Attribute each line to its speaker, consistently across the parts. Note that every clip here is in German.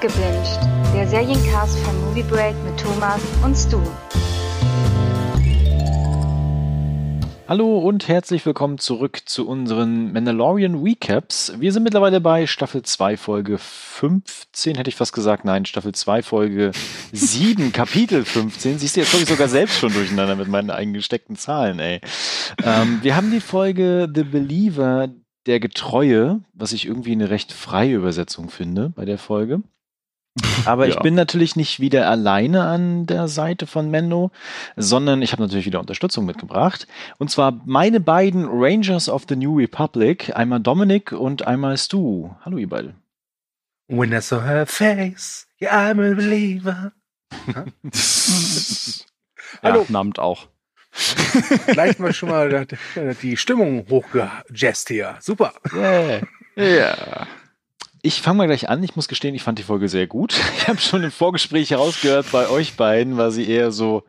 Speaker 1: Gebinged, der Seriencast von Movie Break mit Thomas und Stu.
Speaker 2: Hallo und herzlich willkommen zurück zu unseren Mandalorian Recaps. Wir sind mittlerweile bei Staffel 2, Folge 15, hätte ich fast gesagt. Nein, Staffel 2, Folge 7, Kapitel 15. Siehst du, jetzt komme ich sogar selbst schon durcheinander mit meinen eingesteckten Zahlen, ey. Ähm, wir haben die Folge The Believer, der Getreue, was ich irgendwie eine recht freie Übersetzung finde bei der Folge. Aber ja. ich bin natürlich nicht wieder alleine an der Seite von Mendo, sondern ich habe natürlich wieder Unterstützung mitgebracht. Und zwar meine beiden Rangers of the New Republic, einmal Dominic und einmal Stu. Hallo ihr beide.
Speaker 3: When I saw her face, yeah, I'm a believer.
Speaker 2: Hallo. Ja, Namt auch.
Speaker 3: Gleich mal schon mal die Stimmung hochgejazzt hier. Super.
Speaker 2: Yeah. Ja. Ich fange mal gleich an. Ich muss gestehen, ich fand die Folge sehr gut. Ich habe schon im Vorgespräch herausgehört, bei euch beiden war sie eher so,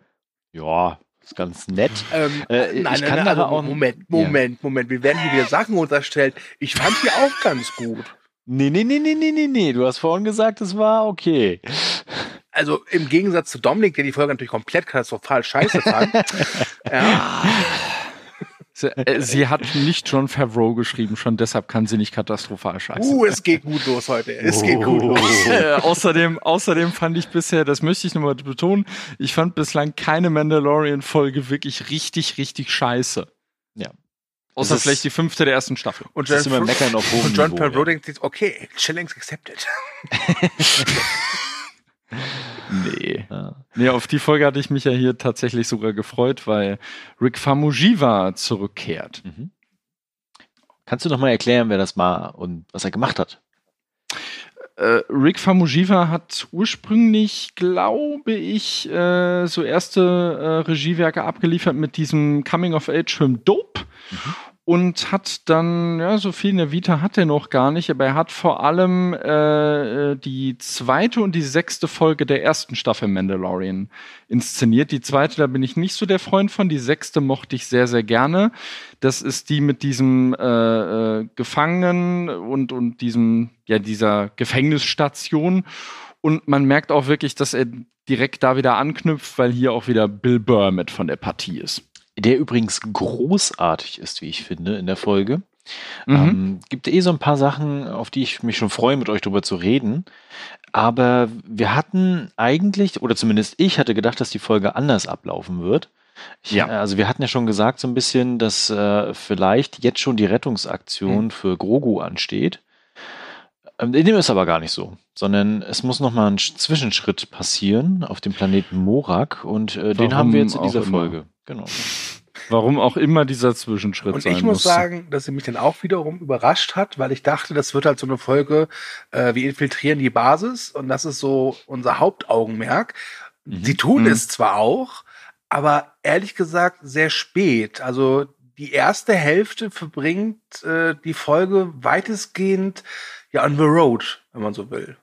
Speaker 2: ja, ist ganz nett.
Speaker 3: Ähm, äh, nein, ich nein, kann nein, also, auch, Moment, Moment, ja. Moment. Wir werden hier wieder Sachen unterstellt. Ich fand die auch ganz gut.
Speaker 2: Nee, nee, nee, nee, nee, nee, nee. Du hast vorhin gesagt, es war okay.
Speaker 3: Also im Gegensatz zu Dominik, der die Folge natürlich komplett katastrophal scheiße fand. ja.
Speaker 4: Äh, sie hat nicht John Favreau geschrieben, schon deshalb kann sie nicht katastrophal scheiße.
Speaker 3: Uh, es geht gut los heute. Es geht gut los.
Speaker 4: Äh, außerdem, außerdem fand ich bisher, das möchte ich nochmal betonen, ich fand bislang keine Mandalorian-Folge wirklich richtig, richtig scheiße.
Speaker 2: Ja.
Speaker 4: Außer vielleicht die ffünfte der ersten Staffel.
Speaker 3: Und John, immer meckern auf hohem und John Favreau denkt sich, okay, Challenge accepted.
Speaker 4: Nee. Ja. Nee, auf die Folge hatte ich mich ja hier tatsächlich sogar gefreut, weil Rick Famujiva zurückkehrt. Mhm.
Speaker 2: Kannst du noch mal erklären, wer das war und was er gemacht hat?
Speaker 4: Äh, Rick Famujiva hat ursprünglich, glaube ich, äh, so erste äh, Regiewerke abgeliefert mit diesem Coming-of-Age-Film Dope. Mhm und hat dann, ja, so viel in der Vita hat er noch gar nicht, aber er hat vor allem äh, die zweite und die sechste Folge der ersten Staffel Mandalorian inszeniert. Die zweite, da bin ich nicht so der Freund von, die sechste mochte ich sehr, sehr gerne. Das ist die mit diesem äh, äh, Gefangenen und, und diesem, ja, dieser Gefängnisstation. Und man merkt auch wirklich, dass er direkt da wieder anknüpft, weil hier auch wieder Bill Burr mit von der Partie ist
Speaker 2: der übrigens großartig ist, wie ich finde, in der Folge. Mhm. Ähm, gibt eh so ein paar Sachen, auf die ich mich schon freue, mit euch drüber zu reden. Aber wir hatten eigentlich, oder zumindest ich hatte gedacht, dass die Folge anders ablaufen wird. Ich, ja. Also wir hatten ja schon gesagt so ein bisschen, dass äh, vielleicht jetzt schon die Rettungsaktion mhm. für Grogu ansteht. Ähm, dem ist aber gar nicht so, sondern es muss noch mal ein Zwischenschritt passieren auf dem Planeten Morak und äh, den haben wir jetzt in dieser Folge. Genau.
Speaker 4: Warum auch immer dieser Zwischenschritt
Speaker 3: und
Speaker 4: sein
Speaker 3: ich muss, muss sagen, dass sie mich dann auch wiederum überrascht hat, weil ich dachte, das wird halt so eine Folge, äh, wir infiltrieren die Basis und das ist so unser Hauptaugenmerk. Mhm. Sie tun mhm. es zwar auch, aber ehrlich gesagt sehr spät. Also die erste Hälfte verbringt äh, die Folge weitestgehend ja on the road, wenn man so will.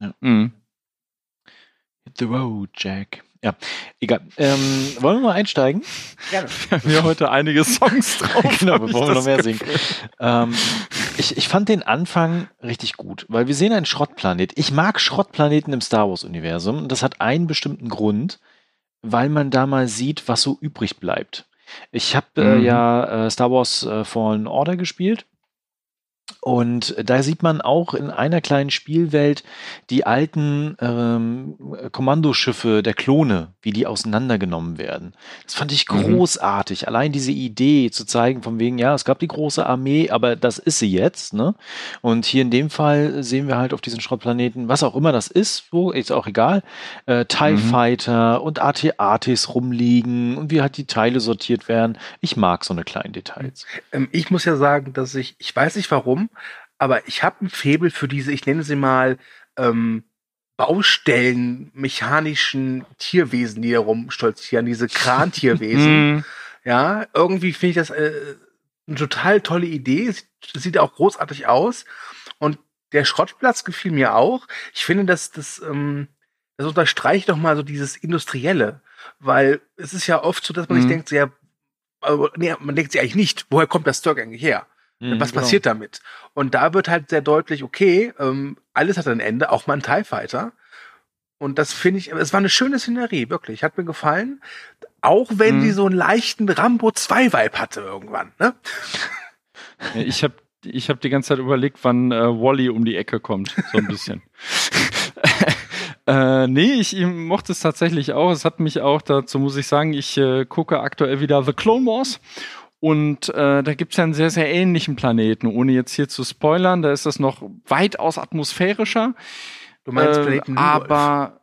Speaker 2: Ja. Mhm. Hit the road, Jack. Ja, egal. Ähm, wollen wir mal einsteigen?
Speaker 4: Gerne. Wir haben ja heute einige Songs drauf.
Speaker 2: genau, bevor wir noch mehr singen. Ähm, ich, ich fand den Anfang richtig gut, weil wir sehen einen Schrottplanet. Ich mag Schrottplaneten im Star Wars-Universum und das hat einen bestimmten Grund, weil man da mal sieht, was so übrig bleibt. Ich habe äh, mhm. ja äh, Star Wars äh, Fallen Order gespielt und da sieht man auch in einer kleinen Spielwelt die alten ähm, Kommandoschiffe der Klone, wie die auseinandergenommen werden. Das fand ich mhm. großartig. Mhm. Allein diese Idee zu zeigen, von wegen, ja, es gab die große Armee, aber das ist sie jetzt. Ne? Und hier in dem Fall sehen wir halt auf diesen Schrottplaneten, was auch immer das ist, wo ist auch egal, äh, TIE mhm. Fighter und AT-ATs rumliegen und wie halt die Teile sortiert werden. Ich mag so eine kleinen Details.
Speaker 3: Ähm, ich muss ja sagen, dass ich, ich weiß nicht warum, aber ich habe ein Febel für diese, ich nenne sie mal, ähm, Baustellen mechanischen Tierwesen, die hier rumstolzieren, diese Krantierwesen. Mhm. ja, irgendwie finde ich das äh, eine total tolle Idee. Sieht, sieht auch großartig aus. Und der Schrottplatz gefiel mir auch. Ich finde, dass das, ähm, das unterstreicht doch mal so dieses Industrielle. Weil es ist ja oft so, dass man mhm. sich denkt, so, ja, also, nee, man denkt sich eigentlich nicht, woher kommt das Zeug eigentlich her?
Speaker 2: Mhm,
Speaker 3: Was
Speaker 2: genau.
Speaker 3: passiert damit? Und da wird halt sehr deutlich, okay, ähm, alles hat ein Ende, auch mal ein TIE Fighter. Und das finde ich, es war eine schöne Szenerie, wirklich. Hat mir gefallen. Auch wenn
Speaker 4: Mhm.
Speaker 3: die so einen leichten Rambo 2-Vibe hatte irgendwann, ne?
Speaker 4: Ich habe ich hab die ganze Zeit überlegt, wann äh, Wally um die Ecke kommt. So ein bisschen. äh, nee, ich ihm mochte es tatsächlich auch. Es hat mich auch, dazu muss ich sagen, ich äh, gucke aktuell wieder The Clone Wars. Und äh, da gibt es ja einen sehr, sehr ähnlichen Planeten. Ohne jetzt hier zu spoilern, da ist das noch weitaus atmosphärischer.
Speaker 3: Du meinst
Speaker 4: Äh,
Speaker 3: Planeten Ludolf.
Speaker 4: aber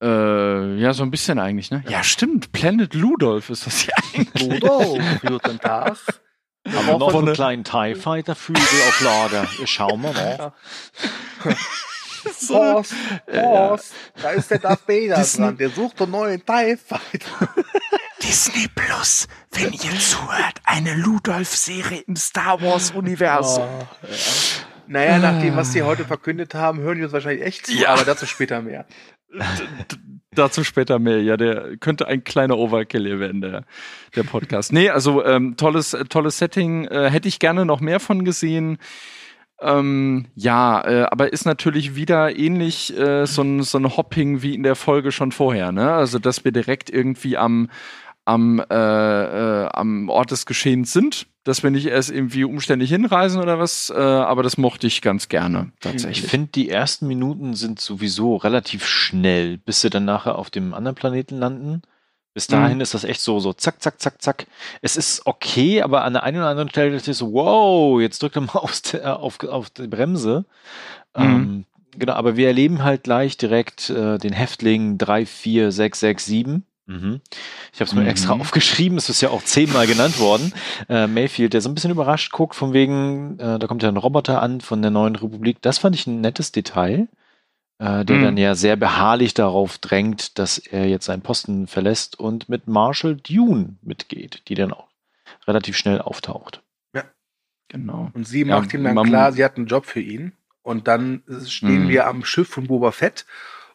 Speaker 4: äh, ja, so ein bisschen eigentlich, ne? Ja, stimmt. Planet Ludolf ist das ja eigentlich.
Speaker 3: Ludolf, guten Tag.
Speaker 2: Haben wir noch
Speaker 4: von
Speaker 2: einen kleinen TIE Fighter Flügel auf Lager. Schauen wir mal.
Speaker 3: Horst, Horst, da ist der Darth Vader
Speaker 4: Disney-
Speaker 3: dran, der sucht einen neuen TIE Fighter.
Speaker 4: Disney Plus, wenn ihr zuhört, eine Ludolf-Serie im Star Wars-Universum.
Speaker 3: Oh, Naja, nach dem, was sie heute verkündet haben, hören die uns wahrscheinlich echt zu,
Speaker 4: Ja.
Speaker 3: aber dazu später mehr.
Speaker 4: Dazu später mehr. Ja, der könnte ein kleiner Overkill hier werden, der, der Podcast. nee, also ähm, tolles, tolles Setting. Äh, hätte ich gerne noch mehr von gesehen. Ähm, ja, äh, aber ist natürlich wieder ähnlich äh, so, ein, so ein Hopping wie in der Folge schon vorher. Ne? Also, dass wir direkt irgendwie am, am, äh, äh, am Ort des Geschehens sind, dass wir nicht erst irgendwie umständlich hinreisen oder was, äh, aber das mochte ich ganz gerne
Speaker 2: Ich
Speaker 4: tatsächlich.
Speaker 2: finde, die ersten Minuten sind sowieso relativ schnell, bis sie dann nachher auf dem anderen Planeten landen. Bis dahin
Speaker 4: Mhm.
Speaker 2: ist das echt so, so zack, zack, zack, zack. Es ist okay, aber an der einen oder anderen Stelle dachte ich so, wow, jetzt drückt er mal aufs, äh, auf, auf die Bremse.
Speaker 4: Mhm.
Speaker 2: Ähm, genau, aber wir erleben halt gleich direkt äh, den Häftling 34667. Mhm. Ich habe es mir
Speaker 4: Mhm.
Speaker 2: extra aufgeschrieben, es ist ja auch zehnmal genannt worden. Äh, Mayfield, der so ein bisschen überrascht guckt, von wegen, äh, da kommt ja ein Roboter an von der neuen Republik. Das fand ich ein nettes Detail, äh, der
Speaker 4: Mhm.
Speaker 2: dann ja sehr beharrlich darauf drängt, dass er jetzt seinen Posten verlässt und mit Marshall Dune mitgeht, die dann auch relativ schnell auftaucht.
Speaker 4: Genau.
Speaker 3: Und sie
Speaker 4: Ja,
Speaker 3: macht ihm dann klar, sie hat einen Job für ihn. Und dann stehen
Speaker 4: Mhm.
Speaker 3: wir am Schiff von Boba Fett.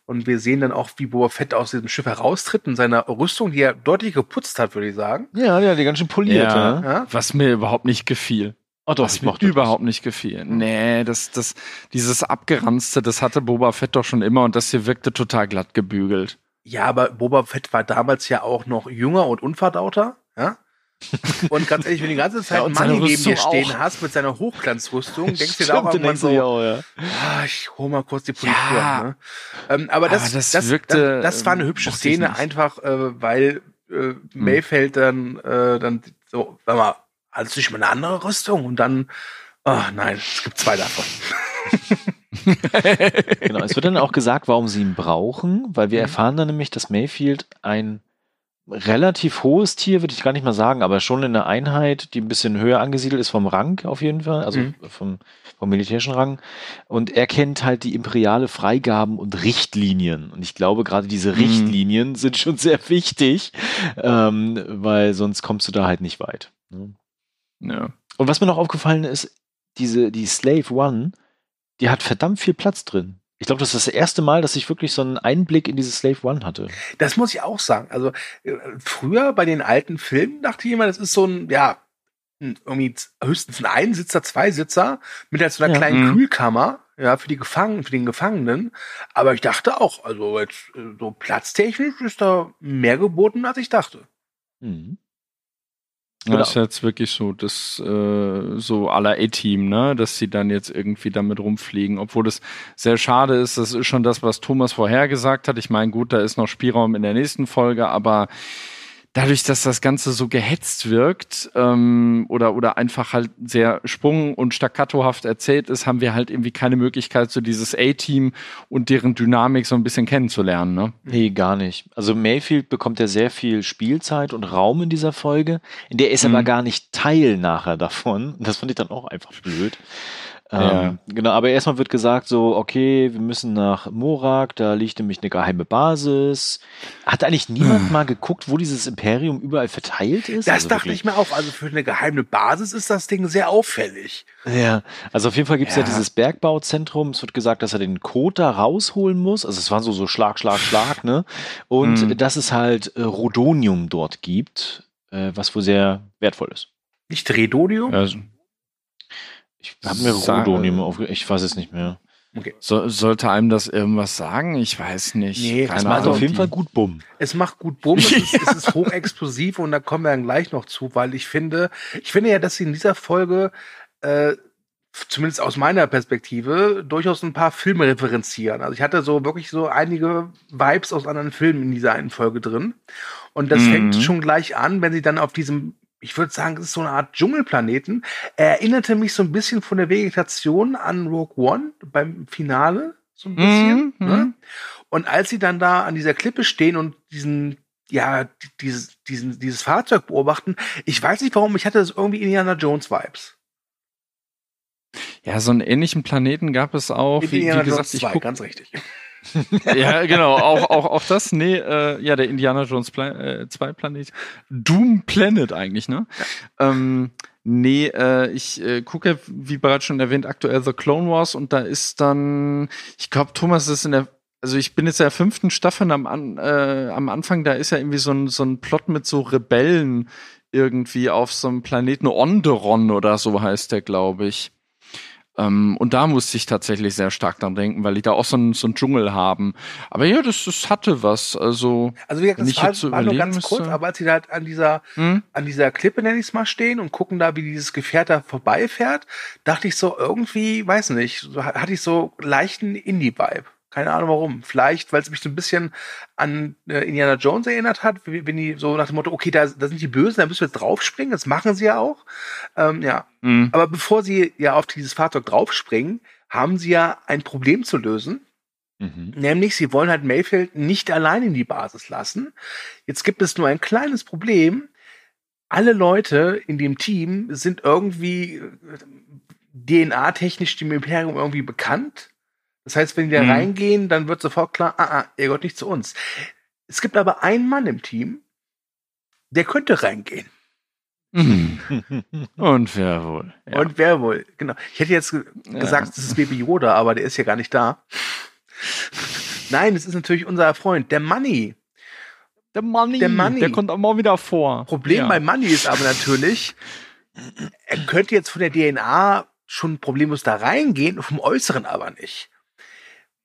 Speaker 3: Und wir sehen dann auch, wie Boba Fett aus diesem Schiff heraustritt in seiner Rüstung, die er deutlich geputzt hat, würde ich sagen.
Speaker 2: Ja, ja, die ganz schön poliert.
Speaker 4: Ja.
Speaker 2: ne?
Speaker 3: Ja?
Speaker 4: Was mir überhaupt nicht gefiel.
Speaker 2: Oh, doch,
Speaker 4: was
Speaker 2: ich mochte das.
Speaker 4: überhaupt nicht gefiel. Nee, das, das, dieses Abgeranzte, das hatte Boba Fett doch schon immer und das hier wirkte total glatt gebügelt.
Speaker 3: Ja, aber Boba Fett war damals ja auch noch jünger und unverdauter. Ja? Und ganz ehrlich, wenn du die ganze Zeit
Speaker 4: Ja,
Speaker 3: einen Mann neben dir stehen
Speaker 4: auch.
Speaker 3: hast mit seiner Hochglanzrüstung, denkst du dir auch irgendwann so,
Speaker 2: auch, ja.
Speaker 3: ah, ich hol mal kurz die Politur.
Speaker 4: Ja.
Speaker 3: Ne? Ähm, aber das,
Speaker 4: Aber das
Speaker 3: das,
Speaker 4: wirkte,
Speaker 3: das, das war eine
Speaker 4: ähm,
Speaker 3: hübsche Szene, einfach äh, weil äh, Mayfeld dann, äh, dann so, sag mal, hast du nicht mal eine andere Rüstung? Und dann, ach nein, es gibt zwei davon.
Speaker 2: Genau, es wird dann auch gesagt, warum sie ihn brauchen, weil wir
Speaker 3: Mhm.
Speaker 2: erfahren dann nämlich, dass Mayfield ein relativ hohes Tier, würde ich gar nicht mal sagen, aber schon in einer Einheit, die ein bisschen höher angesiedelt ist vom Rang auf jeden Fall, also
Speaker 3: Mhm.
Speaker 2: vom, vom militärischen Rang. Und er kennt halt die imperiale Freigaben und Richtlinien. Und ich glaube, gerade diese
Speaker 4: Mhm.
Speaker 2: Richtlinien sind schon sehr wichtig, ähm, weil sonst kommst du da halt nicht weit. ne?
Speaker 4: Ja.
Speaker 2: Und was mir noch aufgefallen ist, diese, die Slave One, die hat verdammt viel Platz drin. Ich glaube, das ist das erste Mal, dass ich wirklich so einen Einblick in diese Slave One hatte.
Speaker 3: Das muss ich auch sagen. Also äh, früher bei den alten Filmen dachte ich immer, das ist so ein, ja, irgendwie höchstens ein Einsitzer, Zweisitzer mit halt so einer
Speaker 2: Ja.
Speaker 3: kleinen
Speaker 4: Mhm.
Speaker 3: Kühlkammer, ja, für die Gefangenen, für den Gefangenen. Aber ich dachte auch, also jetzt äh, so platztechnisch ist da mehr geboten, als ich dachte.
Speaker 2: Mhm. Genau.
Speaker 4: ist jetzt wirklich so, das äh, so aller A-Team, ne, dass sie dann jetzt irgendwie damit rumfliegen, obwohl das sehr schade ist. Das ist schon das, was Thomas vorher gesagt hat. Ich meine, gut, da ist noch Spielraum in der nächsten Folge, aber dadurch, dass das Ganze so gehetzt wirkt ähm, oder oder einfach halt sehr sprung- und staccatohaft erzählt ist, haben wir halt irgendwie keine Möglichkeit, so dieses A-Team und deren Dynamik so ein bisschen kennenzulernen. Ne?
Speaker 2: Nee, gar nicht. Also Mayfield bekommt ja sehr viel Spielzeit und Raum in dieser Folge. In der ist
Speaker 4: Mhm.
Speaker 2: aber gar nicht Teil nachher davon. Das fand ich dann auch einfach blöd.
Speaker 4: Ja.
Speaker 2: Ähm, genau, aber erstmal wird gesagt so, okay, wir müssen nach Morak, da liegt nämlich eine geheime Basis. Hat eigentlich niemand mal geguckt, wo dieses Imperium überall verteilt ist?
Speaker 3: Das
Speaker 2: Also
Speaker 3: dachte
Speaker 2: wirklich-
Speaker 3: ich mir auch. Also für eine geheime Basis ist das Ding sehr auffällig.
Speaker 2: Ja, also auf jeden Fall gibt es ja.
Speaker 3: Ja.
Speaker 2: dieses Bergbauzentrum. Es wird gesagt, dass er den da rausholen muss. Also es war so, so Schlag, Schlag, Schlag, ne? Und
Speaker 4: Mhm.
Speaker 2: dass es halt äh, Rodonium dort gibt, äh, was wohl sehr wertvoll ist.
Speaker 3: Nicht Redonium?
Speaker 4: Also,
Speaker 2: Ich habe mir
Speaker 4: Sa-
Speaker 2: Rodonium aufge... Ich weiß es nicht mehr.
Speaker 4: So, sollte einem das irgendwas sagen? Ich weiß nicht.
Speaker 3: Nee,
Speaker 4: Keine
Speaker 2: Also
Speaker 3: Also
Speaker 2: auf jeden Fall gut bumm.
Speaker 3: Es macht gut Bumm, es, ist, es ist hochexplosiv und da kommen wir dann gleich noch zu, weil ich finde, ich finde ja, dass sie in dieser Folge, äh, zumindest aus meiner Perspektive, durchaus ein paar Filme referenzieren. Also ich hatte so wirklich so einige Vibes aus anderen Filmen in dieser einen Folge drin. Und das
Speaker 4: Mhm.
Speaker 3: fängt schon gleich an, wenn sie dann auf diesem, ich würde sagen, es ist so eine Art Dschungelplaneten. Er erinnerte mich so ein bisschen von der Vegetation an Rogue One beim Finale, so ein bisschen.
Speaker 4: Mhm,
Speaker 3: ne?
Speaker 4: mhm.
Speaker 3: Und als sie dann da an dieser Klippe stehen und diesen, ja, die- dieses, diesen, dieses Fahrzeug beobachten, ich weiß nicht warum, ich hatte das irgendwie Indiana Jones Vibes.
Speaker 4: Ja, so einen ähnlichen Planeten gab es auch. Wie, wie gesagt,
Speaker 3: Jones
Speaker 4: ich
Speaker 3: 2,
Speaker 4: guck,
Speaker 3: ganz richtig.
Speaker 4: Ja, genau, auch, auch, auch das, nee, äh, ja, der Indiana Jones Pla äh, 2 Planet. Doom Planet eigentlich, ne? Ähm, nee, äh, ich äh, gucke, wie bereits schon erwähnt, aktuell The Clone Wars und da ist dann, ich glaube, Thomas ist in der, also ich bin jetzt in der fünften Staffel am, an, äh, am Anfang, da ist ja irgendwie so ein, so ein Plot mit so Rebellen irgendwie auf so einem Planeten Onderon oder so heißt der, glaube ich. Ähm, und da musste ich tatsächlich sehr stark dran denken, weil die da auch so einen so einen Dschungel haben. Aber ja, das, das hatte was. Also,
Speaker 3: Also wie gesagt, das
Speaker 4: ich
Speaker 3: war,
Speaker 4: jetzt so
Speaker 3: war nur ganz kurz,
Speaker 4: müsste-
Speaker 3: aber als sie da halt an dieser,
Speaker 4: hm?
Speaker 3: an dieser Klippe, nenne ich es mal, stehen und gucken da, wie dieses Gefährt da vorbeifährt, dachte ich so irgendwie, weiß nicht, hatte ich so leichten Indie-Vibe. Keine Ahnung warum. Vielleicht, weil es mich so ein bisschen an äh, Indiana Jones erinnert hat, wenn die so nach dem Motto, okay, da, da sind die Bösen, da müssen wir jetzt draufspringen, das machen sie ja auch. Ähm, ja,
Speaker 4: Hm.
Speaker 3: aber bevor sie ja auf dieses Fahrzeug draufspringen, haben sie ja ein Problem zu lösen.
Speaker 2: Mhm.
Speaker 3: Nämlich, sie wollen halt Mayfield nicht allein in die Basis lassen. Jetzt gibt es nur ein kleines Problem. Alle Leute in dem Team sind irgendwie äh, DNA-technisch dem Imperium irgendwie bekannt. Das heißt, wenn die da
Speaker 4: Mhm.
Speaker 3: reingehen, dann wird sofort klar, ah, ah, ihr gehört nicht zu uns. Es gibt aber einen Mann im Team, der könnte reingehen.
Speaker 4: Mhm. Und wer wohl? Ja.
Speaker 3: Und wer wohl? Genau. Ich hätte jetzt ge
Speaker 4: Ja.
Speaker 3: gesagt, das ist Baby Yoda, aber der ist ja gar nicht da. Nein, es ist natürlich unser Freund, der Money.
Speaker 4: der Money,
Speaker 3: der Money.
Speaker 4: der kommt auch mal wieder vor.
Speaker 3: Problem
Speaker 4: ja.
Speaker 3: bei Money ist aber natürlich, er könnte jetzt von der DNA schon problemlos da reingehen, vom Äußeren aber nicht.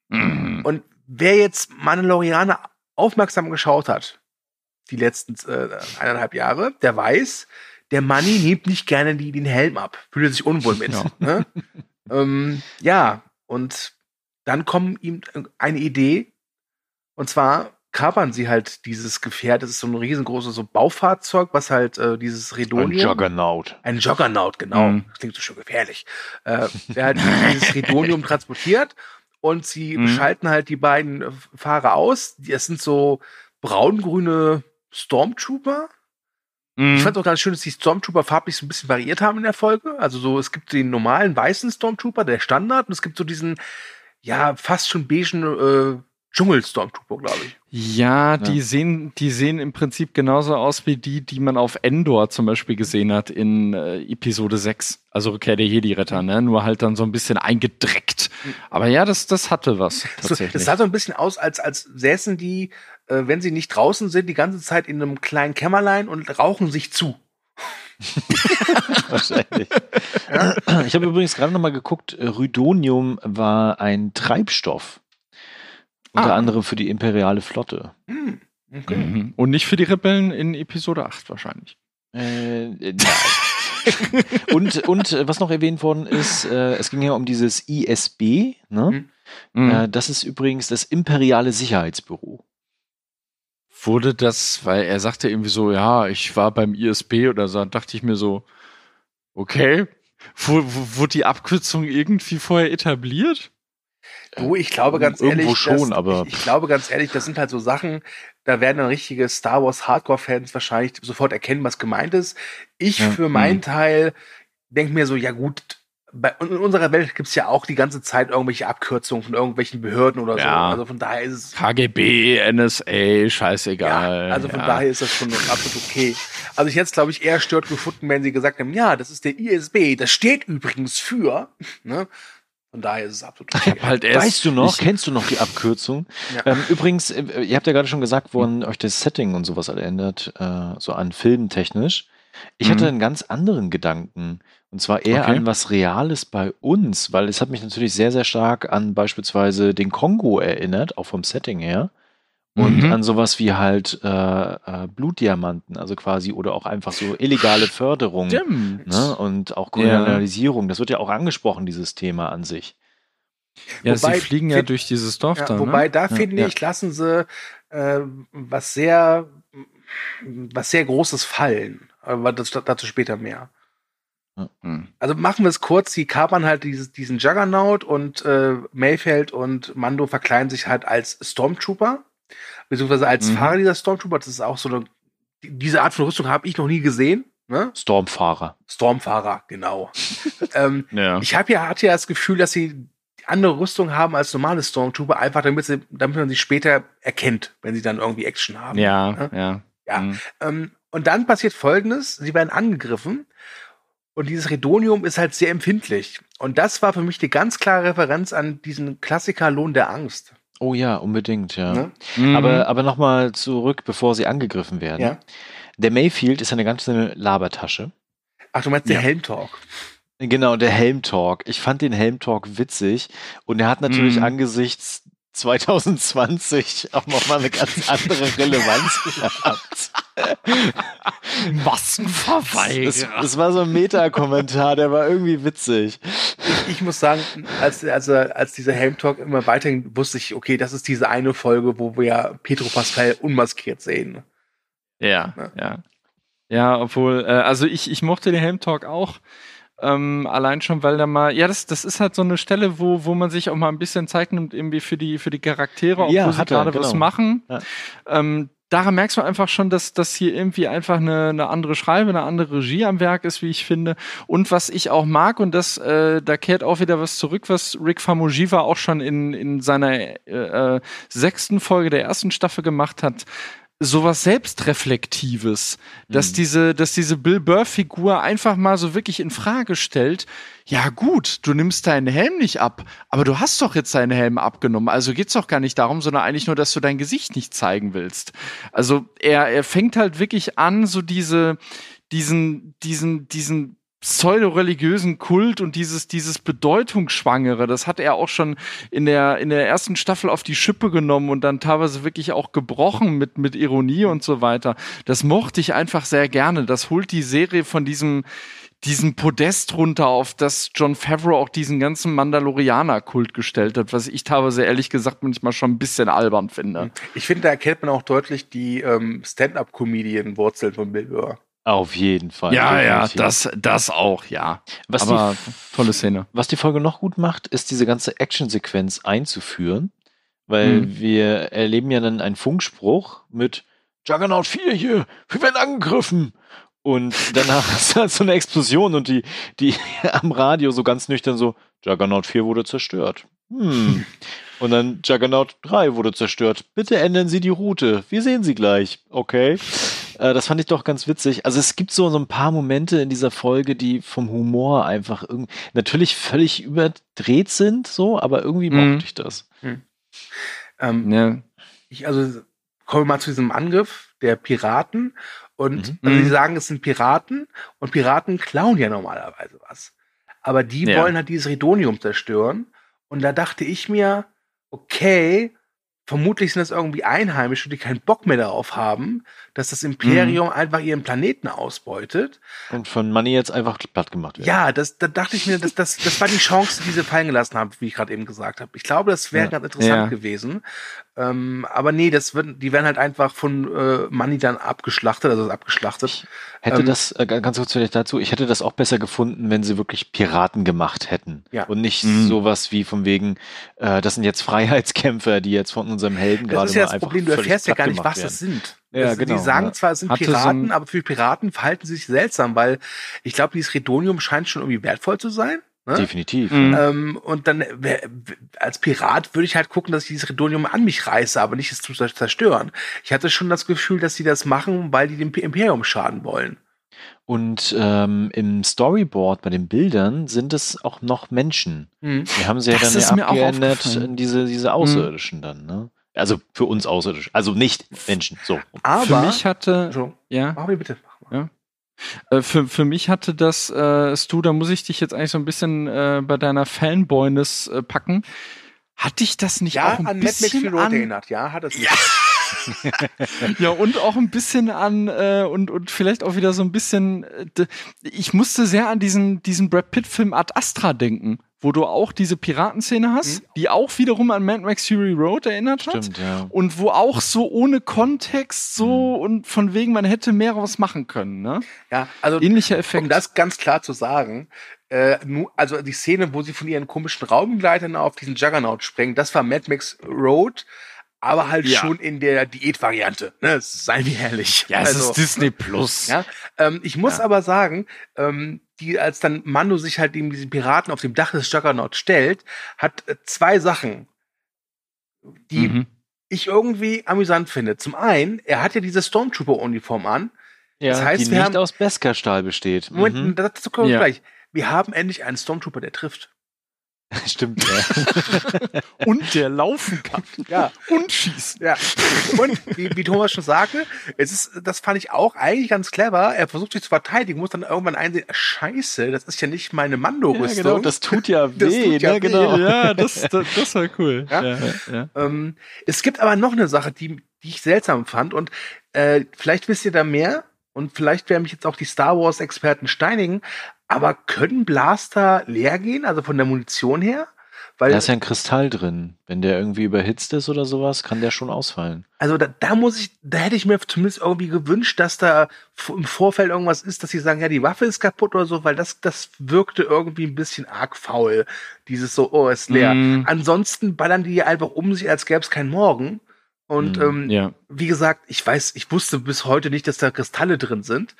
Speaker 4: Mhm.
Speaker 3: Und wer jetzt Mandalorianer aufmerksam geschaut hat, die letzten äh, eineinhalb Jahre, der weiß, der Money nimmt nicht gerne die, den Helm ab, fühlt sich unwohl mit.
Speaker 4: Ja.
Speaker 3: Ne? ähm, ja, und dann kommt ihm eine Idee, und zwar kapern sie halt dieses Gefährt, das ist so ein riesengroßes so Baufahrzeug, was halt äh, dieses
Speaker 2: Ein
Speaker 3: Redonium
Speaker 2: Juggernaut.
Speaker 3: ein Juggernaut, genau.
Speaker 4: Mhm.
Speaker 3: Das klingt so schön gefährlich. Äh, der halt dieses Redonium transportiert und sie
Speaker 4: Mhm.
Speaker 3: schalten halt die beiden Fahrer aus. Die- Es sind so braungrüne Stormtrooper.
Speaker 4: Mhm.
Speaker 3: Ich fand auch ganz schön, dass die Stormtrooper farblich so ein bisschen variiert haben in der Folge. Also so, es gibt den normalen weißen Stormtrooper, der Standard, und es gibt so diesen, ja, fast schon beigen äh, Dschungel-Stormtrooper, glaube ich.
Speaker 4: Ja, die
Speaker 2: Ja.
Speaker 4: sehen, die sehen im Prinzip genauso aus wie die, die man auf Endor zum Beispiel gesehen hat in äh, Episode 6, also Rückkehr der Jedi-Retter, ne? Nur halt dann so ein bisschen eingedreckt. Aber ja, das, das hatte was
Speaker 3: So,
Speaker 4: tatsächlich.
Speaker 3: das sah so ein bisschen aus, als, als säßen die, äh, wenn sie nicht draußen sind, die ganze Zeit in einem kleinen Kämmerlein und rauchen sich zu.
Speaker 2: Wahrscheinlich. Ich habe übrigens gerade noch mal geguckt, äh, Rhydonium war ein Treibstoff. Unter
Speaker 4: Ah.
Speaker 2: anderem für die imperiale Flotte.
Speaker 3: Hm, okay.
Speaker 4: Mhm. Und nicht für die Rebellen in Episode 8 wahrscheinlich.
Speaker 2: Äh, äh, nein. und, und äh, was noch erwähnt worden ist, äh, es ging ja um dieses ISB. Ne?
Speaker 4: Mhm.
Speaker 2: Äh, das ist übrigens das Imperiale Sicherheitsbüro.
Speaker 4: Wurde das, weil er sagte irgendwie so, ja, ich war beim ISB oder so, dachte ich mir so, okay, wo, wo, wurde die Abkürzung irgendwie vorher etabliert?
Speaker 3: Du, ich glaube ganz
Speaker 2: Irgendwo
Speaker 3: ehrlich,
Speaker 2: schon,
Speaker 3: das,
Speaker 2: aber-
Speaker 3: ich, ich glaube ganz ehrlich, das sind halt so Sachen, da werden dann richtige Star Wars Hardcore-Fans wahrscheinlich sofort erkennen, was gemeint ist. Ich
Speaker 2: Ja,
Speaker 3: für meinen Teil denke mir so, ja gut, bei, in unserer Welt gibt's ja auch die ganze Zeit irgendwelche Abkürzungen von irgendwelchen Behörden oder so.
Speaker 4: Ja.
Speaker 3: Also von daher ist es
Speaker 4: KGB, NSA, scheißegal.
Speaker 3: Ja, also von
Speaker 4: ja.
Speaker 3: daher ist das schon absolut okay. Also ich hätte es, glaube ich, eher stört gefunden, wenn sie gesagt haben, ja, das ist der ISB, das steht übrigens für, ne? Von daher ist es absolut okay.
Speaker 4: halt erst,
Speaker 2: weißt du noch,
Speaker 4: Ich,
Speaker 2: kennst du noch die Abkürzung?
Speaker 3: Ja.
Speaker 2: Ähm, übrigens, äh, ihr habt ja gerade schon gesagt, woran euch das Setting und sowas alle ändert, äh, so an filmtechnisch. Ich hatte
Speaker 4: Mhm.
Speaker 2: einen ganz anderen Gedanken. Und zwar eher
Speaker 4: Okay.
Speaker 2: an was Reales bei uns, weil es hat mich natürlich sehr, sehr stark an beispielsweise den Kongo erinnert, auch vom Setting her. Und
Speaker 4: Mhm.
Speaker 2: an sowas wie halt äh, äh, Blutdiamanten, also quasi, oder auch einfach so illegale Förderung.
Speaker 4: Stimmt.
Speaker 2: Ne? Und auch
Speaker 4: Ja.
Speaker 2: Kolonialisierung. Das wird ja auch angesprochen, dieses Thema an sich.
Speaker 4: Ja,
Speaker 3: Wobei,
Speaker 4: sie fliegen ja durch dieses Dorf
Speaker 3: Ja,
Speaker 4: da.
Speaker 3: wobei,
Speaker 4: ne?
Speaker 3: da
Speaker 4: ja.
Speaker 3: finde
Speaker 2: ja.
Speaker 3: ich, lassen sie äh, was sehr, was sehr Großes fallen. Aber das, dazu später mehr.
Speaker 4: Hm.
Speaker 3: Also machen wir es kurz, die kapern halt dieses, diesen Juggernaut und äh, Mayfeld und Mando verkleiden sich halt als Stormtrooper, beziehungsweise als
Speaker 4: Mhm.
Speaker 3: Fahrer dieser Stormtrooper. Das ist auch so eine, die- diese Art von Rüstung habe ich noch nie gesehen. Ne?
Speaker 2: Stormfahrer.
Speaker 3: Stormfahrer, genau. ähm,
Speaker 4: Ja.
Speaker 3: ich habe ja, hatte ja das Gefühl, dass sie andere Rüstung haben als normale Stormtrooper, einfach damit, sie, damit man sie später erkennt, wenn sie dann irgendwie Action haben.
Speaker 4: Ja, ja.
Speaker 3: Ja.
Speaker 4: Hm.
Speaker 3: Ähm, und dann passiert Folgendes: Sie werden angegriffen und dieses Redonium ist halt sehr empfindlich. Und das war für mich die ganz klare Referenz an diesen Klassiker Lohn der Angst.
Speaker 2: Oh ja, unbedingt, ja.
Speaker 3: Ne?
Speaker 4: Mhm.
Speaker 2: Aber, aber nochmal zurück, bevor sie angegriffen werden.
Speaker 3: Ja.
Speaker 2: Der Mayfield ist eine ganze Labertasche.
Speaker 3: Ach, du meinst
Speaker 4: Ja.
Speaker 3: der Helmtalk.
Speaker 2: Genau, der Helm-Talk. Ich fand den Helm-Talk witzig und er hat natürlich
Speaker 4: Mhm.
Speaker 2: angesichts 2020 auch nochmal eine ganz andere Relevanz gehabt.
Speaker 4: was ein
Speaker 2: Das, das war so ein Meta-Kommentar, der war irgendwie witzig.
Speaker 3: Ich muss sagen, als, als, als dieser Helmtalk immer weiterging, wusste ich, okay, das ist diese eine Folge, wo wir ja Petro Pascal unmaskiert sehen.
Speaker 4: Ja,
Speaker 3: Ja.
Speaker 4: ja. Ja, obwohl, äh, also ich, ich mochte den Helm Talk auch. Ähm, allein schon, weil da mal, ja, das, das ist halt so eine Stelle, wo, wo man sich auch mal ein bisschen Zeit nimmt, irgendwie für die, für die Charaktere, obwohl
Speaker 2: Ja,
Speaker 4: sie
Speaker 2: hat er,
Speaker 4: gerade was
Speaker 2: genau.
Speaker 4: machen.
Speaker 2: Ja.
Speaker 4: Ähm, daran merkst du einfach schon, dass dass hier irgendwie einfach eine, eine andere Schreibe, eine andere Regie am Werk ist, wie ich finde. Und was ich auch mag, und das, äh, da kehrt auch wieder was zurück, was Rick Famuyiwa auch schon in, in seiner äh, äh, sechsten Folge der ersten Staffel gemacht hat, sowas Selbstreflektives, dass
Speaker 2: Mhm.
Speaker 4: diese, dass diese Bill Burr-Figur einfach mal so wirklich in Frage stellt, ja gut, du nimmst deinen Helm nicht ab, aber du hast doch jetzt deinen Helm abgenommen, also geht's doch gar nicht darum, sondern eigentlich nur, dass du dein Gesicht nicht zeigen willst. Also er, er fängt halt wirklich an, so diese, diesen, diesen, diesen pseudo-religiösen Kult und dieses, dieses Bedeutungsschwangere, das hat er auch schon in der, in der ersten Staffel auf die Schippe genommen und dann teilweise wirklich auch gebrochen mit, mit Ironie und so weiter. Das mochte ich einfach sehr gerne. Das holt die Serie von diesem, diesen Podest runter, auf das John Favreau auch diesen ganzen Mandalorianer-Kult gestellt hat, was ich teilweise ehrlich gesagt manchmal schon ein bisschen albern finde.
Speaker 3: Ich finde, da erkennt man auch deutlich die ähm, Stand-up-Comedian-Wurzeln von Bill Burr.
Speaker 2: Auf jeden Fall.
Speaker 4: Ja, ja,
Speaker 2: definitiv.
Speaker 4: das, das auch, ja.
Speaker 2: Was
Speaker 4: Aber
Speaker 2: die
Speaker 4: tolle Szene.
Speaker 2: Was die Folge noch gut macht, ist diese ganze Actionsequenz einzuführen, weil
Speaker 4: Mhm.
Speaker 2: wir erleben ja dann einen Funkspruch mit Juggernaut 4 hier, wir werden angegriffen. Und danach ist halt so eine Explosion und die, die am Radio so ganz nüchtern so, Juggernaut 4 wurde zerstört. Hm. Und dann Juggernaut 3 wurde zerstört. Bitte ändern Sie die Route. Wir sehen Sie gleich. Okay. Äh, das fand ich doch ganz witzig. Also es gibt so, so ein paar Momente in dieser Folge, die vom Humor einfach irgendwie natürlich völlig überdreht sind, so, aber irgendwie
Speaker 4: Mhm.
Speaker 2: mochte ich das.
Speaker 3: Ähm,
Speaker 4: Ja.
Speaker 3: ich also komme mal zu diesem Angriff der Piraten und
Speaker 2: Mhm.
Speaker 3: also
Speaker 4: Mhm.
Speaker 3: die sagen, es sind Piraten und Piraten klauen ja normalerweise was. Aber die
Speaker 4: Ja.
Speaker 3: wollen halt dieses Redonium zerstören und da dachte ich mir, okay, vermutlich sind das irgendwie Einheimische, die keinen Bock mehr darauf haben, dass das Imperium einfach ihren Planeten ausbeutet.
Speaker 2: Und von Money jetzt einfach platt gemacht wird.
Speaker 3: Ja, das, da dachte ich mir, das, das, das war die Chance, die sie fallen gelassen haben, wie ich gerade eben gesagt habe. Ich glaube, das wäre
Speaker 2: Ja.
Speaker 3: ganz interessant
Speaker 4: Ja.
Speaker 3: gewesen. Ähm, aber nee, das wird, die werden halt einfach von äh, Money dann abgeschlachtet, also abgeschlachtet.
Speaker 2: Hätte
Speaker 3: Ähm,
Speaker 2: das, äh, ganz kurz vielleicht dazu, ich hätte das auch besser gefunden, wenn sie wirklich Piraten gemacht hätten.
Speaker 3: Ja.
Speaker 2: Und nicht
Speaker 4: Mhm.
Speaker 2: sowas wie von wegen, äh, das sind jetzt Freiheitskämpfer, die jetzt von unserem Helden gerade
Speaker 3: Das ist ja das Problem, du erfährst ja gar nicht, was das
Speaker 2: werden.
Speaker 3: sind.
Speaker 2: Ja,
Speaker 3: das,
Speaker 2: genau,
Speaker 3: Die sagen
Speaker 2: ja.
Speaker 3: zwar, es sind
Speaker 4: Hatte so
Speaker 3: Piraten,
Speaker 4: ein-
Speaker 3: aber für Piraten verhalten sie sich seltsam, weil ich glaube, dieses Redonium scheint schon irgendwie wertvoll zu sein. Ne?
Speaker 2: Definitiv.
Speaker 4: Mhm.
Speaker 3: Ähm, und dann wär, als Pirat würde ich halt gucken, dass ich dieses Redonium an mich reiße, aber nicht es zu zerstören. Ich hatte schon das Gefühl, dass sie das machen, weil die dem Imperium schaden wollen.
Speaker 2: Und ähm, im Storyboard bei den Bildern sind es auch noch Menschen.
Speaker 3: Mhm.
Speaker 2: Wir haben sie ja
Speaker 4: Das
Speaker 2: dann ja abgeändert in diese, diese Außerirdischen dann, ne? Also für uns Außerirdischen. Also nicht Menschen, so.
Speaker 3: Aber,
Speaker 4: Für mich hatte, ja,
Speaker 3: mach mir bitte. Mach mal.
Speaker 4: Ja. Äh, für, für mich hatte das, äh, Stu, da muss ich dich jetzt eigentlich so ein bisschen äh, bei deiner Fanboyness äh, packen. Hatte ich das nicht
Speaker 3: Ja,
Speaker 4: auch ein
Speaker 3: an Mad Max
Speaker 4: bisschen
Speaker 3: Fury Road erinnert. Ja, hat es.
Speaker 4: Ja. Ja, und auch ein bisschen an, äh, und, und vielleicht auch wieder so ein bisschen, äh, ich musste sehr an diesen, diesen Brad Pitt-Film Ad Astra denken, wo du auch diese Piratenszene hast, die auch wiederum an Mad Max Fury Road erinnert hat.
Speaker 2: Stimmt, ja.
Speaker 4: Und wo auch so ohne Kontext so und von wegen, man hätte mehr was machen können, ne?
Speaker 3: Ja, also
Speaker 4: Ähnlicher Effekt.
Speaker 3: um das ganz klar zu sagen, äh, also die Szene, wo sie von ihren komischen Raumgleitern auf diesen Juggernaut springen, das war Mad Max Road, aber halt
Speaker 4: Ja.
Speaker 3: schon in der Diätvariante. Ne? Seien wir ehrlich.
Speaker 4: ja, es
Speaker 3: Also,
Speaker 4: ist Disney Plus.
Speaker 3: Ja, ähm, ich muss
Speaker 4: Ja.
Speaker 3: aber sagen, ähm, die, als dann Mando sich halt gegen diesen Piraten auf dem Dach des Juggernaut stellt, hat äh, zwei Sachen, die
Speaker 4: Mhm.
Speaker 3: ich irgendwie amüsant finde. Zum einen, er hat ja diese Stormtrooper-Uniform an.
Speaker 2: ja
Speaker 3: Das heißt,
Speaker 2: die
Speaker 3: wir
Speaker 2: nicht
Speaker 3: haben-
Speaker 2: aus Beskar-Stahl besteht.
Speaker 3: Moment,
Speaker 2: Mhm.
Speaker 3: dazu kommen wir
Speaker 4: Ja.
Speaker 3: gleich. Wir haben endlich einen Stormtrooper, der trifft.
Speaker 2: Stimmt, ja.
Speaker 4: Und der laufen kann.
Speaker 3: Ja.
Speaker 4: Und schießt.
Speaker 3: Ja. Und wie, wie Thomas schon sagte, es ist, das fand ich auch eigentlich ganz clever. Er versucht sich zu verteidigen, muss dann irgendwann einsehen, Scheiße, das ist ja nicht meine
Speaker 2: ja
Speaker 3: Mando-Rüstung.
Speaker 2: genau, das tut ja
Speaker 3: Das
Speaker 2: weh,
Speaker 3: tut ja
Speaker 2: ne?
Speaker 3: weh.
Speaker 2: Genau.
Speaker 4: Ja, das, das, das war cool.
Speaker 3: Ja?
Speaker 4: ja, ja.
Speaker 3: Ähm, es gibt aber noch eine Sache, die, die ich seltsam fand und äh, vielleicht wisst ihr da mehr und vielleicht werden mich jetzt auch die Star Wars Experten steinigen, aber können Blaster leer gehen, also von der Munition her? Weil,
Speaker 2: Da ist ja ein Kristall drin. Wenn der irgendwie überhitzt ist oder sowas, kann der schon ausfallen.
Speaker 3: also da, da muss ich, da hätte ich mir zumindest irgendwie gewünscht, dass da im Vorfeld irgendwas ist, dass sie sagen, ja, die Waffe ist kaputt oder so, weil das, das wirkte irgendwie ein bisschen arg faul. Dieses so, oh, ist leer.
Speaker 4: Mm,
Speaker 3: Ansonsten ballern die einfach um sich, als gäbe es keinen Morgen. Und
Speaker 2: Mhm,
Speaker 3: ähm,
Speaker 4: ja.
Speaker 3: wie gesagt, ich weiß, ich wusste bis heute nicht, dass da Kristalle drin sind.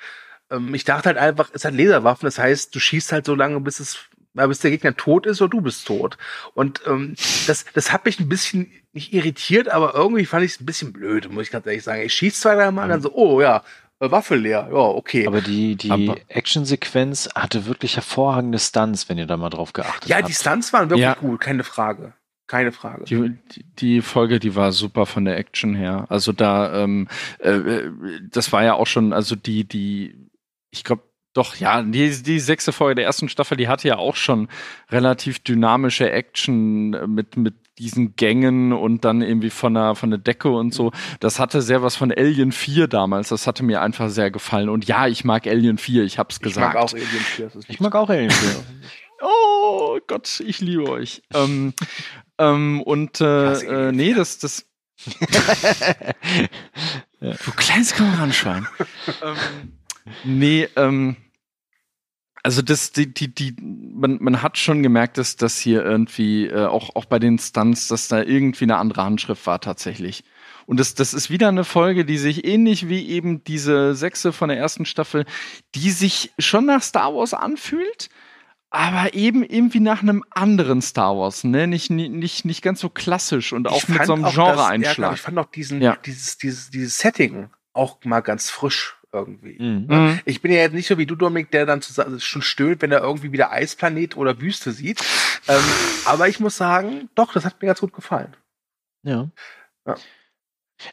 Speaker 3: Ähm, ich dachte halt einfach, es hat Laserwaffen, das heißt, du schießt halt so lange, bis es, ja, bis der Gegner tot ist oder du bist tot. Und ähm, das, das hat mich ein bisschen nicht irritiert, aber irgendwie fand ich es ein bisschen blöd, muss ich ganz ehrlich sagen. Ich schieß zwei, drei Mal, dann so, oh ja, äh, Waffe leer, ja, okay.
Speaker 2: Aber die, die Actionsequenz hatte wirklich hervorragende Stunts, wenn ihr da mal drauf geachtet
Speaker 3: ja,
Speaker 2: habt.
Speaker 3: die Stunts waren wirklich
Speaker 4: Ja.
Speaker 3: gut, keine Frage. Keine Frage.
Speaker 4: Die, die- die Folge, die war super von der Action her. Also da, ähm, äh, äh, das war ja auch schon, also die, die, ich glaube, doch, ja, die, die sechste Folge der ersten Staffel, die hatte ja auch schon relativ dynamische Action äh, mit, mit diesen Gängen und dann irgendwie von der, von der Decke und so. Das hatte sehr was von Alien 4 damals. Das hatte mir einfach sehr gefallen. Und ja, ich mag Alien 4, ich hab's
Speaker 3: ich
Speaker 4: gesagt.
Speaker 3: mag auch Alien 4. das ist
Speaker 2: Ich mag auch Alien Film.
Speaker 4: Oh Gott, ich liebe euch. ähm, ähm, und äh, äh, nee, das, das. Du kleines Kameranschwein. ähm, nee, ähm, also das, die, die, die, man, man hat schon gemerkt, dass das hier irgendwie, äh, auch, auch bei den Stunts, dass da irgendwie eine andere Handschrift war tatsächlich. Und das, das ist wieder eine Folge, die sich ähnlich wie eben diese sechste von der ersten Staffel, die sich schon nach Star Wars anfühlt, aber eben irgendwie nach einem anderen Star Wars, ne? Nicht, nicht, nicht ganz so klassisch und auch
Speaker 3: Ich
Speaker 4: mit so einem
Speaker 3: Ja,
Speaker 4: Genre-Einschlag.
Speaker 3: ich fand auch diesen,
Speaker 4: Ja.
Speaker 3: dieses, dieses, dieses Setting auch mal ganz frisch irgendwie.
Speaker 2: Mhm.
Speaker 4: Mhm.
Speaker 3: Ich bin ja jetzt nicht so wie du, Dominik, der dann also schon stöhnt, wenn er irgendwie wieder Eisplanet oder Wüste sieht. ähm, aber ich muss sagen, doch, das hat mir ganz gut gefallen.
Speaker 2: Ja.
Speaker 3: Ja.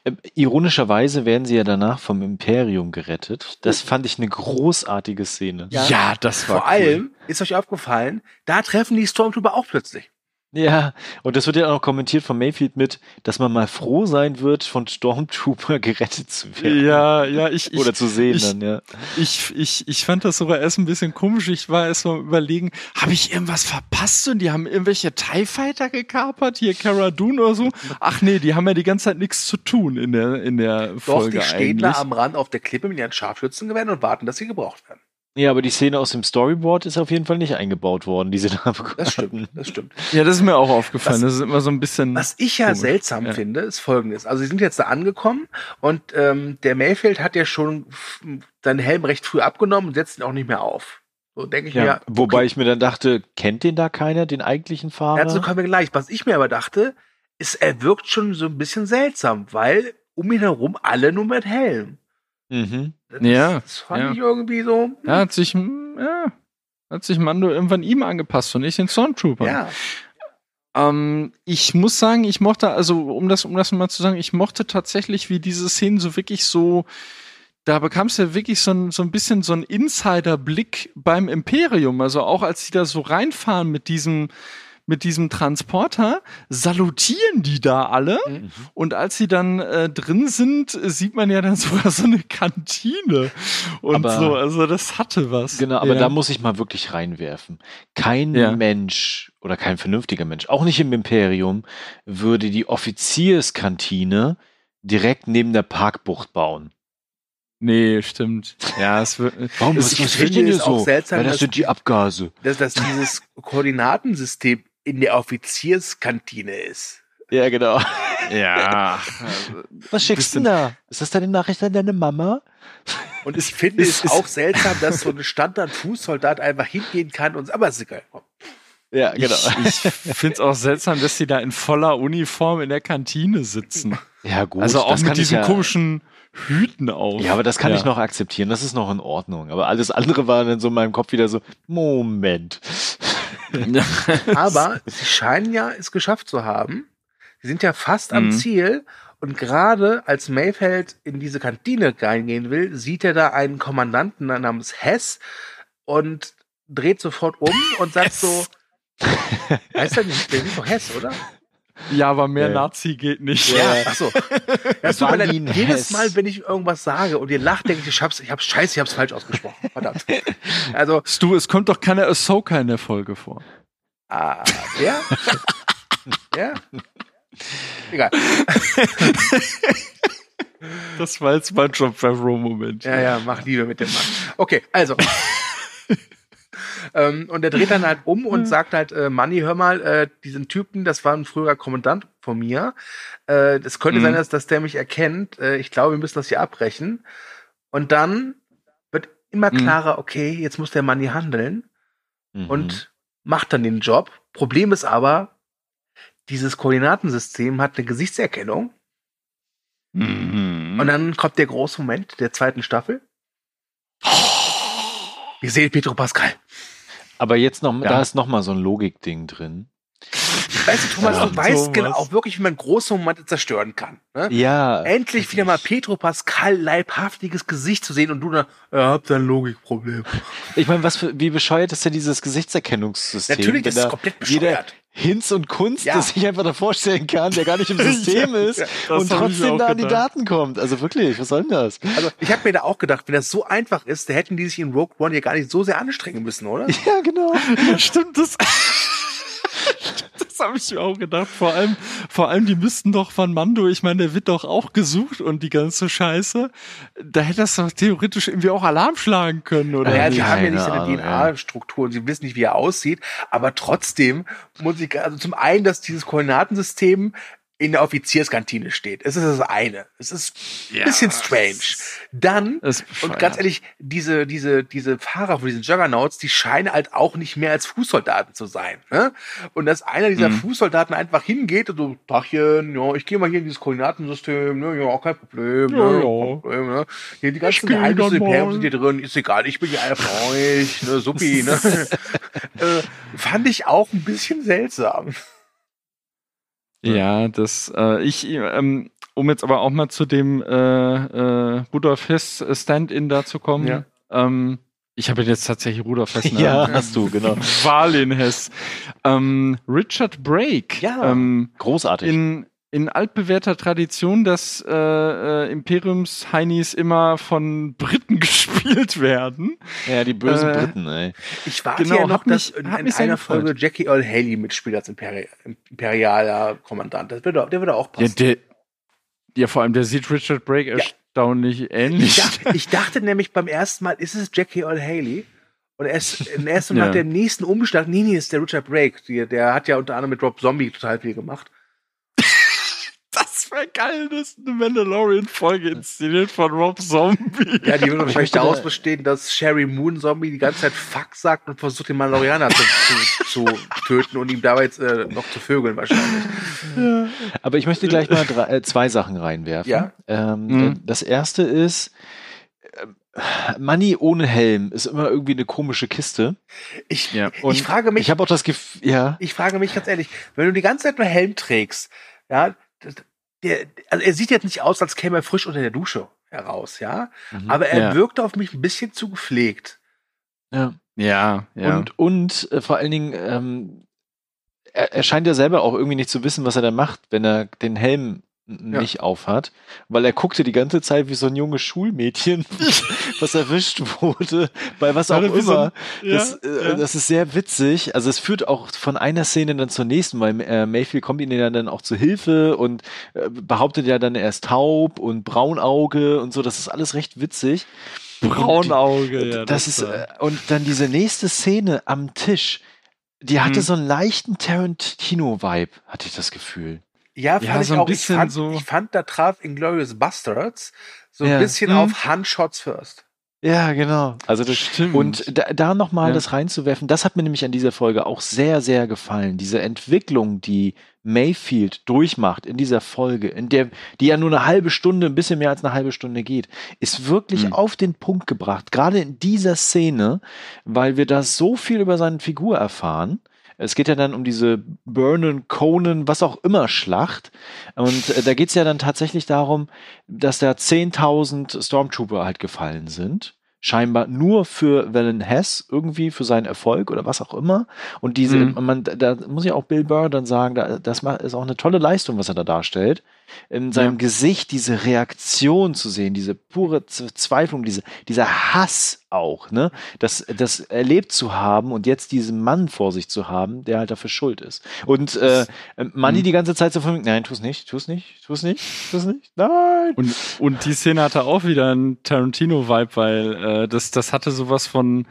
Speaker 2: Ähm, Ironischerweise werden sie ja danach vom Imperium gerettet. Das fand ich eine großartige Szene.
Speaker 3: Ja.
Speaker 4: Ja, das war
Speaker 3: Vor
Speaker 4: cool.
Speaker 3: allem ist euch aufgefallen, da treffen die Stormtrooper auch plötzlich.
Speaker 2: Ja, und das wird ja auch noch kommentiert von Mayfield mit, dass man mal froh sein wird, von Stormtrooper gerettet zu werden.
Speaker 4: Ja, ja, ich, ich,
Speaker 2: Oder zu sehen
Speaker 4: ich-
Speaker 2: dann, ja.
Speaker 4: ich, ich, ich fand das sogar erst ein bisschen komisch. Ich war erst mal überlegen, habe ich irgendwas verpasst und die haben irgendwelche TIE Fighter gekapert, hier Cara Dune oder so? Ach nee, die haben ja die ganze Zeit nichts zu tun in der, in der
Speaker 3: Doch,
Speaker 4: Folge
Speaker 3: die stehen
Speaker 4: eigentlich.
Speaker 3: da am Rand auf der Klippe mit ihren Scharfschützengewehren und warten, dass sie gebraucht werden.
Speaker 2: Ja, aber die Szene aus dem Storyboard ist auf jeden Fall nicht eingebaut worden, die sie da bekommen
Speaker 3: Das stimmt, das stimmt.
Speaker 4: ja, das ist mir auch aufgefallen.
Speaker 3: Was-
Speaker 4: das ist immer so ein bisschen.
Speaker 3: Was ich ja
Speaker 4: Komisch.
Speaker 3: seltsam
Speaker 4: Ja.
Speaker 3: finde, ist folgendes. Also sie sind jetzt da angekommen und ähm, der Mayfield hat ja schon seinen Helm recht früh abgenommen und setzt ihn auch nicht mehr auf. So denke ich
Speaker 2: Ja,
Speaker 3: mir.
Speaker 2: wobei
Speaker 3: okay,
Speaker 2: ich mir dann dachte, kennt den da keiner, den eigentlichen Fahrer?
Speaker 3: dazu kommen wir gleich. Was ich mir aber dachte, ist, er wirkt schon so ein bisschen seltsam, weil um ihn herum alle nur mit Helm.
Speaker 2: mhm.
Speaker 3: Das,
Speaker 4: Ja,
Speaker 3: das fand
Speaker 4: ja.
Speaker 3: ich irgendwie so. hm,
Speaker 4: ja, hat sich, hm, ja, hat sich Mando irgendwann ihm angepasst und nicht den Stormtrooper.
Speaker 3: ja.
Speaker 4: Ähm, ich muss sagen, ich mochte, also um das, um das mal zu sagen, ich mochte tatsächlich, wie diese Szenen so wirklich so da bekamst du ja wirklich so ein, so ein bisschen so ein Insider-Blick beim Imperium. Also auch als die da so reinfahren mit diesem, mit diesem Transporter, salutieren die da alle.
Speaker 3: Mhm.
Speaker 4: Und als sie dann äh, drin sind, sieht man ja dann sogar so eine Kantine und
Speaker 2: Aber-
Speaker 4: so. Also das hatte was.
Speaker 2: Genau, aber
Speaker 4: ja.
Speaker 2: da muss ich mal wirklich reinwerfen. Kein
Speaker 4: Ja.
Speaker 2: Mensch oder kein vernünftiger Mensch, auch nicht im Imperium, würde die Offizierskantine direkt neben der Parkbucht bauen.
Speaker 4: Nee, stimmt. Ja, es wird.
Speaker 2: Warum?
Speaker 3: Es- ich finde es auch seltsam,
Speaker 2: Weil das
Speaker 3: dass
Speaker 2: sind die Abgase.
Speaker 3: dass, dass dieses Koordinatensystem in der Offizierskantine ist.
Speaker 2: Ja, genau.
Speaker 4: Ja.
Speaker 2: Was schickst du denn da? Ist das deine Nachricht an deine Mama?
Speaker 3: Und ich finde
Speaker 4: es
Speaker 3: auch seltsam, dass so ein Standard-Fußsoldat einfach hingehen kann und aber ist egal.
Speaker 2: Ja, genau.
Speaker 4: Ich, ich finde es auch seltsam, dass die da in voller Uniform in der Kantine sitzen.
Speaker 2: Ja, gut.
Speaker 4: also auch mit diesen
Speaker 2: ja,
Speaker 4: komischen Hüten auf.
Speaker 2: Ja, aber das kann
Speaker 4: Ja.
Speaker 2: ich noch akzeptieren. Das ist noch in Ordnung. Aber alles andere war dann so in meinem Kopf wieder so, Moment.
Speaker 3: Aber sie scheinen ja es geschafft zu haben. Sie sind ja fast am
Speaker 4: Mhm.
Speaker 3: Ziel. Und gerade als Mayfeld in diese Kantine reingehen will, sieht er da einen Kommandanten namens Hess und dreht sofort um und sagt so, heißt er nicht, der ist doch Hess, oder?
Speaker 4: Ja, aber mehr
Speaker 2: Ja.
Speaker 4: Nazi geht nicht.
Speaker 3: Ja, ach so. Das tut mir leid. Jedes. Mal, wenn ich irgendwas sage und ihr lacht, denke ich, ich hab's, ich hab's scheiße, ich hab's falsch ausgesprochen. Verdammt. Also,
Speaker 4: Stu, es kommt doch keine Ahsoka in der Folge vor.
Speaker 3: ah, ja? ja? Egal.
Speaker 4: Das war jetzt mein Job Favreau-Moment.
Speaker 3: Ja, ja, mach Liebe mit dem Mann. Okay, also. Ähm, und er dreht dann halt um und sagt halt, äh, Manni, hör mal, äh, diesen Typen, das war ein früherer Kommandant von mir. Äh, das könnte
Speaker 4: Mhm.
Speaker 3: sein, dass, dass der mich erkennt. Äh, ich glaube, wir müssen das hier abbrechen. Und dann wird immer
Speaker 4: Mhm.
Speaker 3: klarer, okay, jetzt muss der Manni handeln
Speaker 2: Mhm.
Speaker 3: und macht dann den Job. Problem ist aber, dieses Koordinatensystem hat eine Gesichtserkennung.
Speaker 4: Mhm.
Speaker 3: Und dann kommt der große Moment der zweiten Staffel. Wir sehen Pedro Pascal.
Speaker 2: Aber jetzt noch,
Speaker 4: Ja.
Speaker 2: da ist noch mal so ein Logikding drin.
Speaker 3: Weißt du, Thomas,
Speaker 4: Ja,
Speaker 3: du weißt
Speaker 4: Thomas.
Speaker 3: genau auch wirklich, wie man große Momente zerstören kann. Ne?
Speaker 2: Ja.
Speaker 3: Endlich wieder mal Pedro Pascal leibhaftiges Gesicht zu sehen und du da, ihr habt ein Logikproblem.
Speaker 2: Ich meine, was für, wie bescheuert ist denn dieses Gesichtserkennungssystem?
Speaker 3: Natürlich
Speaker 2: wenn
Speaker 3: ist es
Speaker 2: da
Speaker 3: komplett
Speaker 2: jeder
Speaker 3: bescheuert.
Speaker 2: Hinz und Kunst,
Speaker 3: Ja.
Speaker 2: das sich einfach da vorstellen kann, der gar nicht im System
Speaker 4: Ja,
Speaker 2: ist und
Speaker 4: ich
Speaker 2: trotzdem da an die. Daten kommt. Also wirklich, was soll denn das?
Speaker 3: Also ich habe mir da auch gedacht, wenn das so einfach ist, da hätten die sich in Rogue One ja gar nicht so sehr anstrengen müssen, oder?
Speaker 2: Ja, genau.
Speaker 4: Stimmt, das. Das habe ich mir auch gedacht. Vor allem, vor allem, die müssten doch von Mando, ich meine, der wird doch auch gesucht und die ganze Scheiße. Da hätte das doch theoretisch irgendwie auch Alarm schlagen können, oder?
Speaker 3: Naja, sie haben ja nicht seine DNA-Struktur und sie wissen nicht, wie er aussieht, aber trotzdem muss ich, also zum einen, dass dieses Koordinatensystem in der Offizierskantine steht. Es ist das eine. Es ist ein
Speaker 4: Ja,
Speaker 3: bisschen strange. Dann, und ganz ehrlich, diese, diese, diese Fahrer von diesen Juggernauts, die scheinen halt auch nicht mehr als Fußsoldaten zu sein. Ne? Und dass einer dieser
Speaker 4: Mhm.
Speaker 3: Fußsoldaten einfach hingeht und so, Dachchen, ja, ich gehe mal hier in dieses Koordinatensystem, ne, ja, kein Problem,
Speaker 4: Ja,
Speaker 3: ne,
Speaker 4: ja.
Speaker 3: Problem, ne. Hier die ganzen
Speaker 4: geh
Speaker 3: Geheimnisse sind hier drin, ist egal, ich bin hier einer von euch, ne, Suppi, ne. äh, fand ich auch ein bisschen seltsam.
Speaker 4: Ja, das, äh, ich, ähm, um jetzt aber auch mal zu dem äh, äh, Rudolf Hess Stand-in da zu kommen.
Speaker 3: Ja.
Speaker 4: Ähm, ich habe jetzt tatsächlich Rudolf Hess. ne?
Speaker 2: Ja, hast du, genau.
Speaker 4: Walin Hess. Ähm, Richard Brake.
Speaker 3: Ja.
Speaker 4: Ähm,
Speaker 2: Großartig.
Speaker 4: in, in altbewährter Tradition, dass äh, äh, Imperiums-Heinis immer von Briten gespielt werden.
Speaker 2: ja, die bösen
Speaker 4: äh,
Speaker 2: Briten, ey.
Speaker 3: Ich warte
Speaker 4: Genau,
Speaker 3: ja noch,
Speaker 4: mich-
Speaker 3: dass in, in einer
Speaker 4: gefreut.
Speaker 3: Folge Jackie Earl Haley mitspielt als Imperi imperialer Kommandant. Das würde, der würde auch
Speaker 4: Ja,
Speaker 3: passen.
Speaker 4: der, ja, vor allem, der sieht Richard Brake erstaunlich
Speaker 3: ich,
Speaker 4: ähnlich.
Speaker 3: dachte, ich dachte nämlich beim ersten Mal, ist es Jackie Earl Haley? Und erst, erst
Speaker 4: Ja.
Speaker 3: nach dem nächsten Umschlag, nee, nee, ist der Richard Brake. Der, der hat ja unter anderem mit Rob Zombie total viel gemacht.
Speaker 4: Das wäre geil, das ist eine Mandalorian-Folge inszeniert von Rob Zombie.
Speaker 3: Ja, die würde wahrscheinlich
Speaker 2: möchte
Speaker 3: daraus
Speaker 2: da-
Speaker 3: bestehen, dass Sherry Moon Zombie die ganze Zeit Fuck sagt und versucht, den Mandalorianer zu, zu, zu töten und ihm dabei jetzt äh, noch zu vögeln wahrscheinlich.
Speaker 2: Aber ich möchte gleich mal drei, äh, zwei Sachen reinwerfen.
Speaker 3: Ja.
Speaker 2: Ähm,
Speaker 4: Mhm.
Speaker 2: Das erste ist, ähm, Money ohne Helm ist immer irgendwie eine komische Kiste.
Speaker 3: Ich,
Speaker 4: Ja,
Speaker 2: Und
Speaker 3: ich frage mich,
Speaker 2: Ich habe auch das Gefühl, ja.
Speaker 3: ich frage mich ganz ehrlich, wenn du die ganze Zeit nur Helm trägst, ja, das, der, also er sieht jetzt nicht aus, als käme er frisch unter der Dusche. heraus, ja.
Speaker 2: Mhm.
Speaker 3: Aber er
Speaker 4: Ja.
Speaker 3: wirkte auf mich ein bisschen zu gepflegt.
Speaker 2: Ja.
Speaker 4: Ja, ja.
Speaker 2: Und, und äh, vor allen Dingen, ähm, er, er scheint ja selber auch irgendwie nicht zu wissen, was er da macht, wenn er den Helm
Speaker 3: Ja.
Speaker 2: nicht aufhat, weil er guckte die ganze Zeit wie so ein junges Schulmädchen, was erwischt wurde, bei was auch
Speaker 4: Oder wie so
Speaker 2: immer.
Speaker 4: ein-
Speaker 2: das,
Speaker 4: ja,
Speaker 2: äh,
Speaker 4: ja.
Speaker 2: das ist sehr witzig. Also es führt auch von einer Szene dann zur nächsten, weil äh, Mayfield kommt ihnen ja dann auch zu Hilfe und äh, behauptet ja dann, er ist taub und Braunauge und so. Das ist alles recht witzig.
Speaker 4: Braunauge, ja.
Speaker 2: das, ist
Speaker 4: war-
Speaker 2: äh, und dann diese nächste Szene am Tisch, die hatte
Speaker 4: Mhm.
Speaker 2: so einen leichten Tarantino-Vibe, hatte ich das Gefühl.
Speaker 3: Ja,
Speaker 4: Ja,
Speaker 3: fand ich
Speaker 4: so ein
Speaker 3: auch.
Speaker 4: bisschen
Speaker 3: ich, fand,
Speaker 4: so-
Speaker 3: ich fand, da traf Inglourious Bastards so ein
Speaker 2: Ja.
Speaker 3: bisschen
Speaker 4: Mhm.
Speaker 3: auf Handshots first.
Speaker 2: Ja, genau. Also das,
Speaker 4: Stimmt.
Speaker 2: Und da, da nochmal
Speaker 4: Ja.
Speaker 2: das reinzuwerfen, das hat mir nämlich an dieser Folge auch sehr, sehr gefallen. Diese Entwicklung, die Mayfield durchmacht in dieser Folge, in der, die ja nur eine halbe Stunde, ein bisschen mehr als eine halbe Stunde geht, ist wirklich
Speaker 4: Mhm.
Speaker 2: auf den Punkt gebracht. Gerade in dieser Szene, weil wir da so viel über seine Figur erfahren. Es geht ja dann um diese Burnen, Conan, was auch immer Schlacht. Und äh, da geht es ja dann tatsächlich darum, dass da 10.000 Stormtrooper halt gefallen sind. Scheinbar nur für Valen Hess, irgendwie für seinen Erfolg oder was auch immer. Und diese,
Speaker 4: Mhm.
Speaker 2: man, da muss ich auch Bill Burr dann sagen, da, das ist auch eine tolle Leistung, was er da darstellt. In seinem
Speaker 4: Ja.
Speaker 2: Gesicht diese Reaktion zu sehen, diese pure Verzweiflung, diese, dieser Hass auch, ne? Das, das erlebt zu haben und jetzt diesen Mann vor sich zu haben, der halt dafür schuld ist. Und äh, Manni
Speaker 4: Mhm.
Speaker 2: die ganze Zeit so von, nein, tu's nicht, tu's nicht, tu's nicht, tu's nicht, nein.
Speaker 4: Und, und die Szene hatte auch wieder einen Tarantino-Vibe, weil äh, das, das hatte sowas von,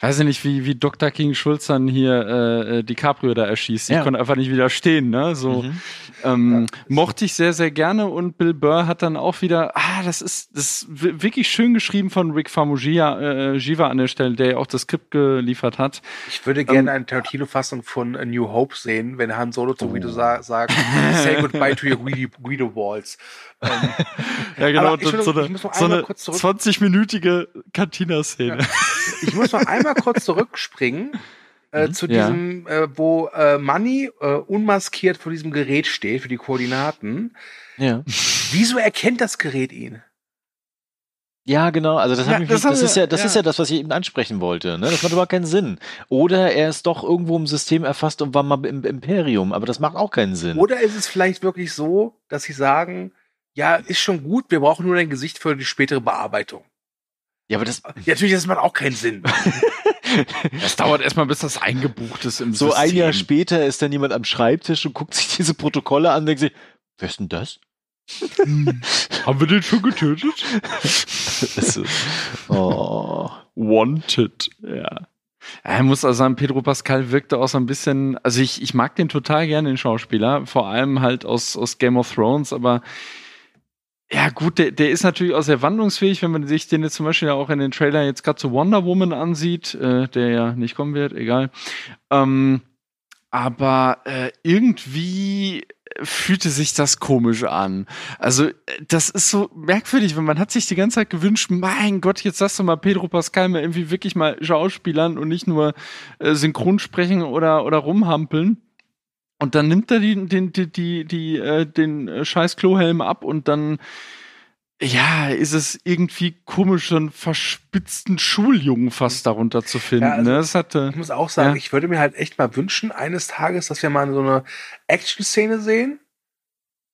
Speaker 4: weiß ich nicht, wie, wie Dr. King Schulz dann hier äh, äh, DiCaprio da erschießt. Ich
Speaker 2: Ja.
Speaker 4: konnte einfach nicht widerstehen, ne? So
Speaker 2: Mhm.
Speaker 4: ähm, mochte ich sehr, sehr gerne und Bill Burr hat dann auch wieder, ah, das ist, das ist wi- wirklich schön geschrieben von Rick Famuyiwa äh, Jiva an der Stelle, der ja auch das Skript geliefert hat.
Speaker 3: Ich würde gerne eine Tarantino-Fassung von A New Hope sehen, wenn Han Solo zu Guido
Speaker 2: Oh.
Speaker 3: sa sagt, say goodbye to your Guido, Guido Walls. Ähm,
Speaker 4: Ja, genau,
Speaker 3: ich will-
Speaker 4: so
Speaker 3: ich
Speaker 4: eine,
Speaker 3: muss noch
Speaker 4: so
Speaker 3: einmal
Speaker 4: eine
Speaker 3: kurz zurück-
Speaker 4: 20-minütige Cantina-Szene.
Speaker 3: Ich muss noch einmal kurz zurückspringen äh,
Speaker 2: Mhm.
Speaker 3: zu
Speaker 4: Ja.
Speaker 3: diesem, äh, wo äh, Money äh, unmaskiert vor diesem Gerät steht, für die Koordinaten.
Speaker 2: Ja.
Speaker 3: Wieso erkennt das Gerät ihn?
Speaker 2: Ja, genau. Also das,
Speaker 4: Ja,
Speaker 2: hat mich,
Speaker 4: das
Speaker 2: das, ist ja, das
Speaker 4: ja.
Speaker 2: ist ja das, was ich eben ansprechen wollte. Ne? Das macht überhaupt keinen Sinn. Oder er ist doch irgendwo im System erfasst und war mal im Imperium, aber das macht auch keinen Sinn.
Speaker 3: Oder ist es vielleicht wirklich so, dass sie sagen, ja, ist schon gut, wir brauchen nur dein Gesicht für die spätere Bearbeitung.
Speaker 2: Ja, aber das
Speaker 3: Ja, natürlich, das macht auch keinen Sinn.
Speaker 4: Das dauert erstmal, bis das eingebucht ist im
Speaker 2: so
Speaker 4: System.
Speaker 2: ein Jahr später ist dann jemand am Schreibtisch und guckt sich diese Protokolle an und denkt sich, wer ist denn das?
Speaker 4: Haben wir den schon getötet?
Speaker 2: Das ist, oh.
Speaker 4: Wanted, ja. Er muss also sagen, Pedro Pascal wirkte auch so ein bisschen, also ich, ich mag den total gerne, den Schauspieler, vor allem halt aus, aus Game of Thrones, aber ja gut, der, der ist natürlich auch sehr wandlungsfähig, wenn man sich den jetzt zum Beispiel auch in den Trailer jetzt gerade zu Wonder Woman ansieht, äh, der ja nicht kommen wird, egal. Ähm, aber äh, irgendwie fühlte sich das komisch an. Also, das ist so merkwürdig, weil man hat sich die ganze Zeit gewünscht, mein Gott, jetzt lass doch mal Pedro Pascal mal irgendwie wirklich mal Schauspielern und nicht nur äh, synchron sprechen oder, oder rumhampeln. Und dann nimmt er die, den, die, die, die, äh, den äh, scheiß Klohelm ab und dann, ja, ist es irgendwie komisch, so einen verspitzten Schuljungen fast darunter zu finden.
Speaker 3: Ja, also-
Speaker 4: ne? Das hatte,
Speaker 3: Ich muss auch sagen,
Speaker 4: Ja.
Speaker 3: ich würde mir halt echt mal wünschen, eines Tages, dass wir mal so eine Action-Szene sehen,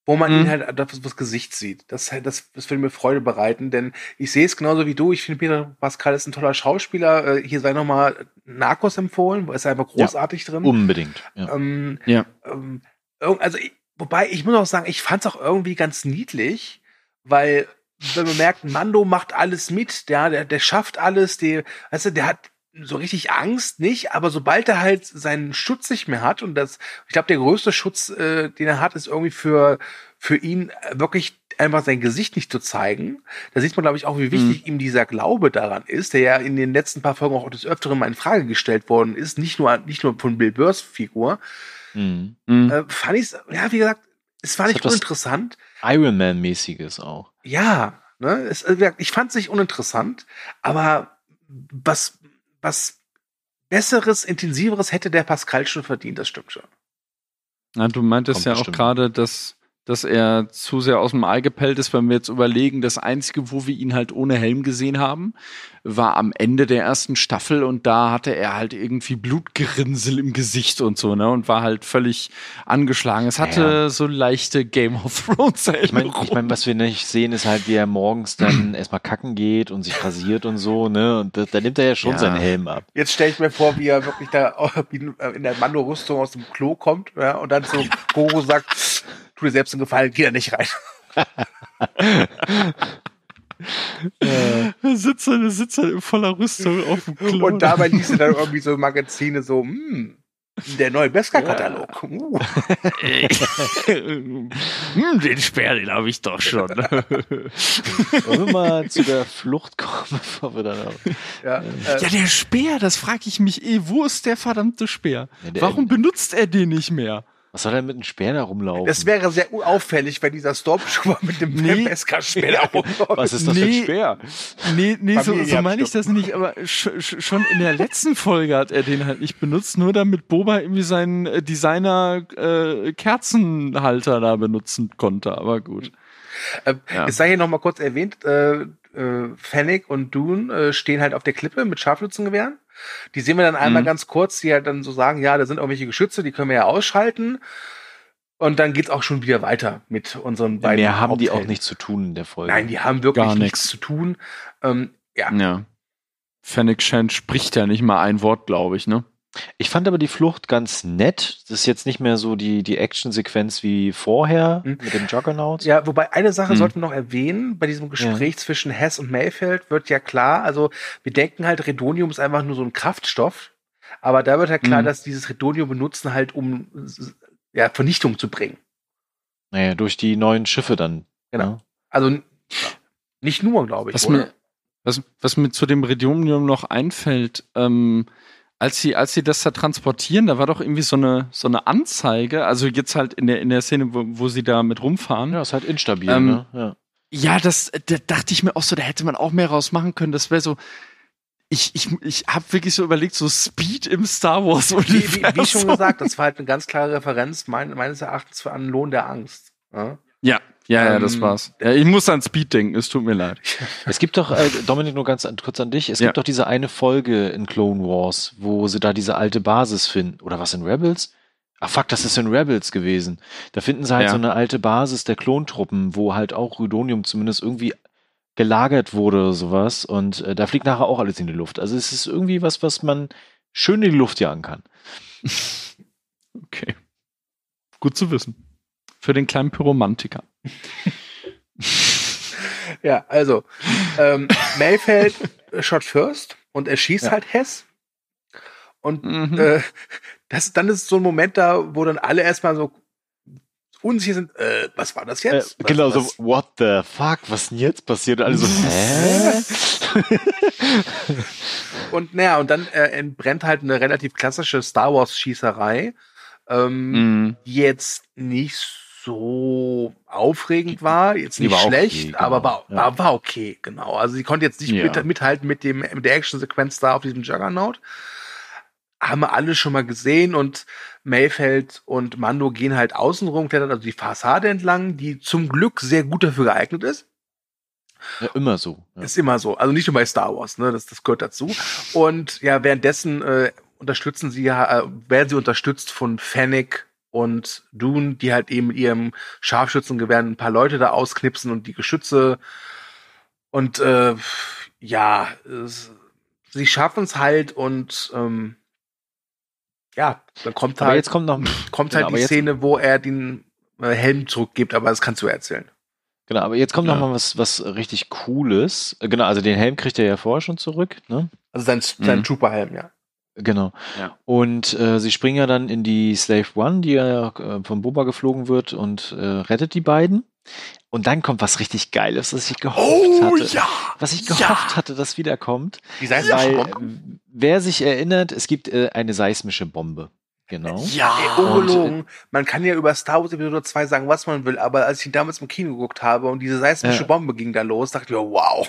Speaker 3: wo man
Speaker 4: Mhm.
Speaker 3: ihn halt das, das Gesicht sieht. Das, das, das würde mir Freude bereiten, denn ich sehe es genauso wie du. Ich finde, Peter Pascal ist ein toller Schauspieler. Äh, Hier sei nochmal Narcos empfohlen, ist er einfach großartig drin.
Speaker 2: Unbedingt. Ja.
Speaker 3: Ähm,
Speaker 4: ja.
Speaker 3: ähm, also, ich, wobei, ich muss auch sagen, ich fand es auch irgendwie ganz niedlich, weil, wenn man merkt, Mando macht alles mit, der, der, der schafft alles, der, weißt du, der hat so richtig Angst nicht, aber sobald er halt seinen Schutz nicht mehr hat und das, ich glaube, der größte Schutz, äh, den er hat, ist irgendwie für, für ihn äh, wirklich einfach sein Gesicht nicht zu zeigen. Da sieht man, glaube ich, auch, wie wichtig ihm dieser Glaube daran ist, der ja in den letzten paar Folgen auch des Öfteren mal in Frage gestellt worden ist, nicht nur, nicht nur von Bill Burrs Figur,
Speaker 2: Mhm.
Speaker 4: Mhm.
Speaker 3: äh, fand ich ja, wie gesagt, es war nicht uninteressant.
Speaker 2: Iron Man-mäßiges auch.
Speaker 3: Ja, ne, es, gesagt, ich fand es nicht uninteressant, aber was, was Besseres, Intensiveres hätte der Pascal schon verdient, das stimmt schon.
Speaker 4: Ja, du meintest
Speaker 2: Kommt
Speaker 4: ja auch
Speaker 2: bestimmt.
Speaker 4: gerade, dass, dass er zu sehr aus dem Ei gepellt ist, wenn wir jetzt überlegen, das Einzige, wo wir ihn halt ohne Helm gesehen haben, war am Ende der ersten Staffel und da hatte er halt irgendwie Blutgerinnsel im Gesicht und so, ne? Und war halt völlig angeschlagen. Es hatte
Speaker 2: Ja.
Speaker 4: so leichte Game of Thrones
Speaker 2: Ich meine, ich mein, was wir nicht sehen, ist halt, wie er morgens dann erstmal kacken geht und sich rasiert und so, ne? Und da, da nimmt er ja schon
Speaker 4: Ja.
Speaker 2: seinen Helm ab.
Speaker 3: Jetzt stelle ich mir vor, wie er wirklich da wie in der Mando-Rüstung aus dem Klo kommt ja, und dann zu Goro sagt, tu dir selbst einen Gefallen, geh da nicht rein.
Speaker 4: Er sitzt halt, er sitzt halt in voller Rüstung auf dem Klo.
Speaker 3: Und dabei liest er dann irgendwie so Magazine so, hm, der neue Beskar-Katalog. Uh.
Speaker 4: hm, den Speer, den habe ich doch schon.
Speaker 2: Wollen wir mal zu der Flucht kommen, bevor wir dann auch.
Speaker 3: Ja, äh,
Speaker 4: ja, der Speer, das frage ich mich eh. Wo ist der verdammte Speer?
Speaker 2: Ja, der-
Speaker 4: Warum benutzt er den nicht mehr?
Speaker 2: Was soll denn mit einem Speer da rumlaufen?
Speaker 3: das wäre sehr auffällig, wenn dieser Stormtrooper mit dem
Speaker 4: Nee.
Speaker 3: Beskar-Speer da rumläuft.
Speaker 2: Was ist das für
Speaker 4: Nee.
Speaker 2: ein Speer?
Speaker 4: Nee, nee, so, so meine ich das nicht, aber sch, sch, schon in der letzten Folge hat er den halt nicht benutzt, nur damit Boba irgendwie seinen äh, Designer äh, Kerzenhalter da benutzen konnte, aber gut.
Speaker 3: Äh,
Speaker 4: Ja.
Speaker 3: Es sei hier noch mal kurz erwähnt, äh, äh, Fennec und Dune äh, stehen halt auf der Klippe mit Scharfschützengewehren. Die sehen wir dann einmal
Speaker 4: Mhm.
Speaker 3: ganz kurz, die halt dann so sagen, ja, da sind irgendwelche Geschütze, die können wir ja ausschalten. Und dann geht's auch schon wieder weiter mit unseren beiden
Speaker 2: Mehr haben die auch
Speaker 3: Haupthelden.
Speaker 2: nicht zu tun in der Folge.
Speaker 3: Nein, die haben wirklich
Speaker 4: Gar
Speaker 3: nichts zu tun. Ähm, ja,
Speaker 4: Ja. Fennec Shand spricht ja nicht mal ein Wort, glaube ich, ne?
Speaker 2: Ich fand aber die Flucht ganz nett. Das ist jetzt nicht mehr so die, die Actionsequenz wie vorher
Speaker 3: Mhm.
Speaker 2: mit dem Juggernaut.
Speaker 3: Ja, wobei eine Sache
Speaker 4: Hm.
Speaker 3: sollten wir noch erwähnen, bei diesem Gespräch zwischen Hess und Mayfeld wird ja klar, also wir denken halt, Redonium ist einfach nur so ein Kraftstoff, aber da wird halt klar,
Speaker 4: Hm.
Speaker 3: dass dieses Redonium benutzen halt, um ja, Vernichtung zu bringen.
Speaker 2: Naja, durch die neuen Schiffe dann.
Speaker 3: Genau.
Speaker 2: ne?
Speaker 3: Also nicht nur, glaube ich.
Speaker 4: Was mir, was, was mir zu dem Redonium noch einfällt, ähm, als sie, als sie das da transportieren, da war doch irgendwie so eine, so eine Anzeige, also jetzt halt in der, in der Szene, wo, wo sie da mit rumfahren.
Speaker 2: Ja, ist halt instabil,
Speaker 4: Ähm,
Speaker 2: ne? Ja.
Speaker 4: Ja, das da dachte ich mir auch so, da hätte man auch mehr rausmachen können. Das wäre so. Ich, ich, ich habe wirklich so überlegt, so Speed im Star Wars
Speaker 3: wie, wie, wie schon gesagt, das war halt eine ganz klare Referenz mein, meines Erachtens für einen Lohn der Angst. Ja?
Speaker 4: Ja, ja, ja, das
Speaker 3: Ähm,
Speaker 4: war's. Ja, ich muss an Speed denken, es tut mir leid.
Speaker 2: Es gibt doch, äh, Dominik, nur ganz an, kurz an dich, es
Speaker 4: Ja.
Speaker 2: gibt doch diese eine Folge in Clone Wars, wo sie da diese alte Basis finden. Oder was in Rebels? Ach fuck, das ist in Rebels gewesen. Da finden sie halt
Speaker 4: Ja.
Speaker 2: so eine alte Basis der Klontruppen, wo halt auch Rhydonium zumindest irgendwie gelagert wurde oder sowas. Und äh, da fliegt nachher auch alles in die Luft. Also es ist irgendwie was, was man schön in die Luft jagen kann.
Speaker 4: Okay. Gut zu wissen. Für den kleinen Pyromantiker.
Speaker 3: Ja, also, ähm, Mayfeld shot first und er schießt
Speaker 2: Ja.
Speaker 3: halt Hess. Und
Speaker 4: Mhm.
Speaker 3: äh, das, dann ist so ein Moment da, wo dann alle erstmal so unsicher sind, äh, was war das
Speaker 2: Äh,
Speaker 3: jetzt? was,
Speaker 2: genau,
Speaker 3: was?
Speaker 2: so, what the fuck, was denn jetzt passiert? Und alle so, hä?
Speaker 3: Und naja, und dann äh, entbrennt halt eine relativ klassische Star Wars Schießerei, ähm,
Speaker 4: Mhm.
Speaker 3: die jetzt nicht so aufregend war, jetzt nicht
Speaker 2: war okay,
Speaker 3: schlecht,
Speaker 2: genau,
Speaker 3: aber war, war, war okay, genau. Also sie konnte jetzt nicht
Speaker 4: Ja.
Speaker 3: mit, mithalten mit dem mit der Actionsequenz da auf diesem Juggernaut. Haben wir alle schon mal gesehen und Mayfeld und Mando gehen halt außenrum, klettern also die Fassade entlang, die zum Glück sehr gut dafür geeignet ist.
Speaker 2: Ja, immer so. Ja.
Speaker 3: Ist immer so. Also nicht nur bei Star Wars, ne? Das, das gehört dazu. Und ja, währenddessen äh, unterstützen sie ja, äh, werden sie unterstützt von Fennec und Dune, die halt eben mit ihrem Scharfschützengewehr ein paar Leute da ausknipsen und die Geschütze. Und äh, ja, es, sie schaffen es halt und ähm, ja, dann kommt
Speaker 2: Aber
Speaker 3: halt,
Speaker 2: jetzt kommt noch,
Speaker 3: kommt
Speaker 2: genau,
Speaker 3: halt die Szene, wo er den äh, Helm zurückgibt, aber das kannst du erzählen.
Speaker 2: genau, aber jetzt kommt
Speaker 4: Ja.
Speaker 2: noch mal was, was richtig Cooles. Äh, Genau, also den Helm kriegt er ja vorher schon zurück, ne?
Speaker 3: Also sein, sein
Speaker 4: Mhm.
Speaker 3: Trooperhelm, ja.
Speaker 2: Genau.
Speaker 4: Ja.
Speaker 2: Und äh, sie springen ja dann in die Slave One, die ja äh, von Boba geflogen wird und äh, rettet die beiden. Und dann kommt was richtig Geiles, was ich gehofft
Speaker 3: Oh,
Speaker 2: hatte.
Speaker 4: ja!
Speaker 2: Was ich
Speaker 4: Ja.
Speaker 2: gehofft hatte, das wiederkommt.
Speaker 3: Die seien
Speaker 2: Weil,
Speaker 3: ja.
Speaker 2: äh, wer sich erinnert, es gibt äh, eine seismische Bombe. Genau.
Speaker 3: Ey,
Speaker 4: Ja!
Speaker 3: ungelogen. Man kann ja über Star Wars Episode 2 sagen, was man will, aber als ich ihn damals im Kino geguckt habe und diese seismische
Speaker 2: Ja.
Speaker 3: Bombe ging da los, dachte ich, wow.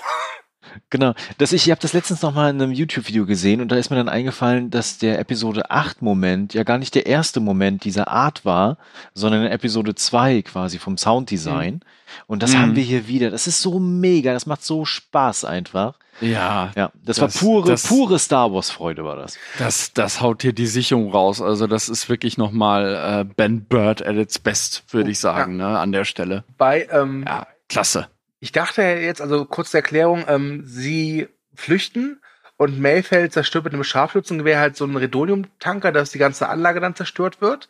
Speaker 2: Genau. Das ich ich habe das letztens noch mal in einem YouTube-Video gesehen und da ist mir dann eingefallen, dass der Episode 8 Moment ja gar nicht der erste Moment dieser Art war, sondern in Episode 2 quasi vom Sounddesign. Und das
Speaker 4: Mhm.
Speaker 2: haben wir hier wieder. Das ist so mega, das macht so Spaß einfach.
Speaker 4: Ja,
Speaker 2: Ja, das,
Speaker 4: Das-
Speaker 2: war pure,
Speaker 4: das-
Speaker 2: pure Star Wars Freude war das.
Speaker 4: das, das haut hier die Sicherung raus. Also das ist wirklich nochmal äh, Ben Bird at its best, würde ich sagen, ne, an der Stelle.
Speaker 3: Bei, ähm,
Speaker 4: Ja, klasse.
Speaker 3: Ich dachte jetzt, also kurze Erklärung, ähm, sie flüchten und Mayfeld zerstört mit einem Scharfschützengewehr halt so einen Redonium-Tanker, dass die ganze Anlage dann zerstört wird.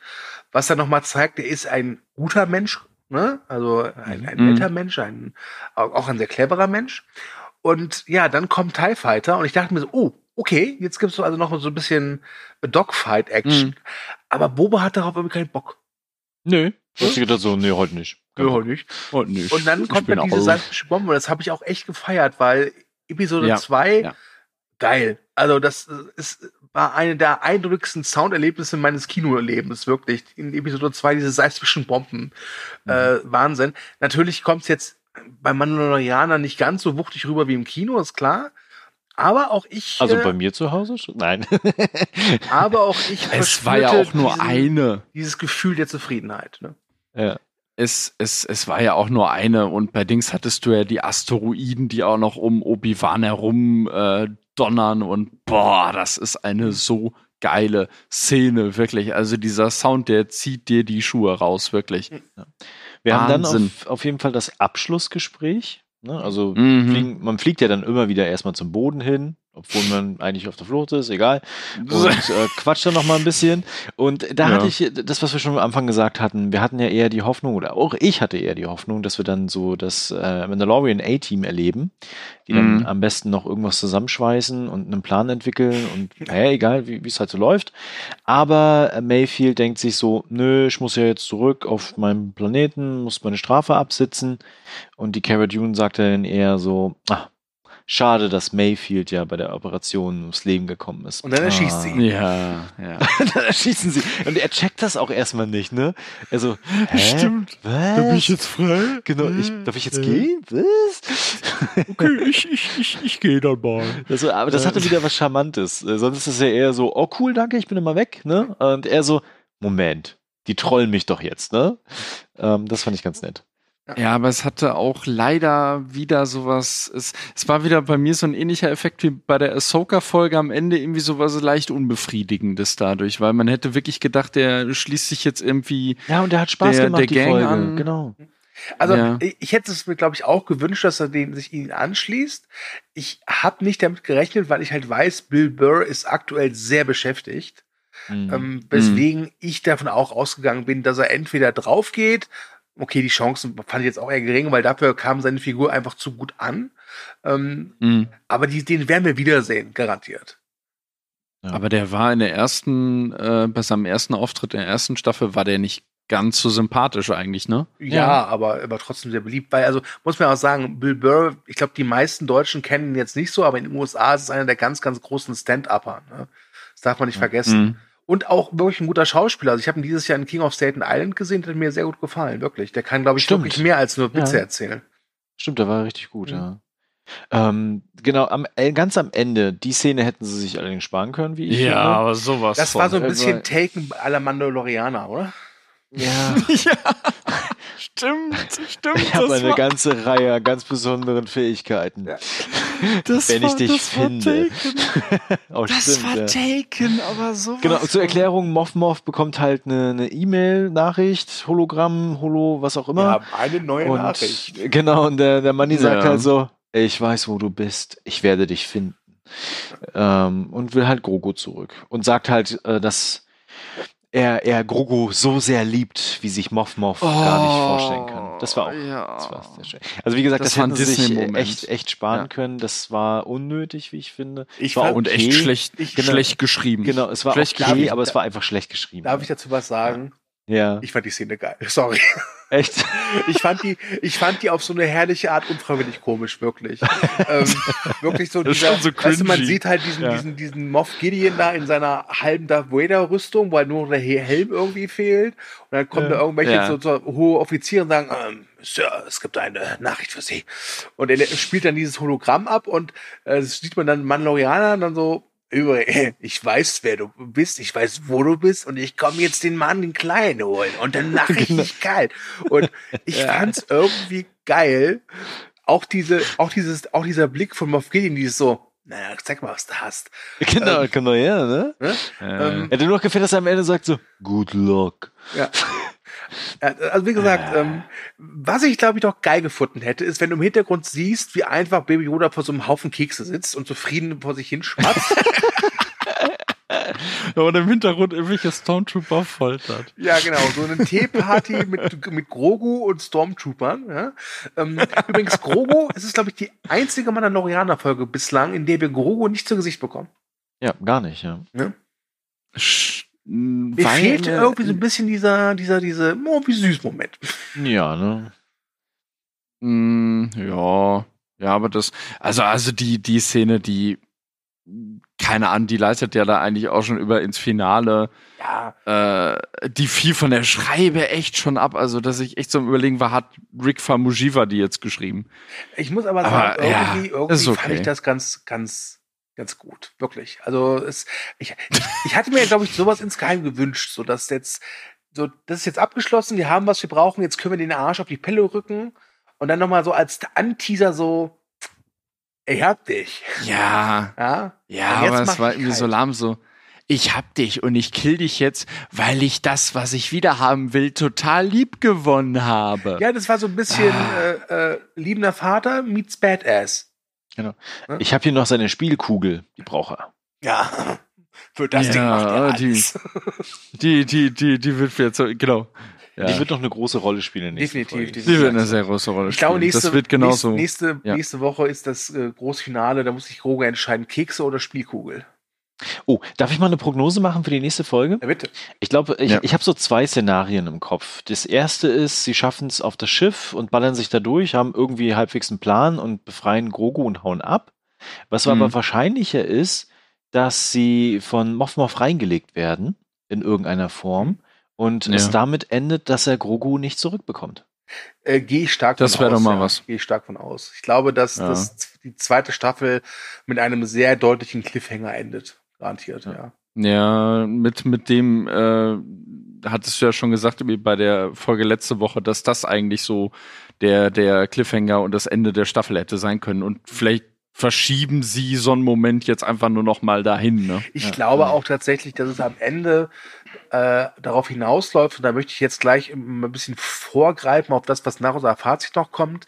Speaker 3: Was dann nochmal zeigt, er ist ein guter Mensch, ne? Also ein, ein
Speaker 4: Mhm.
Speaker 3: netter Mensch, ein, auch ein sehr cleverer Mensch. Und ja, dann kommt TIE Fighter und ich dachte mir so, oh, okay, jetzt gibt's so also noch so ein bisschen Dogfight-Action.
Speaker 4: Mhm.
Speaker 3: Aber Boba hat darauf irgendwie keinen Bock.
Speaker 2: Nö. Du gedacht so, nee, heute nicht.
Speaker 3: Ja, heute nicht.
Speaker 4: Und, nicht.
Speaker 3: Und dann kommt dann diese seismische Bombe und das habe ich auch echt gefeiert, weil Episode
Speaker 4: Ja,
Speaker 3: 2,
Speaker 4: ja.
Speaker 3: geil. Also das ist, war eine der eindrücklichsten Sounderlebnisse meines Kinoerlebens, wirklich. In Episode 2 diese seismischen Bomben.
Speaker 4: Mhm.
Speaker 3: Äh, Wahnsinn. Natürlich kommt es jetzt bei Mandalorianer nicht ganz so wuchtig rüber wie im Kino, ist klar. Aber auch ich,
Speaker 2: Also
Speaker 3: äh,
Speaker 2: bei mir zu Hause? schon? Nein.
Speaker 3: aber auch ich
Speaker 4: es war ja auch nur
Speaker 3: diesen,
Speaker 4: eine.
Speaker 3: dieses Gefühl der Zufriedenheit. Ne?
Speaker 2: Ja.
Speaker 4: Es, es, es war ja auch nur eine und bei Dings hattest du ja die Asteroiden, die auch noch um Obi-Wan herum äh, donnern und boah, das ist eine so geile Szene, wirklich. Also dieser Sound, der zieht dir die Schuhe raus, wirklich.
Speaker 2: Wir haben dann
Speaker 4: Wahnsinn.
Speaker 2: auf, auf jeden Fall das Abschlussgespräch. Ne? Also
Speaker 4: Mhm.
Speaker 2: fliegen, man fliegt ja dann immer wieder erstmal zum Boden hin, obwohl man eigentlich auf der Flucht ist, egal. Und äh, quatscht dann noch mal ein bisschen. Und da
Speaker 4: Ja.
Speaker 2: hatte ich das, was wir schon am Anfang gesagt hatten. Wir hatten ja eher die Hoffnung, oder auch ich hatte eher die Hoffnung, dass wir dann so das äh, Mandalorian A-Team erleben, die dann
Speaker 4: Mhm.
Speaker 2: am besten noch irgendwas zusammenschweißen und einen Plan entwickeln und naja, egal, wie es halt so läuft. Aber äh, Mayfield denkt sich so, nö, ich muss ja jetzt zurück auf meinen Planeten, muss meine Strafe absitzen. Und die Cara Dune sagt dann eher so, ah, schade, dass Mayfield ja bei der Operation ums Leben gekommen ist.
Speaker 3: Und dann erschießt
Speaker 2: Ah.
Speaker 3: sie ihn.
Speaker 4: Ja, ja.
Speaker 2: dann erschießen sie. Und er checkt das auch erstmal nicht, ne? Also, hä?
Speaker 4: Stimmt.
Speaker 2: Was?
Speaker 4: Da bin ich jetzt frei.
Speaker 2: Genau, ich, darf ich jetzt
Speaker 4: Äh.
Speaker 2: gehen? Was?
Speaker 4: Okay, ich, ich, ich, ich gehe dann mal.
Speaker 2: Also, aber das hatte wieder was Charmantes. Äh, Sonst ist es ja eher so, oh cool, danke, ich bin immer weg, ne? Und er so, Moment, die trollen mich doch jetzt, ne? Ähm, das fand ich ganz nett.
Speaker 4: Ja, aber es hatte auch leider wieder sowas. Es, es war wieder bei mir so ein ähnlicher Effekt wie bei der Ahsoka-Folge am Ende irgendwie sowas leicht Unbefriedigendes dadurch, weil man hätte wirklich gedacht, der schließt sich jetzt irgendwie.
Speaker 2: Ja, und der hat Spaß
Speaker 4: Der-
Speaker 2: gemacht,
Speaker 4: der
Speaker 2: die
Speaker 4: Gang
Speaker 2: Folge.
Speaker 4: an-
Speaker 2: Genau.
Speaker 3: Also
Speaker 4: Ja.
Speaker 3: ich, hätte es mir, glaube ich, auch gewünscht, dass er den, sich ihnen anschließt. Ich habe nicht damit gerechnet, weil ich halt weiß, Bill Burr ist aktuell sehr beschäftigt.
Speaker 2: Mhm.
Speaker 3: Ähm, weswegen ich davon auch ausgegangen bin, dass er entweder drauf geht. Okay, die Chancen fand ich jetzt auch eher gering, weil dafür kam seine Figur einfach zu gut an. Ähm,
Speaker 4: Hm.
Speaker 3: aber die, den werden wir wiedersehen, garantiert.
Speaker 2: Ja.
Speaker 4: Aber der war in der ersten, äh, bei seinem ersten Auftritt in der ersten Staffel war der nicht ganz so sympathisch eigentlich, ne?
Speaker 3: Ja, aber, aber trotzdem sehr beliebt. Weil, also muss man auch sagen, Bill Burr, ich glaube, die meisten Deutschen kennen ihn jetzt nicht so, aber in den USA ist es einer der ganz, ganz großen Stand-Upper. Ne? Das darf man nicht vergessen.
Speaker 4: Hm.
Speaker 3: Und auch wirklich ein guter Schauspieler. Also ich habe ihn dieses Jahr in King of Staten Island gesehen, der hat mir sehr gut gefallen, wirklich. Der kann, glaube ich,
Speaker 2: Stimmt.
Speaker 3: wirklich mehr als nur Witze
Speaker 2: Ja.
Speaker 3: erzählen.
Speaker 2: Stimmt, der war richtig gut,
Speaker 3: Mhm.
Speaker 2: ja. Ähm, genau, am, äh, ganz am Ende, die Szene hätten sie sich allerdings sparen können, wie ich finde.
Speaker 4: aber sowas.
Speaker 3: Das war so ein
Speaker 2: Also-
Speaker 3: bisschen Taken aller Mandalorianer, oder?
Speaker 2: Ja,
Speaker 4: ja, stimmt, stimmt.
Speaker 2: ich habe eine
Speaker 4: war-
Speaker 2: ganze Reihe an ganz besonderen Fähigkeiten.
Speaker 3: Ja.
Speaker 4: das
Speaker 2: wenn ich
Speaker 4: war-
Speaker 2: dich
Speaker 4: das war
Speaker 2: finde.
Speaker 4: Taken.
Speaker 2: oh,
Speaker 4: Das
Speaker 2: stimmt,
Speaker 4: war
Speaker 2: ja.
Speaker 4: Taken, aber sowas.
Speaker 2: Genau, zur Erklärung, Moff Moff bekommt halt eine eine E-Mail-Nachricht, Hologramm, Holo, was auch immer.
Speaker 3: eine neue
Speaker 2: und genau, und der, der Manni sagt
Speaker 4: Ja.
Speaker 2: halt so, ich weiß, wo du bist, ich werde dich finden. Ähm, und will halt Grogu zurück. Und sagt halt, äh, dass er, er Grogu so sehr liebt, wie sich Moff Moff gar nicht vorstellen kann. Das war auch
Speaker 4: Oh, ja.
Speaker 2: das war sehr schön. Also wie gesagt,
Speaker 4: Das
Speaker 2: das, hätten sie sich echt, echt sparen
Speaker 4: Ja.
Speaker 2: können. Das war unnötig, wie ich finde.
Speaker 3: Ich
Speaker 2: war
Speaker 3: fand-
Speaker 4: Und echt
Speaker 2: okay.
Speaker 4: schlecht,
Speaker 3: Ich-
Speaker 2: genau.
Speaker 4: schlecht geschrieben.
Speaker 2: Genau, es war
Speaker 4: Schlecht
Speaker 2: okay,
Speaker 3: geschrieben.
Speaker 2: aber es war einfach schlecht geschrieben.
Speaker 3: Darf ich dazu was sagen?
Speaker 2: ja.
Speaker 3: Ich fand die Szene geil. Sorry.
Speaker 2: Echt?
Speaker 3: Ich fand die, ich fand die auf so eine herrliche Art unfreiwillig komisch, wirklich. ähm, wirklich so
Speaker 4: Das ist
Speaker 3: dieser,
Speaker 4: schon so
Speaker 3: weißt du, man sieht halt diesen,
Speaker 4: Ja.
Speaker 3: diesen, diesen Moff Gideon da in seiner halben Darth Vader Rüstung, weil nur der He- Helm irgendwie fehlt. Und dann kommen da irgendwelche
Speaker 4: Ja.
Speaker 3: so, so hohe Offiziere und sagen, ähm, Sir, es gibt eine Nachricht für Sie. Und er spielt dann dieses Hologramm ab und äh, sieht man dann Mandalorianer und dann so, Übrigens, ich weiß, wer du bist, ich weiß, wo du bist und ich komme jetzt den Mann, den Kleinen holen und dann mache ich dich kalt. Und ich fand's irgendwie geil. Auch diese, auch dieses, auch dieser Blick von Moff Gideon, dieses so, naja, zeig mal, was du hast.
Speaker 2: Genau,
Speaker 3: Ähm,
Speaker 2: genau, ja, ne?
Speaker 3: Ne?
Speaker 4: Äh,
Speaker 3: Ähm,
Speaker 2: Hätte nur noch gefällt, dass er am Ende sagt so, good luck.
Speaker 3: Ja. Ja, Also wie gesagt, ähm, was ich glaube ich doch geil gefunden hätte, ist, wenn du im Hintergrund siehst, wie einfach Baby Yoda vor so einem Haufen Kekse sitzt und zufrieden vor sich hin schmatzt.
Speaker 4: und im Hintergrund irgendwelche Stormtrooper foltert.
Speaker 3: ja, genau, so eine Teeparty mit, mit Grogu und Stormtroopern. Ja. Ähm, übrigens, Grogu, es ist glaube ich die einzige Mandalorianer-Folge bislang, in der wir Grogu nicht zu Gesicht bekommen.
Speaker 2: Ja, gar nicht, ja.
Speaker 4: Sch-
Speaker 3: Mir
Speaker 4: weil-
Speaker 3: fehlt irgendwie so ein bisschen dieser, dieser, diese, oh, wie süß Moment.
Speaker 2: Ja, ne?
Speaker 4: Mm, ja, ja, aber das, also, also die, die Szene, die, keine Ahnung, die leitet ja da eigentlich auch schon über ins Finale.
Speaker 3: Ja,
Speaker 4: Äh, die fiel von der Schreibe echt schon ab, also dass ich echt so am überlegen war, hat Rick Famuyiwa die jetzt geschrieben?
Speaker 3: Ich muss aber
Speaker 4: Aber,
Speaker 3: sagen,
Speaker 4: ja,
Speaker 3: irgendwie, irgendwie
Speaker 4: ist
Speaker 3: fand
Speaker 4: okay.
Speaker 3: ich das ganz, ganz, ganz gut. Wirklich. Also es, ich, ich, hatte mir, glaube ich, sowas insgeheim gewünscht, so dass jetzt, so, das ist jetzt abgeschlossen, wir haben, was wir brauchen, jetzt können wir den Arsch auf die Pelle rücken und dann nochmal so als Anteaser so, ich hab dich.
Speaker 4: Ja,
Speaker 3: Ja,
Speaker 4: ja, aber es war
Speaker 3: ich
Speaker 4: irgendwie so
Speaker 3: kalt.
Speaker 4: lahm so. Ich hab dich und ich kill dich jetzt, weil ich das, was ich wieder haben will, total lieb gewonnen habe.
Speaker 3: ja, das war so ein bisschen
Speaker 4: Ah.
Speaker 3: äh, äh, liebender Vater meets Badass.
Speaker 2: Ich habe hier noch seine Spielkugel, die braucht er.
Speaker 3: Ja, für das
Speaker 4: Ja,
Speaker 3: Ding macht er
Speaker 4: die-
Speaker 3: alles.
Speaker 4: Die, die, die, die wird jetzt genau. Ja.
Speaker 2: Die wird noch eine große Rolle spielen.
Speaker 3: Definitiv.
Speaker 4: Die wird eine sehr große Rolle
Speaker 3: Ich glaube,
Speaker 4: spielen.
Speaker 3: nächste,
Speaker 4: das wird genauso.
Speaker 3: nächste, nächste,
Speaker 4: ja.
Speaker 3: nächste Woche ist das äh, große Finale. Da muss sich Roger entscheiden, Kekse oder Spielkugel.
Speaker 2: Oh, darf ich mal eine Prognose machen für die nächste Folge?
Speaker 3: Ja, bitte.
Speaker 2: Ich glaube, ich,
Speaker 4: Ja.
Speaker 2: ich habe so zwei Szenarien im Kopf. Das erste ist, sie schaffen es auf das Schiff und ballern sich da durch, haben irgendwie halbwegs einen Plan und befreien Grogu und hauen ab. Was
Speaker 4: Mhm.
Speaker 2: aber wahrscheinlicher ist, dass sie von Moff Moff reingelegt werden in irgendeiner Form und es
Speaker 4: Ja.
Speaker 2: damit endet, dass er Grogu nicht zurückbekommt.
Speaker 3: Äh, Gehe ich stark
Speaker 4: Das
Speaker 3: von aus.
Speaker 4: doch mal
Speaker 3: ja.
Speaker 4: was.
Speaker 3: Gehe ich stark von aus. Ich glaube, dass
Speaker 4: Ja.
Speaker 3: das die zweite Staffel mit einem sehr deutlichen Cliffhanger endet. Garantiert, ja.
Speaker 4: Ja, mit, mit dem, äh, hattest du ja schon gesagt bei der Folge letzte Woche, dass das eigentlich so der, der Cliffhanger und das Ende der Staffel hätte sein können. Und vielleicht verschieben sie so einen Moment jetzt einfach nur noch mal dahin, ne?
Speaker 3: Ich
Speaker 2: Ja.
Speaker 3: glaube auch tatsächlich, dass es am Ende äh, darauf hinausläuft, und da möchte ich jetzt gleich ein bisschen vorgreifen auf das, was nach unserer Fazit noch kommt.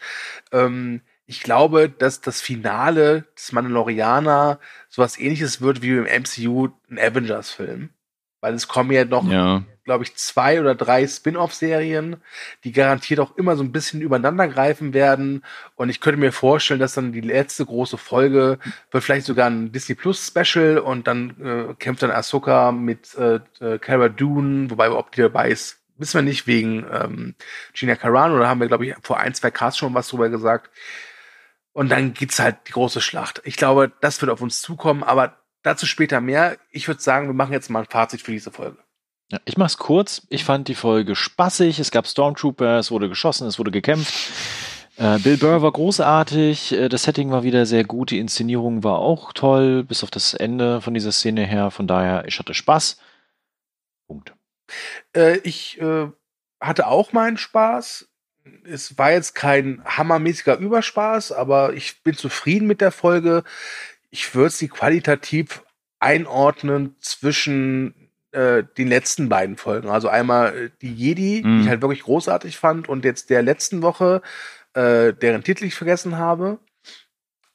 Speaker 3: Ähm, ich glaube, dass das Finale des Mandalorianer sowas ähnliches wird wie im MCU ein Avengers-Film. Weil es kommen ja noch
Speaker 4: Ja.
Speaker 3: glaube ich, zwei oder drei Spin-off-Serien, die garantiert auch immer so ein bisschen übereinander greifen werden. Und ich könnte mir vorstellen, dass dann die letzte große Folge wird vielleicht sogar ein Disney Plus Special und dann äh, kämpft dann Ahsoka mit äh, äh, Cara Dune, wobei ob die dabei ist, wissen wir nicht wegen ähm, Gina Carano. Da haben wir, glaube ich, vor ein, zwei Casts schon was drüber gesagt. Und dann gibt's halt die große Schlacht. Ich glaube, das wird auf uns zukommen, aber dazu später mehr. Ich würde sagen, wir machen jetzt mal ein Fazit für diese Folge.
Speaker 2: Ja, ich mach's kurz. Ich fand die Folge spaßig. Es gab Stormtrooper, es wurde geschossen, es wurde gekämpft. Äh, Bill Burr war großartig, äh, das Setting war wieder sehr gut, die Inszenierung war auch toll, bis auf das Ende von dieser Szene her. Von daher, ich hatte Spaß. Punkt.
Speaker 3: Äh, ich äh, hatte auch meinen Spaß. Es war jetzt kein hammermäßiger Überspaß, aber ich bin zufrieden mit der Folge. Ich würde sie qualitativ einordnen zwischen äh, den letzten beiden Folgen. Also einmal äh, die Jedi, die
Speaker 4: Mhm.
Speaker 3: ich halt wirklich großartig fand, und jetzt der letzten Woche, äh, deren Titel ich vergessen habe.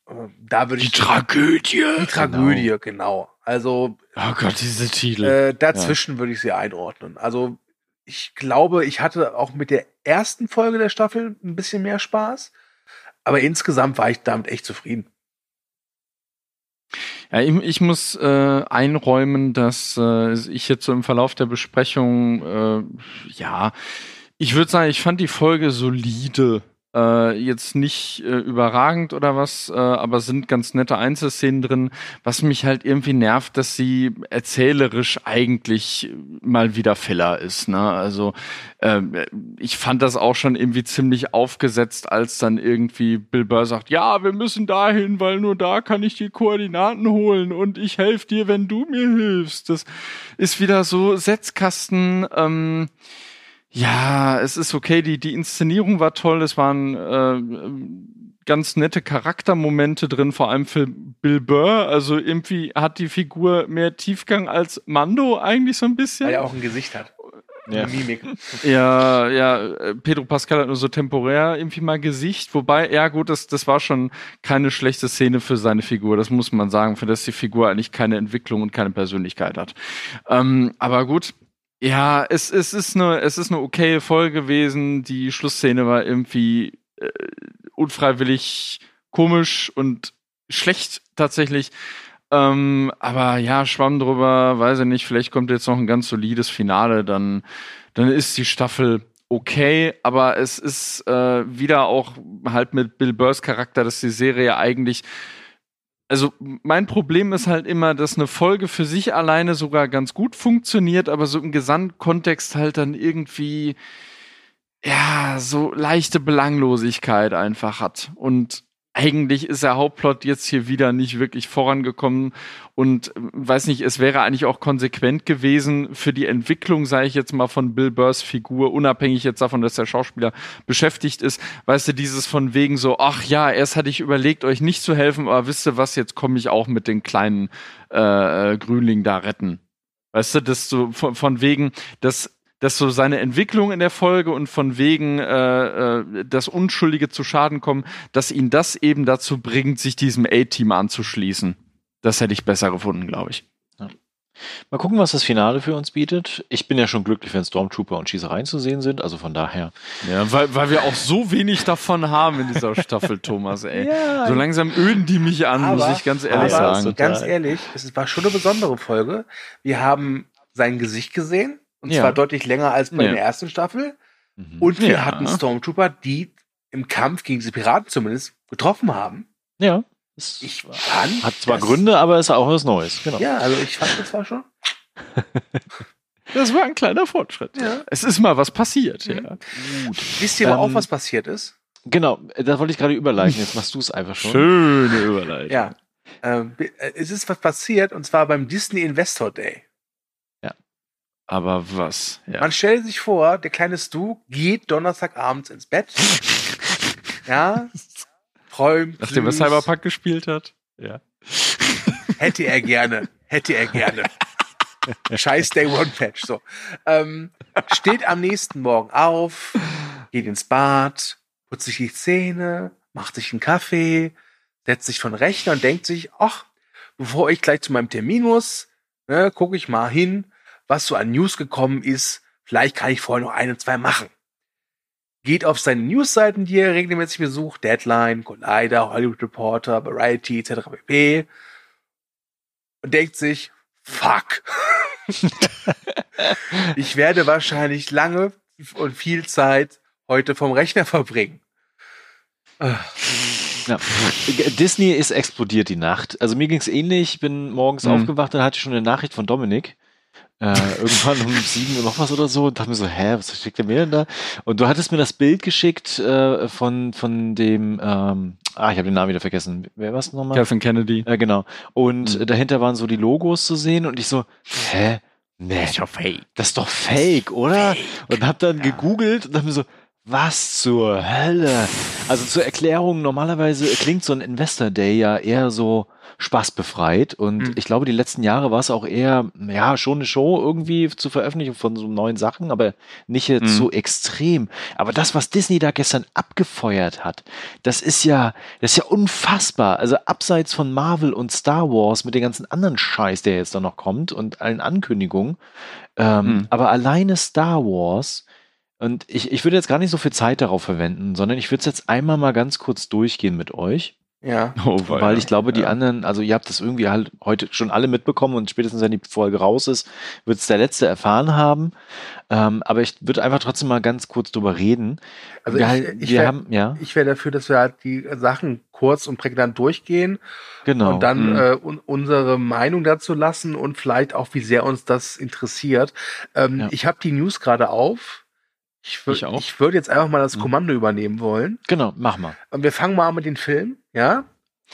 Speaker 3: Äh, da würde ich
Speaker 4: Tragödie.
Speaker 3: die Tragödie, genau. Also
Speaker 4: Oh Gott, diese Titel.
Speaker 3: äh, dazwischen würde ich sie einordnen. Also ich glaube, ich hatte auch mit der ersten Folge der Staffel ein bisschen mehr Spaß, aber insgesamt war ich damit echt zufrieden.
Speaker 4: Ja, ich, ich muss äh, einräumen, dass äh, ich jetzt so im Verlauf der Besprechung, äh, ja, Ich würde sagen, ich fand die Folge solide. Äh, jetzt nicht äh, überragend oder was, äh, aber sind ganz nette Einzelszenen drin. Was mich halt irgendwie nervt, dass sie erzählerisch eigentlich mal wieder Filler ist. Ne? Also äh, ich fand das auch schon irgendwie ziemlich aufgesetzt, als dann irgendwie Bill Burr sagt, ja, wir müssen dahin, weil nur da kann ich die Koordinaten holen und ich helfe dir, wenn du mir hilfst. Das ist wieder so Setzkasten. Ähm, ja, es ist okay, die, die Inszenierung war toll, es waren äh, ganz nette Charaktermomente drin, vor allem für Bill Burr. Also irgendwie hat die Figur mehr Tiefgang als Mando eigentlich so ein bisschen.
Speaker 3: Weil er auch ein Gesicht hat.
Speaker 2: Ja.
Speaker 3: Eine Mimik.
Speaker 4: Ja, ja, Pedro Pascal hat nur so temporär irgendwie mal Gesicht, wobei, ja gut, das, das war schon keine schlechte Szene für seine Figur, das muss man sagen, für das die Figur eigentlich keine Entwicklung und keine Persönlichkeit hat. Ähm, aber gut, ja, es, es ist eine, es ist eine okaye Folge gewesen. Die Schlussszene war irgendwie äh, unfreiwillig komisch und schlecht tatsächlich. Ähm, aber ja, schwamm drüber, weiß ich nicht, vielleicht kommt jetzt noch ein ganz solides Finale, dann, dann ist die Staffel okay, aber es ist äh, wieder auch halt mit Bill Burrs Charakter, dass die Serie eigentlich also mein Problem ist halt immer, dass eine Folge für sich alleine sogar ganz gut funktioniert, aber so im Gesamtkontext halt dann irgendwie ja so leichte Belanglosigkeit einfach hat. Und eigentlich ist der Hauptplot jetzt hier wieder nicht wirklich vorangekommen und äh, weiß nicht, es wäre eigentlich auch konsequent gewesen für die Entwicklung, sage ich jetzt mal, von Bill Burrs Figur, unabhängig jetzt davon, dass der Schauspieler beschäftigt ist. Weißt du, dieses von wegen so, ach ja, erst hatte ich überlegt, euch nicht zu helfen, aber wisst ihr was, jetzt komme ich auch mit den kleinen äh, äh Grünling da retten. Weißt du, das so von, von wegen, dass dass so seine Entwicklung in der Folge und von wegen äh, äh, das Unschuldige zu Schaden kommen, dass ihn das eben dazu bringt, sich diesem A-Team anzuschließen. Das hätte ich besser gefunden, glaube ich. Ja.
Speaker 2: Mal gucken, was das Finale für uns bietet. Ich bin ja schon glücklich, wenn Stormtrooper und Schießereien zu sehen sind, also von daher.
Speaker 4: Ja, weil, weil wir auch so wenig davon haben in dieser Staffel, Thomas, ey. Ja, so langsam öden die mich an, aber, muss ich ganz ehrlich aber, sagen.
Speaker 3: Ganz ehrlich, es war schon eine besondere Folge. Wir haben sein Gesicht gesehen, und ja. zwar deutlich länger als bei ja. der ersten Staffel. Mhm. Und wir ja. hatten Stormtrooper, die im Kampf gegen diese Piraten zumindest getroffen haben.
Speaker 2: Ja.
Speaker 3: Ich fand,
Speaker 2: hat zwar Gründe, aber ist auch was Neues.
Speaker 3: Genau. Ja, also ich fand das war schon.
Speaker 4: das war ein kleiner Fortschritt. Ja. Es ist mal was passiert. Mhm. Ja.
Speaker 3: Gut. Wisst ihr aber ähm, auch, was passiert ist?
Speaker 2: Genau, da wollte ich gerade überleiten. Jetzt machst du es einfach schon.
Speaker 4: Schöne Überleitung.
Speaker 3: Ja. Ähm, es ist was passiert und zwar beim Disney Investor Day.
Speaker 4: Aber was?
Speaker 3: Ja. Man stellt sich vor, der kleine Stu geht Donnerstagabends ins Bett. ja. Träumt.
Speaker 4: Nachdem er Cyberpunk gespielt hat.
Speaker 3: Ja. Hätte er gerne. Hätte er gerne. Scheiß Day One Patch. So. Ähm, steht am nächsten Morgen auf, geht ins Bad, putzt sich die Zähne, macht sich einen Kaffee, setzt sich von Rechner und denkt sich, ach, bevor ich gleich zu meinem Termin muss, ne, gucke ich mal hin, was so an News gekommen ist. Vielleicht kann ich vorher noch eine, zwei machen. Geht auf seine Newsseiten, die er regelmäßig besucht, Deadline, Collider, Hollywood Reporter, Variety, etc. pp. Und denkt sich, fuck. ich werde wahrscheinlich lange und viel Zeit heute vom Rechner verbringen.
Speaker 2: Ja. Disney ist explodiert die Nacht. Also mir ging es ähnlich. Ich bin morgens mhm. aufgewacht, dann hatte schon eine Nachricht von Dominik. Äh, irgendwann um sieben Uhr noch was oder so und dachte mir so, hä, was schickt der mir denn da? Und du hattest mir das Bild geschickt äh, von, von dem, ähm, ah, ich habe den Namen wieder vergessen. Wer war es nochmal?
Speaker 4: Kevin Kennedy.
Speaker 2: Äh, genau. Und mhm. dahinter waren so die Logos zu sehen und ich so, hä? Nee, das ist doch fake. Das ist doch fake, oder? Fake. Und hab dann ja. gegoogelt und dachte mir so, was zur Hölle? Also zur Erklärung, normalerweise klingt so ein Investor Day ja eher so spaßbefreit und mhm. ich glaube, die letzten Jahre war es auch eher, ja, schon eine Show irgendwie zu veröffentlichen von so neuen Sachen, aber nicht jetzt mhm. so extrem. Aber das, was Disney da gestern abgefeuert hat, das ist ja, das ist ja unfassbar. Also abseits von Marvel und Star Wars mit den ganzen anderen Scheiß, der jetzt da noch kommt und allen Ankündigungen, ähm, mhm. aber alleine Star Wars und ich, ich würde jetzt gar nicht so viel Zeit darauf verwenden, sondern ich würde es jetzt einmal mal ganz kurz durchgehen mit euch.
Speaker 3: Ja.
Speaker 4: Oh,
Speaker 2: Weil ich glaube, die
Speaker 4: ja.
Speaker 2: anderen, also ihr habt das irgendwie halt heute schon alle mitbekommen und spätestens wenn die Folge raus ist, wird es der Letzte erfahren haben. Ähm, aber ich würde einfach trotzdem mal ganz kurz drüber reden.
Speaker 3: Also
Speaker 2: wir
Speaker 3: ich- ich
Speaker 2: wir
Speaker 3: wär-
Speaker 2: haben, ja,
Speaker 3: Ich wäre dafür, dass wir halt die Sachen kurz und prägnant durchgehen
Speaker 2: genau.
Speaker 3: und dann
Speaker 4: Mhm.
Speaker 3: äh, un unsere Meinung dazu lassen und vielleicht auch, wie sehr uns das interessiert. Ähm,
Speaker 2: Ja.
Speaker 3: Ich habe die News gerade auf. Ich, würde jetzt einfach mal das
Speaker 2: Mhm.
Speaker 3: Kommando übernehmen wollen.
Speaker 2: genau, mach mal.
Speaker 3: Und wir fangen mal an mit den Filmen, ja?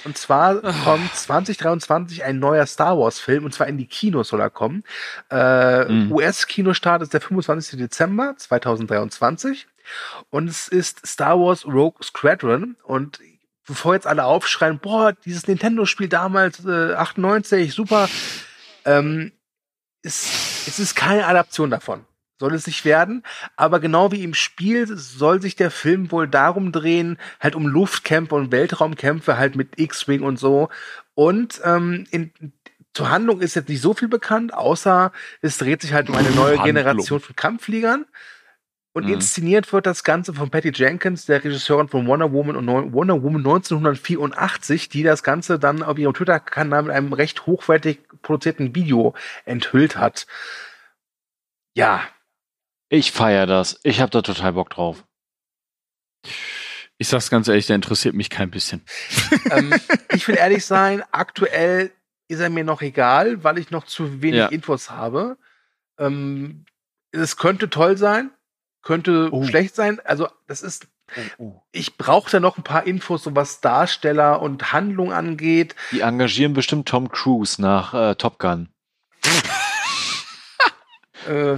Speaker 3: Und zwar kommt 2023 ein neuer Star Wars Film, und zwar in die Kinos soll er kommen. Äh,
Speaker 4: Mhm.
Speaker 3: US-Kinostart ist der 25. Dezember 2023. Und es ist Star Wars Rogue Squadron. Und bevor jetzt alle aufschreien, boah, dieses Nintendo-Spiel damals, äh, 98, super, ähm, ist, es ist keine Adaption davon. Soll es nicht werden. Aber genau wie im Spiel soll sich der Film wohl darum drehen, halt um Luftkämpfe und Weltraumkämpfe, halt mit X-Wing und so. Und ähm, in, zur Handlung ist jetzt nicht so viel bekannt, außer es dreht sich halt um eine neue
Speaker 4: Handlung.
Speaker 3: Generation von Kampffliegern. Und
Speaker 4: Mhm.
Speaker 3: inszeniert wird das Ganze von Patty Jenkins, der Regisseurin von Wonder Woman und Neu- Wonder Woman 1984, die das Ganze dann auf ihrem Twitter-Kanal mit einem recht hochwertig produzierten Video enthüllt hat. Ja,
Speaker 2: Ich feiere das. Ich habe da total Bock drauf.
Speaker 4: Ich sag's ganz ehrlich, der interessiert mich kein bisschen.
Speaker 3: ähm, ich will ehrlich sein, aktuell ist er mir noch egal, weil ich noch zu wenig
Speaker 4: Ja.
Speaker 3: Infos habe. Ähm, es könnte toll sein, könnte
Speaker 2: Oh.
Speaker 3: schlecht sein. Also das ist, ich brauche da noch ein paar Infos, so was Darsteller und Handlung angeht.
Speaker 2: Die engagieren bestimmt Tom Cruise nach äh, Top Gun.
Speaker 3: Äh,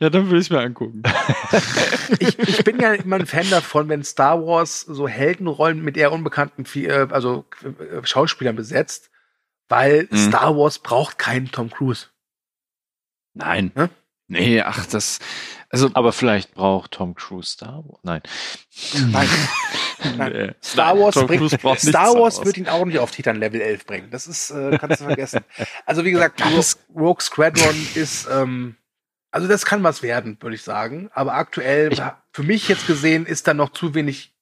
Speaker 4: Ja, dann will ich's mir angucken.
Speaker 3: ich, ich bin ja immer ein Fan davon, wenn Star Wars so Heldenrollen mit eher unbekannten äh, also äh, Schauspielern besetzt, weil
Speaker 4: Mhm.
Speaker 3: Star Wars braucht keinen Tom Cruise.
Speaker 4: Nein.
Speaker 3: Hä?
Speaker 4: Nee, ach, das. Also.
Speaker 2: Aber vielleicht braucht Tom Cruise Star Wars. Nein.
Speaker 3: Nein. Nein.
Speaker 4: Nee.
Speaker 3: Star Wars,
Speaker 4: Tom
Speaker 3: bringt,
Speaker 4: braucht nicht
Speaker 3: Star Wars
Speaker 4: Wars.
Speaker 3: wird ihn auch nicht auf Titan Level 11 bringen. Das ist, äh, kannst du vergessen. Also wie gesagt, Rogue Squadron ist, ähm, also das kann was werden, würde ich sagen. Aber aktuell,
Speaker 2: Ich-
Speaker 3: für mich jetzt gesehen, ist da noch zu wenig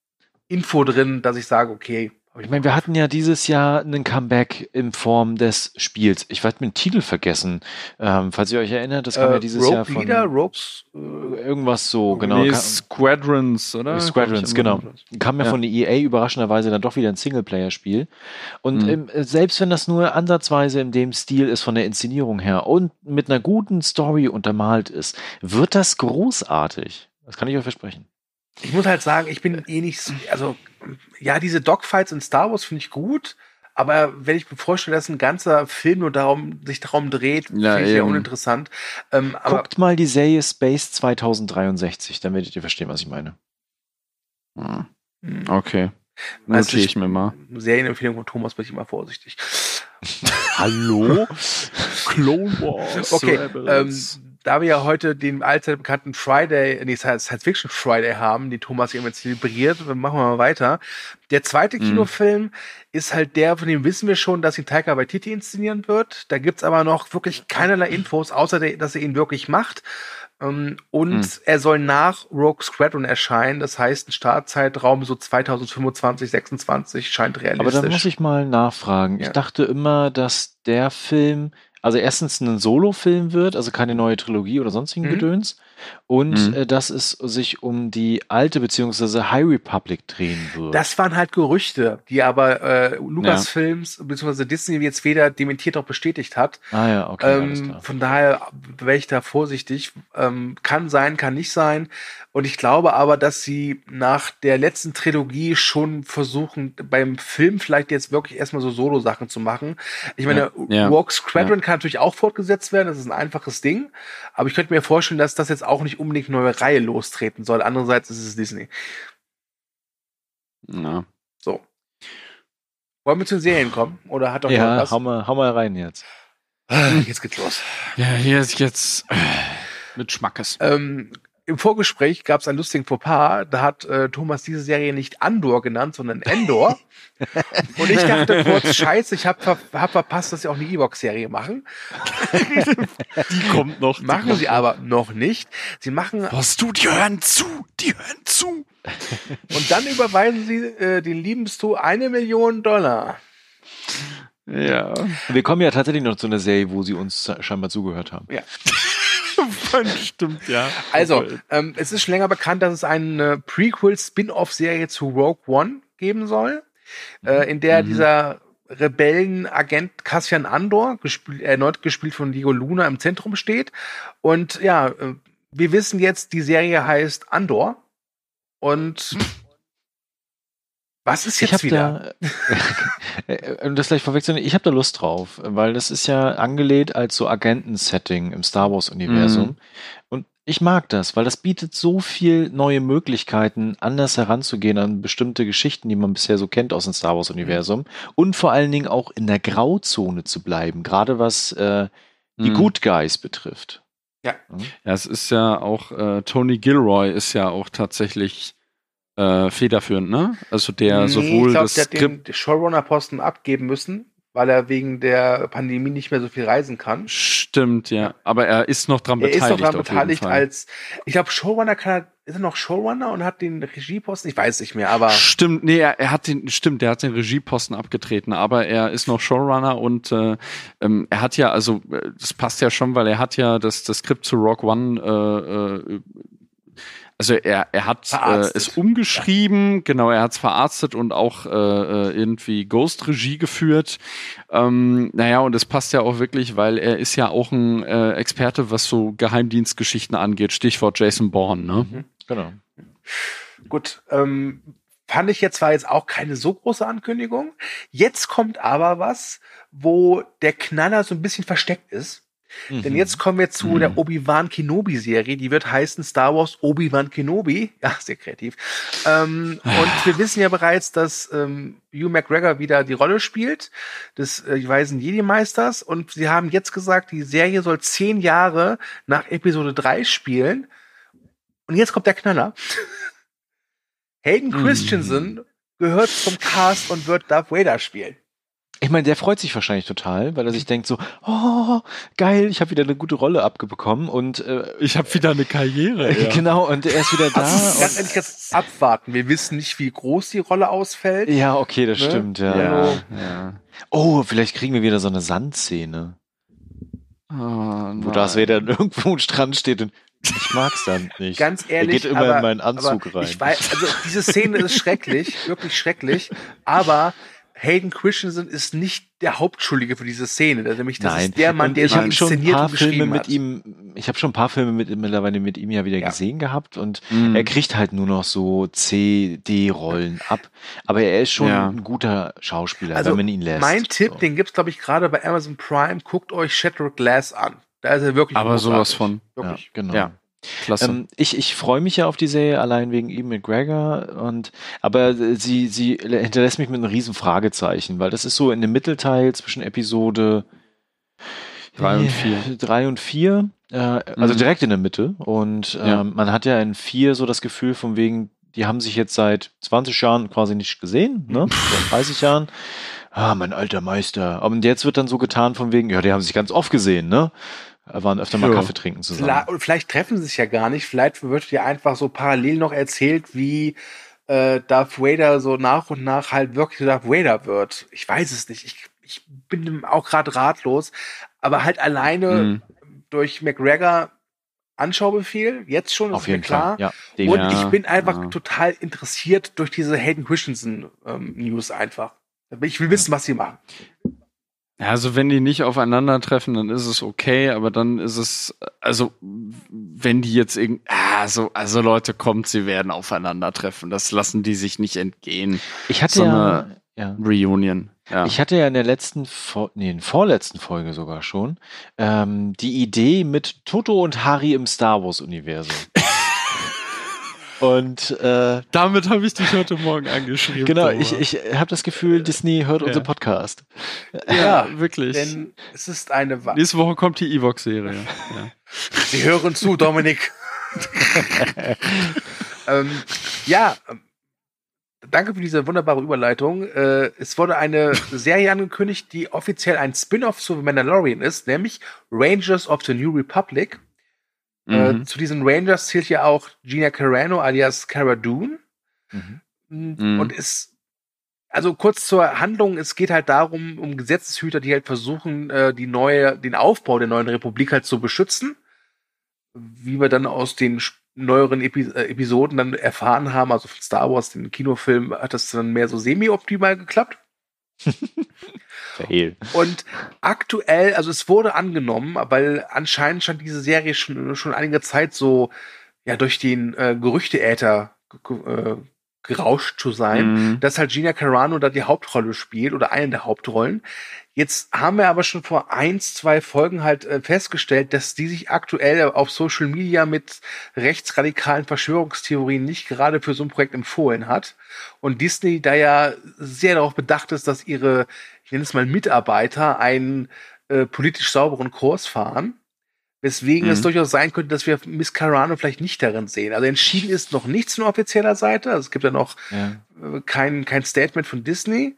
Speaker 3: Info drin, dass ich sage, okay. Hab
Speaker 2: Ich meine, wir hatten ja dieses Jahr einen Comeback in Form des Spiels. Ich werde den Titel vergessen. Ähm, falls ihr euch erinnert, das kam ja dieses
Speaker 3: Äh, Rogue
Speaker 2: Jahr von
Speaker 3: Leader, Rogues, äh,
Speaker 2: irgendwas so, genau.
Speaker 4: Nee, Squadrons, oder?
Speaker 2: Squadrons, genau. Kam ja,
Speaker 4: Ja.
Speaker 2: von der EA überraschenderweise dann doch wieder ein Singleplayer-Spiel. Und
Speaker 4: Mhm.
Speaker 2: ähm, selbst wenn das nur ansatzweise in dem Stil ist von der Inszenierung her und mit einer guten Story untermalt ist, wird das großartig. Das kann ich euch versprechen.
Speaker 3: Ich muss halt sagen, ich bin eh nicht, so- also ja, diese Dogfights in Star Wars finde ich gut, aber wenn ich mir vorstelle, dass ein ganzer Film nur darum, sich darum dreht,
Speaker 4: Ja,
Speaker 3: finde ich
Speaker 4: eben.
Speaker 3: uninteressant. Ähm, aber
Speaker 2: Guckt mal die Serie Space 2063, dann werdet ihr verstehen, was ich meine.
Speaker 4: Hm,
Speaker 3: Hm,
Speaker 4: Okay.
Speaker 3: Also
Speaker 4: Notiere
Speaker 3: ich-
Speaker 4: ich mir mal.
Speaker 3: Serienempfehlung von Thomas bin ich immer vorsichtig.
Speaker 2: Hallo?
Speaker 4: Clone Wars.
Speaker 3: Okay, ähm, da wir ja heute den allzeit bekannten Friday, nee, Science Fiction Friday haben, den Thomas eben jetzt zelebriert, machen wir mal weiter. Der zweite
Speaker 4: Mhm.
Speaker 3: Kinofilm ist halt der, von dem wissen wir schon, dass ihn Taika Waititi inszenieren wird. Da gibt's aber noch wirklich keinerlei Infos, außer dass er ihn wirklich macht. Ähm, Und
Speaker 4: Mhm.
Speaker 3: er soll nach Rogue Squadron erscheinen. Das heißt, ein Startzeitraum so 2025, 26 scheint realistisch.
Speaker 2: Aber dann muss ich mal nachfragen.
Speaker 3: Ja.
Speaker 2: Ich dachte immer, dass der Film, also erstens ein Solo-Film wird, also keine neue Trilogie oder sonstigen
Speaker 3: Mhm.
Speaker 2: Gedöns, und
Speaker 4: Mhm.
Speaker 2: äh, dass es sich um die alte beziehungsweise High Republic drehen wird.
Speaker 3: Das waren halt Gerüchte, die aber äh, Lucasfilms bzw. Disney jetzt weder dementiert noch bestätigt hat.
Speaker 2: ah ja, okay,
Speaker 3: ähm, von daher wäre ich da vorsichtig. Ähm, kann sein, kann nicht sein. Und ich glaube aber, dass sie nach der letzten Trilogie schon versuchen, beim Film vielleicht jetzt wirklich erstmal so Solo-Sachen zu machen. Ich meine,
Speaker 4: Ja.
Speaker 3: Rogue Squadron kann natürlich auch fortgesetzt werden, das ist ein einfaches Ding. Aber ich könnte mir vorstellen, dass das jetzt auch nicht unbedingt eine neue Reihe lostreten soll. Andererseits ist es Disney.
Speaker 4: Ja.
Speaker 3: So. Wollen wir zu den Serien kommen? Oder hat doch
Speaker 2: ja,
Speaker 3: jemand was?
Speaker 2: hau mal, hau mal rein jetzt.
Speaker 3: Ah, Jetzt geht's los.
Speaker 4: Ja, hier ist jetzt mit Schmackes.
Speaker 3: Ähm, im Vorgespräch gab es einen lustigen Fauxpas. Da hat äh, Thomas diese Serie nicht Andor genannt, sondern Endor. Und ich dachte kurz, scheiße, ich habe ver hab verpasst, dass sie auch eine Evox-Serie machen.
Speaker 4: Die kommt noch.
Speaker 3: Machen sie aber noch nicht. Sie machen
Speaker 4: Was du, die hören zu, die hören zu.
Speaker 3: und dann überweisen sie äh, den lieben Stu eine Million Dollar.
Speaker 4: Ja.
Speaker 2: Wir kommen ja tatsächlich noch zu einer Serie, wo sie uns scheinbar zugehört haben.
Speaker 4: Stimmt, ja.
Speaker 3: Also, ähm, es ist schon länger bekannt, dass es eine Prequel-Spin-off-Serie zu Rogue One geben soll, äh, in der
Speaker 4: Mhm.
Speaker 3: dieser Rebellenagent Cassian Andor, gespielt, erneut gespielt von Diego Luna, im Zentrum steht. Und ja, äh, wir wissen jetzt, die Serie heißt Andor. Und was ist
Speaker 2: Ich
Speaker 3: jetzt
Speaker 2: habe
Speaker 3: wieder?
Speaker 2: da, äh, um das gleich vorwegzunehmen, ich habe da Lust drauf, weil das ist ja angelehnt als so Agenten-Setting im Star Wars-Universum.
Speaker 3: Mhm.
Speaker 2: Und ich mag das, weil das bietet so viel neue Möglichkeiten, anders heranzugehen an bestimmte Geschichten, die man bisher so kennt aus dem Star Wars-Universum. Und vor allen Dingen auch in der Grauzone zu bleiben, gerade was äh, die
Speaker 4: Mhm.
Speaker 2: Good Guys betrifft.
Speaker 3: Ja.
Speaker 4: Ja, es ist ja auch, äh, Tony Gilroy ist ja auch tatsächlich äh, federführend, ne? Also der
Speaker 3: Nee,
Speaker 4: sowohl
Speaker 3: ich glaube,
Speaker 4: das
Speaker 3: der hat
Speaker 4: Skript
Speaker 3: den Showrunner-Posten abgeben müssen, weil er wegen der Pandemie nicht mehr so viel reisen kann.
Speaker 4: stimmt, ja. Aber er ist noch dran
Speaker 3: Er ist
Speaker 4: beteiligt.
Speaker 3: noch daran
Speaker 4: auf jeden
Speaker 3: beteiligt als, ich glaube, Showrunner kann er, ist er noch Showrunner und hat den Regieposten? Ich weiß nicht mehr, aber
Speaker 4: Stimmt, nee, er, er hat den, stimmt, er hat den Regieposten abgetreten, aber er ist noch Showrunner und äh, ähm, er hat ja, also äh, das passt ja schon, weil er hat ja das, das Skript zu Rock One, äh, äh, also er, er hat äh, es umgeschrieben, genau, er hat es verarztet und auch äh, äh, irgendwie Ghost-Regie geführt. Ähm, naja, und es passt ja auch wirklich, weil er ist ja auch ein äh, Experte, was so Geheimdienstgeschichten angeht, Stichwort Jason Bourne, ne?
Speaker 3: Mhm.
Speaker 2: Genau.
Speaker 3: gut. Ähm, fand ich jetzt zwar jetzt auch keine so große Ankündigung. Jetzt kommt aber was, wo der Knaller so ein bisschen versteckt ist. Denn jetzt kommen wir zu
Speaker 4: Mhm.
Speaker 3: der Obi-Wan Kenobi-Serie. Die wird heißen Star Wars Obi-Wan Kenobi. Ja, sehr kreativ. Ähm, und wir wissen ja bereits, dass ähm, Hugh McGregor wieder die Rolle spielt, des äh, Weisen Jedi-Meisters. Und sie haben jetzt gesagt, die Serie soll zehn Jahre nach Episode 3 spielen. Und jetzt kommt der Knaller. Hayden
Speaker 4: Mhm.
Speaker 3: Christensen gehört zum Cast und wird Darth Vader spielen.
Speaker 2: Ich meine, der freut sich wahrscheinlich total, weil er sich denkt so, oh, geil, ich habe wieder eine gute Rolle abbekommen und äh,
Speaker 4: Ich habe wieder eine Karriere. ja.
Speaker 2: genau, und er ist wieder da.
Speaker 3: Also, ganz
Speaker 2: und,
Speaker 3: ehrlich, jetzt abwarten. Wir wissen nicht, wie groß die Rolle ausfällt.
Speaker 2: ja, okay, das
Speaker 3: Ne?
Speaker 2: stimmt, ja.
Speaker 4: Ja, ja.
Speaker 2: Oh, vielleicht kriegen wir wieder so eine Sandszene,
Speaker 4: Oh,
Speaker 2: wo Darth Vader irgendwo am Strand steht und ich mag's dann nicht.
Speaker 3: Ganz ehrlich,
Speaker 2: er geht immer
Speaker 3: aber,
Speaker 2: in meinen Anzug rein.
Speaker 3: Ich weiß, also diese Szene ist schrecklich, wirklich schrecklich, aber Hayden Christensen ist nicht der Hauptschuldige für diese Szene. Also Nämlich das
Speaker 2: Nein,
Speaker 3: ist der Mann, der
Speaker 2: ich habe schon ein
Speaker 3: inszeniert
Speaker 2: paar
Speaker 3: und
Speaker 2: Filme mit
Speaker 3: hat.
Speaker 2: ihm, ich habe schon ein paar Filme mit mittlerweile mit ihm ja wieder
Speaker 3: Ja.
Speaker 2: gesehen gehabt und
Speaker 4: Mhm.
Speaker 2: er kriegt halt nur noch so C, D-Rollen ab. Aber er ist schon
Speaker 4: Ja.
Speaker 2: ein guter Schauspieler,
Speaker 3: Also
Speaker 2: wenn man ihn lässt.
Speaker 3: Mein Tipp,
Speaker 2: So.
Speaker 3: den gibt's glaube ich gerade bei Amazon Prime. Guckt euch Shattered Glass an. Da ist er wirklich
Speaker 4: Aber sowas von.
Speaker 2: ja,
Speaker 3: Wirklich.
Speaker 2: genau.
Speaker 4: Ja, klasse.
Speaker 2: Ähm, ich ich freue mich ja auf die Serie allein wegen ihm McGregor und aber äh, sie sie hinterlässt mich mit einem riesen Fragezeichen, weil das ist so in dem Mittelteil zwischen Episode
Speaker 4: Drei und vier.
Speaker 2: drei und vier, äh, also
Speaker 4: Mhm.
Speaker 2: direkt in der Mitte und
Speaker 4: Ja.
Speaker 2: ähm, man hat ja in vier so das Gefühl von wegen, die haben sich jetzt seit 20 Jahren quasi nicht gesehen, ne? Seit 30 Jahren. Ah, mein alter Meister. Und jetzt wird dann so getan von wegen, ja, die haben sich ganz oft gesehen, ne? Waren öfter mal
Speaker 4: Ja.
Speaker 2: Kaffee trinken zusammen.
Speaker 3: Vielleicht, und vielleicht treffen sie sich ja gar nicht. Vielleicht wird dir einfach so parallel noch erzählt, wie äh, Darth Vader so nach und nach halt wirklich Darth Vader wird. Ich weiß es nicht. Ich, ich bin auch gerade ratlos. Aber halt alleine
Speaker 4: Mhm.
Speaker 3: durch McGregor Anschaubefehl, jetzt schon,
Speaker 2: Auf
Speaker 3: ist mir
Speaker 2: jeden
Speaker 3: klar.
Speaker 2: Fall. Ja,
Speaker 3: Und.
Speaker 4: Ja,
Speaker 3: ich bin einfach
Speaker 4: ja.
Speaker 3: total interessiert durch diese Hayden Christensen ähm, News einfach. Ich will wissen, was sie machen.
Speaker 4: Also wenn die nicht aufeinandertreffen, dann ist es okay, aber dann ist es, also wenn die jetzt irgend, ah, so, also Leute, kommt, sie werden aufeinandertreffen. Das lassen die sich nicht entgehen.
Speaker 2: ich hatte
Speaker 4: so
Speaker 2: ja,
Speaker 4: eine-
Speaker 2: ja.
Speaker 4: Reunion. Ja.
Speaker 2: Ich hatte ja in der letzten, nee, in der vorletzten Folge sogar schon, ähm, die Idee mit Toto und Harry im Star Wars-Universum. und äh,
Speaker 4: Damit habe ich dich heute Morgen angeschrieben.
Speaker 2: genau,
Speaker 4: Thomas.
Speaker 2: ich, ich habe das Gefühl, Disney hört
Speaker 4: Ja.
Speaker 2: unseren Podcast.
Speaker 4: ja, wirklich.
Speaker 3: Denn es ist eine Wa
Speaker 4: Nächste Woche kommt die Evox-Serie. Ja.
Speaker 3: Sie hören zu, Dominik. ähm, ja, danke für diese wunderbare Überleitung. Äh, es wurde eine Serie angekündigt, die offiziell ein Spin-off zu The Mandalorian ist, nämlich Rangers of the New Republic. Äh,
Speaker 4: Mhm.
Speaker 3: zu diesen Rangers zählt ja auch Gina Carano alias Cara Dune.
Speaker 2: Mhm.
Speaker 4: Mhm.
Speaker 3: Und ist, also kurz zur Handlung, es geht halt darum, um Gesetzeshüter, die halt versuchen, äh, die neue, den Aufbau der neuen Republik halt zu beschützen. Wie wir dann aus den neueren Epi äh, Episoden dann erfahren haben, also von Star Wars, den Kinofilm, hat das dann mehr so semi-optimal geklappt. Und aktuell, also es wurde angenommen, weil anscheinend schon diese Serie schon, schon einige Zeit so ja durch den äh, Gerüchteäther ge- ge- äh, gerauscht zu sein,
Speaker 4: Mhm.
Speaker 3: dass halt Gina Carano da die Hauptrolle spielt oder eine der Hauptrollen. Jetzt haben wir aber schon vor eins, zwei Folgen halt äh, festgestellt, dass die sich aktuell auf Social Media mit rechtsradikalen Verschwörungstheorien nicht gerade für so ein Projekt empfohlen hat. Und Disney da ja sehr darauf bedacht ist, dass ihre, ich nenne es mal Mitarbeiter, einen äh, politisch sauberen Kurs fahren. Weswegen
Speaker 4: Mhm.
Speaker 3: es durchaus sein könnte, dass wir Miss Carano vielleicht nicht darin sehen. Also entschieden ist noch nichts von offizieller Seite. Also es gibt ja noch
Speaker 2: Ja.
Speaker 3: äh, kein, kein Statement von Disney.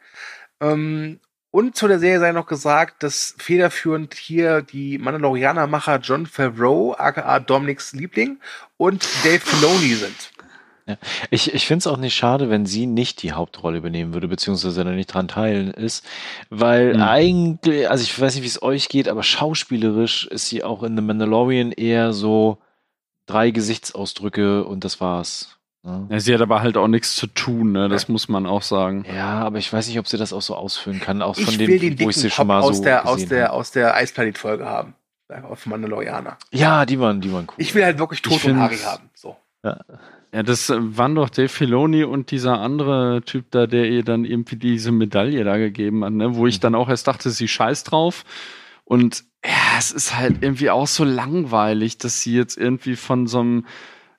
Speaker 3: Ähm, und zu der Serie sei noch gesagt, dass federführend hier die Mandalorianer-Macher John Favreau, aka Dominics Liebling, und Dave Filoni sind.
Speaker 2: Ich, ich finde es auch nicht schade, wenn sie nicht die Hauptrolle übernehmen würde, beziehungsweise da nicht dran teilen ist, weil
Speaker 4: Mhm.
Speaker 2: eigentlich, also ich weiß nicht, wie es euch geht, aber schauspielerisch ist sie auch in The Mandalorian eher so drei Gesichtsausdrücke und das war's. Ne?
Speaker 4: Ja, sie hat aber halt auch nichts zu tun, ne? das muss man auch sagen.
Speaker 2: Ja, aber ich weiß nicht, ob sie das auch so ausfüllen kann, auch von
Speaker 3: Ich
Speaker 2: dem,
Speaker 3: will den
Speaker 2: wo ich
Speaker 3: dicken
Speaker 2: sie
Speaker 3: Pop
Speaker 2: schon mal
Speaker 3: aus
Speaker 2: so
Speaker 3: der, aus der, aus der Eisplanet-Folge haben. Auf Mandalorianer.
Speaker 2: Ja, die waren, die waren cool.
Speaker 3: Ich will halt wirklich Tod und Harry haben. So.
Speaker 4: Ja, das äh, waren doch Dave Filoni und dieser andere Typ da, der ihr dann irgendwie diese Medaille da gegeben hat, ne? wo ich dann auch erst dachte, sie scheiß drauf. Und ja, es ist halt irgendwie auch so langweilig, dass sie jetzt irgendwie von so einem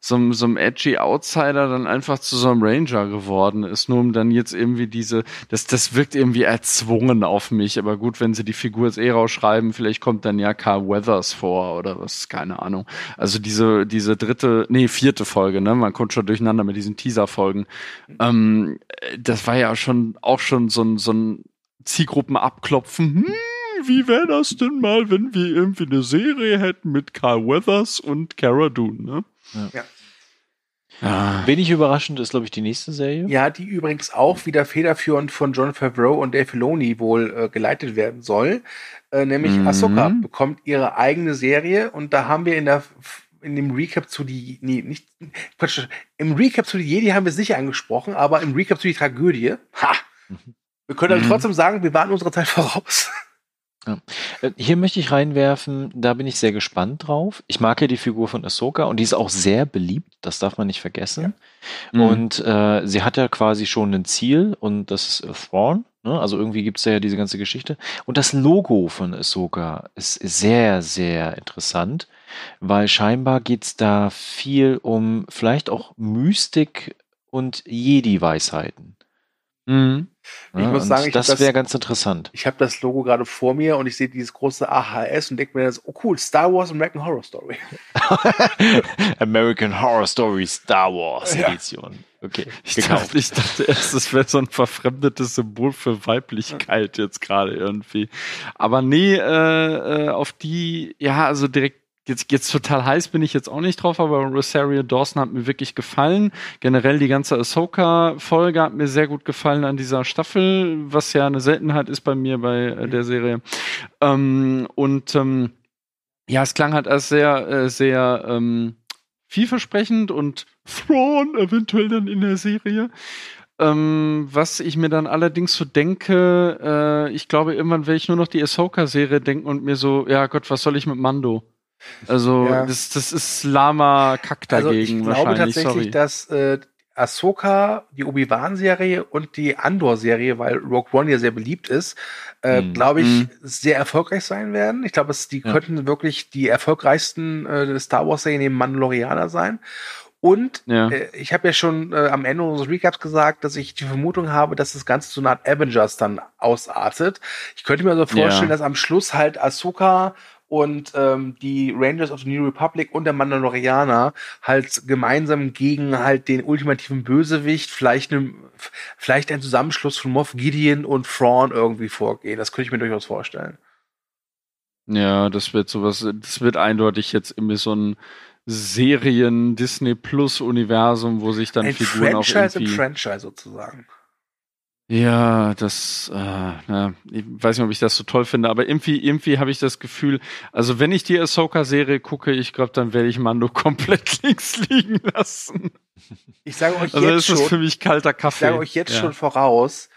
Speaker 4: so so einem edgy Outsider dann einfach zu so einem Ranger geworden ist, nur um dann jetzt irgendwie diese, das, das wirkt irgendwie erzwungen auf mich, aber gut, wenn sie die Figur jetzt eh rausschreiben, vielleicht kommt dann ja Carl Weathers vor oder was, keine Ahnung. Also diese, diese dritte, nee, vierte Folge, ne, man kommt schon durcheinander mit diesen Teaser-Folgen. Ähm, äh, das war ja schon, auch schon so ein, so ein Zielgruppen abklopfen. Hm, wie wäre das denn mal, wenn wir irgendwie eine Serie hätten mit Carl Weathers und Cara Dune, ne?
Speaker 3: Ja.
Speaker 4: Ja.
Speaker 2: Wenig überraschend ist, glaube ich, die nächste Serie.
Speaker 3: Ja, die übrigens auch wieder federführend von John Favreau und Dave Filoni wohl äh, geleitet werden soll. Äh, nämlich
Speaker 4: Mhm.
Speaker 3: Ahsoka bekommt ihre eigene Serie und da haben wir in der in dem Recap zu die nee, nicht Quatsch, im Recap zu die Jedi haben wir es nicht angesprochen, aber im Recap zu die Tragödie. Ha. Wir können aber
Speaker 4: Mhm.
Speaker 3: trotzdem sagen, wir waren unserer Zeit voraus.
Speaker 2: Äh, Hier möchte ich reinwerfen, da bin ich sehr gespannt drauf. Ich mag ja die Figur von Ahsoka und die ist auch sehr beliebt, das darf man nicht vergessen.
Speaker 4: Mhm.
Speaker 2: Und äh, sie hat ja quasi schon ein Ziel und das ist Thrawn. Ne? Also irgendwie gibt es ja diese ganze Geschichte. Und das Logo von Ahsoka ist sehr, sehr interessant, weil scheinbar geht es da viel um vielleicht auch Mystik und Jedi-Weisheiten.
Speaker 4: Mhm.
Speaker 3: Ich muss
Speaker 2: und
Speaker 3: sagen, ich hab
Speaker 2: das
Speaker 3: das-
Speaker 2: wäre ganz interessant.
Speaker 3: Ich habe das Logo gerade vor mir und ich sehe dieses große AHS und denke mir, das, oh cool, Star Wars American Horror Story.
Speaker 2: American Horror Story Star Wars
Speaker 3: Ja.
Speaker 2: Edition. Okay,
Speaker 4: Ich
Speaker 2: gekauft.
Speaker 4: dachte, ich dachte erst, das wäre so ein verfremdetes Symbol für Weiblichkeit jetzt gerade irgendwie. Aber nee, äh, äh, auf die, ja, also direkt Jetzt, jetzt total heiß bin ich jetzt auch nicht drauf, aber Rosario Dawson hat mir wirklich gefallen. Generell die ganze Ahsoka-Folge hat mir sehr gut gefallen an dieser Staffel, was ja eine Seltenheit ist bei mir bei äh, der Serie. Ähm, und ähm, ja, es klang halt als sehr, äh, sehr ähm, vielversprechend und Thrawn eventuell dann in der Serie. Ähm, was ich mir dann allerdings so denke, äh, ich glaube, irgendwann werde ich nur noch die Ahsoka-Serie denken und mir so, ja Gott, was soll ich mit Mando? Also,
Speaker 3: Ja.
Speaker 4: das, das ist Lama Kack
Speaker 3: Also
Speaker 4: dagegen
Speaker 3: ich glaube tatsächlich,
Speaker 4: sorry.
Speaker 3: dass äh, Ahsoka, die Obi-Wan-Serie und die Andor-Serie, weil Rogue One ja sehr beliebt ist, äh,
Speaker 2: Mhm.
Speaker 3: glaube ich,
Speaker 4: Mhm.
Speaker 3: sehr erfolgreich sein werden. Ich glaube, die
Speaker 2: Ja.
Speaker 3: könnten wirklich die erfolgreichsten äh, Star Wars-Serien neben Mandalorianer sein. Und
Speaker 4: Ja.
Speaker 3: äh, ich habe ja schon äh, am Ende unseres Recaps gesagt, dass ich die Vermutung habe, dass das Ganze so eine Art Avengers dann ausartet. Ich könnte mir so vorstellen,
Speaker 4: Ja.
Speaker 3: dass am Schluss halt Ahsoka und ähm, die Rangers of the New Republic und der Mandalorianer halt gemeinsam gegen halt den ultimativen Bösewicht, vielleicht, ne, vielleicht ein Zusammenschluss von Moff Gideon und Thrawn irgendwie vorgehen. Das könnte ich mir durchaus vorstellen.
Speaker 4: Ja, das wird sowas, das wird eindeutig jetzt irgendwie so ein Serien Disney Plus Universum, wo sich dann
Speaker 3: ein
Speaker 4: Figuren
Speaker 3: Franchise
Speaker 4: auch irgendwie
Speaker 3: im Franchise sozusagen.
Speaker 4: Ja, das, äh, ja, ich weiß nicht, ob ich das so toll finde, aber irgendwie, irgendwie habe ich das Gefühl, also wenn ich die Ahsoka-Serie gucke, ich glaube, dann werde ich Mando komplett links liegen lassen.
Speaker 3: Ich sage euch
Speaker 4: Also
Speaker 3: jetzt
Speaker 4: ist das
Speaker 3: schon,
Speaker 4: für mich kalter
Speaker 3: ich
Speaker 4: Kaffee.
Speaker 3: sage euch jetzt
Speaker 4: ja.
Speaker 3: schon voraus,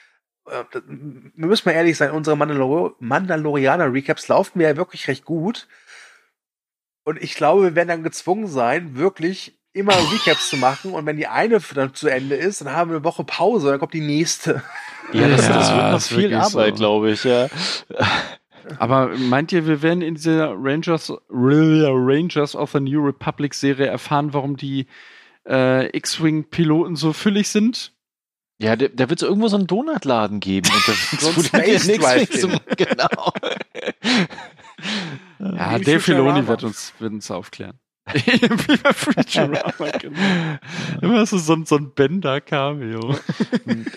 Speaker 3: äh, wir müssen mal ehrlich sein, unsere Mandalor Mandalorianer-Recaps laufen mir ja wirklich recht gut. Und ich glaube, wir werden dann gezwungen sein, wirklich immer Recaps zu machen. Und wenn die eine dann zu Ende ist, dann haben wir eine Woche Pause, dann kommt die nächste.
Speaker 2: Ja, das,
Speaker 4: Ja,
Speaker 2: das wird noch
Speaker 4: ist
Speaker 2: viel Arbeit,
Speaker 4: so.
Speaker 2: glaube ich, ja.
Speaker 4: Aber meint ihr, wir werden in dieser Rangers, Rangers of the New Republic Serie erfahren, warum die äh, X-Wing-Piloten so füllig sind?
Speaker 2: Ja, da, da wird es irgendwo so einen Donutladen geben.
Speaker 3: Ein
Speaker 2: wo Genau.
Speaker 4: Ja, Dave. Filoni wird uns, wird uns aufklären. Wie bei Futurama, genau. Immer so, so, ein- so ein Bender-Cameo.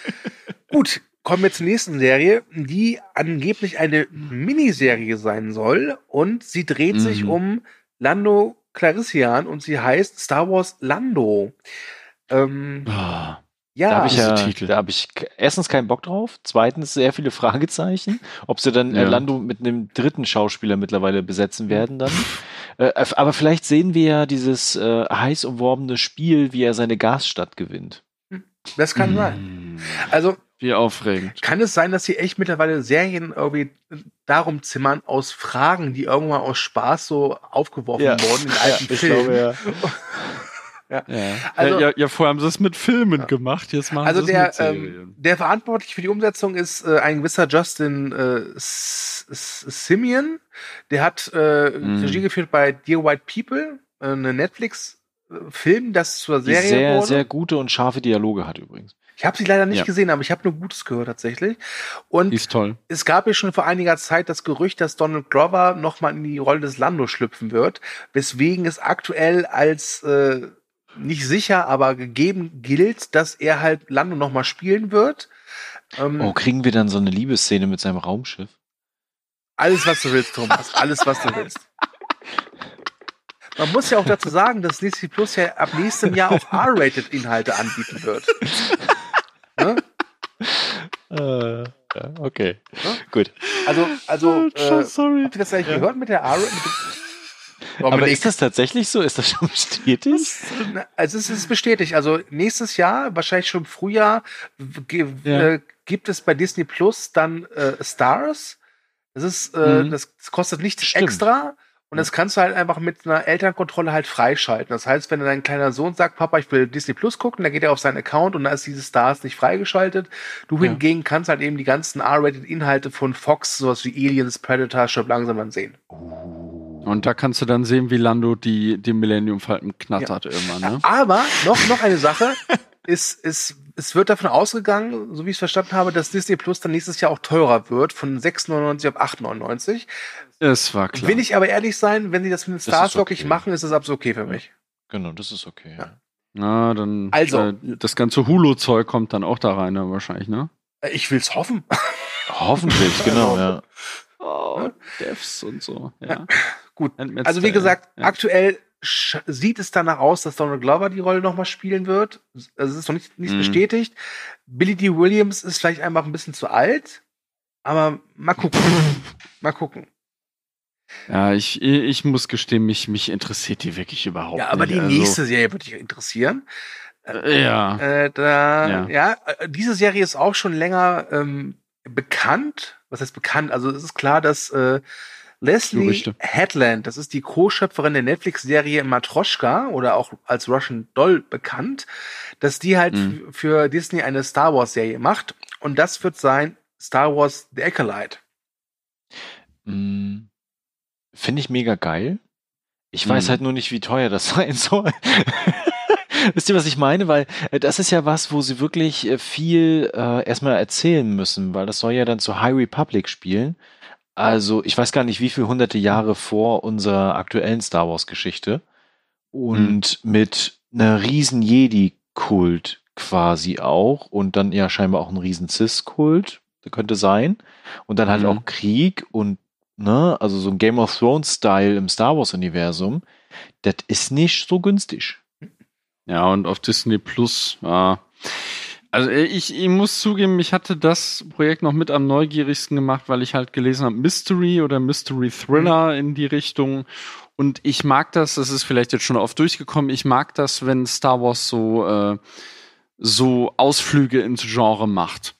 Speaker 3: Gut, kommen wir zur nächsten Serie, die angeblich eine Miniserie sein soll. Und sie dreht sich
Speaker 4: Mhm.
Speaker 3: um Lando Clarissian und sie heißt Star Wars Lando. Ähm,
Speaker 4: Ah,
Speaker 3: ja,
Speaker 2: da habe ich
Speaker 4: diese
Speaker 2: ja,
Speaker 4: Titel.
Speaker 2: da habe ich erstens keinen Bock drauf, zweitens sehr viele Fragezeichen, ob sie dann äh,
Speaker 4: Ja.
Speaker 2: Lando mit einem dritten Schauspieler mittlerweile besetzen werden dann. Äh, aber vielleicht sehen wir ja dieses äh, heiß umworbene Spiel, wie er seine Gasstadt gewinnt.
Speaker 3: das kann sein.
Speaker 4: Mm,
Speaker 3: Also
Speaker 4: Wie aufregend.
Speaker 3: kann es sein, dass sie echt mittlerweile Serien irgendwie darum zimmern aus Fragen, die irgendwann aus Spaß so aufgeworfen wurden in alten
Speaker 2: ich
Speaker 3: Filmen.
Speaker 2: glaube, ja.
Speaker 4: Ja.
Speaker 3: Also-
Speaker 4: ja, ja, vorher haben sie es mit Filmen gemacht, jetzt machen
Speaker 3: Also
Speaker 4: sie
Speaker 3: der,
Speaker 4: es mit
Speaker 3: ähm,
Speaker 4: Serien.
Speaker 3: der verantwortlich für die Umsetzung ist äh, ein gewisser Justin äh, Simeon. Der hat äh,
Speaker 4: Mhm.
Speaker 3: Regie geführt bei Dear White People, äh, eine Netflix-Film, das zur
Speaker 2: Die
Speaker 3: Serie
Speaker 2: sehr,
Speaker 3: wurde.
Speaker 2: sehr gute und scharfe Dialoge hat übrigens.
Speaker 3: ich habe sie leider nicht
Speaker 4: Ja.
Speaker 3: gesehen, aber ich habe nur Gutes gehört tatsächlich. Und
Speaker 4: Die ist toll.
Speaker 3: es gab ja schon vor einiger Zeit das Gerücht, dass Donald Glover nochmal in die Rolle des Lando schlüpfen wird, weswegen es aktuell als äh, nicht sicher, aber gegeben gilt, dass er halt Lando nochmal spielen wird. Ähm,
Speaker 2: Oh, kriegen wir dann so eine Liebesszene mit seinem Raumschiff?
Speaker 3: Alles, was du willst, Thomas. Alles, was du willst. Man muss ja auch dazu sagen, dass Disney Plus ja ab nächstem Jahr auch R-rated Inhalte anbieten wird. ne?
Speaker 2: Ja, okay.
Speaker 3: Ja?
Speaker 2: Gut.
Speaker 3: Also, also, äh,
Speaker 4: sorry.
Speaker 3: habt ihr das eigentlich gehört mit der R? Dem
Speaker 2: Aber
Speaker 3: Dominik,
Speaker 2: ist das tatsächlich so? Ist das schon bestätigt?
Speaker 3: Also es ist bestätigt. Also nächstes Jahr, wahrscheinlich schon im Frühjahr,
Speaker 4: Ja.
Speaker 3: äh, gibt es bei Disney Plus dann äh, Stars. Das ist, äh,
Speaker 4: Mhm.
Speaker 3: das, das kostet nichts
Speaker 2: Stimmt.
Speaker 3: extra. Und das kannst du halt einfach mit einer Elternkontrolle halt freischalten. Das heißt, wenn dein kleiner Sohn sagt, Papa, ich will Disney Plus gucken, dann geht er auf seinen Account und da ist diese Stars nicht freigeschaltet. Du
Speaker 2: Ja.
Speaker 3: hingegen kannst halt eben die ganzen R-rated Inhalte von Fox, sowas wie Aliens, Predator, schon langsam dann sehen.
Speaker 4: Und da kannst du dann sehen, wie Lando die, die Millennium Falcon knattert irgendwann, ne?
Speaker 3: Aber noch, noch eine Sache. ist, ist, es wird davon ausgegangen, so wie ich es verstanden habe, dass Disney Plus dann nächstes Jahr auch teurer wird, von 6,99 auf 8,99.
Speaker 4: Es war klar.
Speaker 3: Will ich aber ehrlich sein, wenn sie das mit Stars
Speaker 2: ist
Speaker 3: wirklich
Speaker 2: okay.
Speaker 3: machen, ist das absolut okay für mich.
Speaker 2: Genau, das ist okay. Ja.
Speaker 4: Na, dann.
Speaker 3: Also.
Speaker 4: Äh, das ganze Hulu-Zeug kommt dann auch da rein, dann wahrscheinlich, ne?
Speaker 3: Äh, Ich will's hoffen.
Speaker 2: Hoffentlich, genau, ja.
Speaker 4: Oh, Devs und so, ja.
Speaker 3: Gut. Also wie gesagt,
Speaker 4: ja.
Speaker 3: aktuell sieht es danach aus, dass Donald Glover die Rolle nochmal spielen wird. Also es ist noch nicht, nicht
Speaker 4: Mhm.
Speaker 3: bestätigt. Billy D. Williams ist vielleicht einfach ein bisschen zu alt. Aber mal gucken. mal gucken.
Speaker 4: Ja, ich, ich muss gestehen, mich, mich interessiert die wirklich überhaupt
Speaker 3: Ja, aber
Speaker 4: nicht.
Speaker 3: die
Speaker 4: also,
Speaker 3: nächste Serie würde dich interessieren.
Speaker 4: Äh, ja.
Speaker 3: Äh, da, ja,
Speaker 4: Ja.
Speaker 3: äh, diese Serie ist auch schon länger ähm, bekannt. Was heißt bekannt? Also es ist klar, dass äh, Leslie. Headland, das ist die Co-Schöpferin der Netflix-Serie Matroschka oder auch als Russian Doll bekannt, dass die halt
Speaker 4: Mhm.
Speaker 3: für Disney eine Star Wars-Serie macht. Und das wird sein Star Wars The Acolyte.
Speaker 2: Mm, Finde ich mega geil. Ich weiß
Speaker 4: Mhm.
Speaker 2: halt nur nicht, wie teuer das sein soll. Wisst ihr, was ich meine? Weil äh, das ist ja was, wo sie wirklich äh, viel äh, erstmal erzählen müssen, weil das soll ja dann zu High Republic spielen. Also ich weiß gar nicht, wie viele hunderte Jahre vor unserer aktuellen Star Wars-Geschichte und mit einer riesen Jedi-Kult quasi auch und dann ja scheinbar auch ein riesen Cis-Kult, könnte sein. Und dann halt
Speaker 4: Mhm.
Speaker 2: auch Krieg und, ne, also so ein Game of Thrones-Style im Star Wars-Universum, das ist nicht so günstig.
Speaker 4: Ja, und auf Disney Plus, ja. Also äh, ich, ich muss zugeben, ich hatte das Projekt noch mit am neugierigsten gemacht, weil ich halt gelesen habe, Mystery oder Mystery Thriller in die Richtung. Und ich mag das, das ist vielleicht jetzt schon oft durchgekommen, ich mag das, wenn Star Wars so, äh, so Ausflüge ins Genre macht.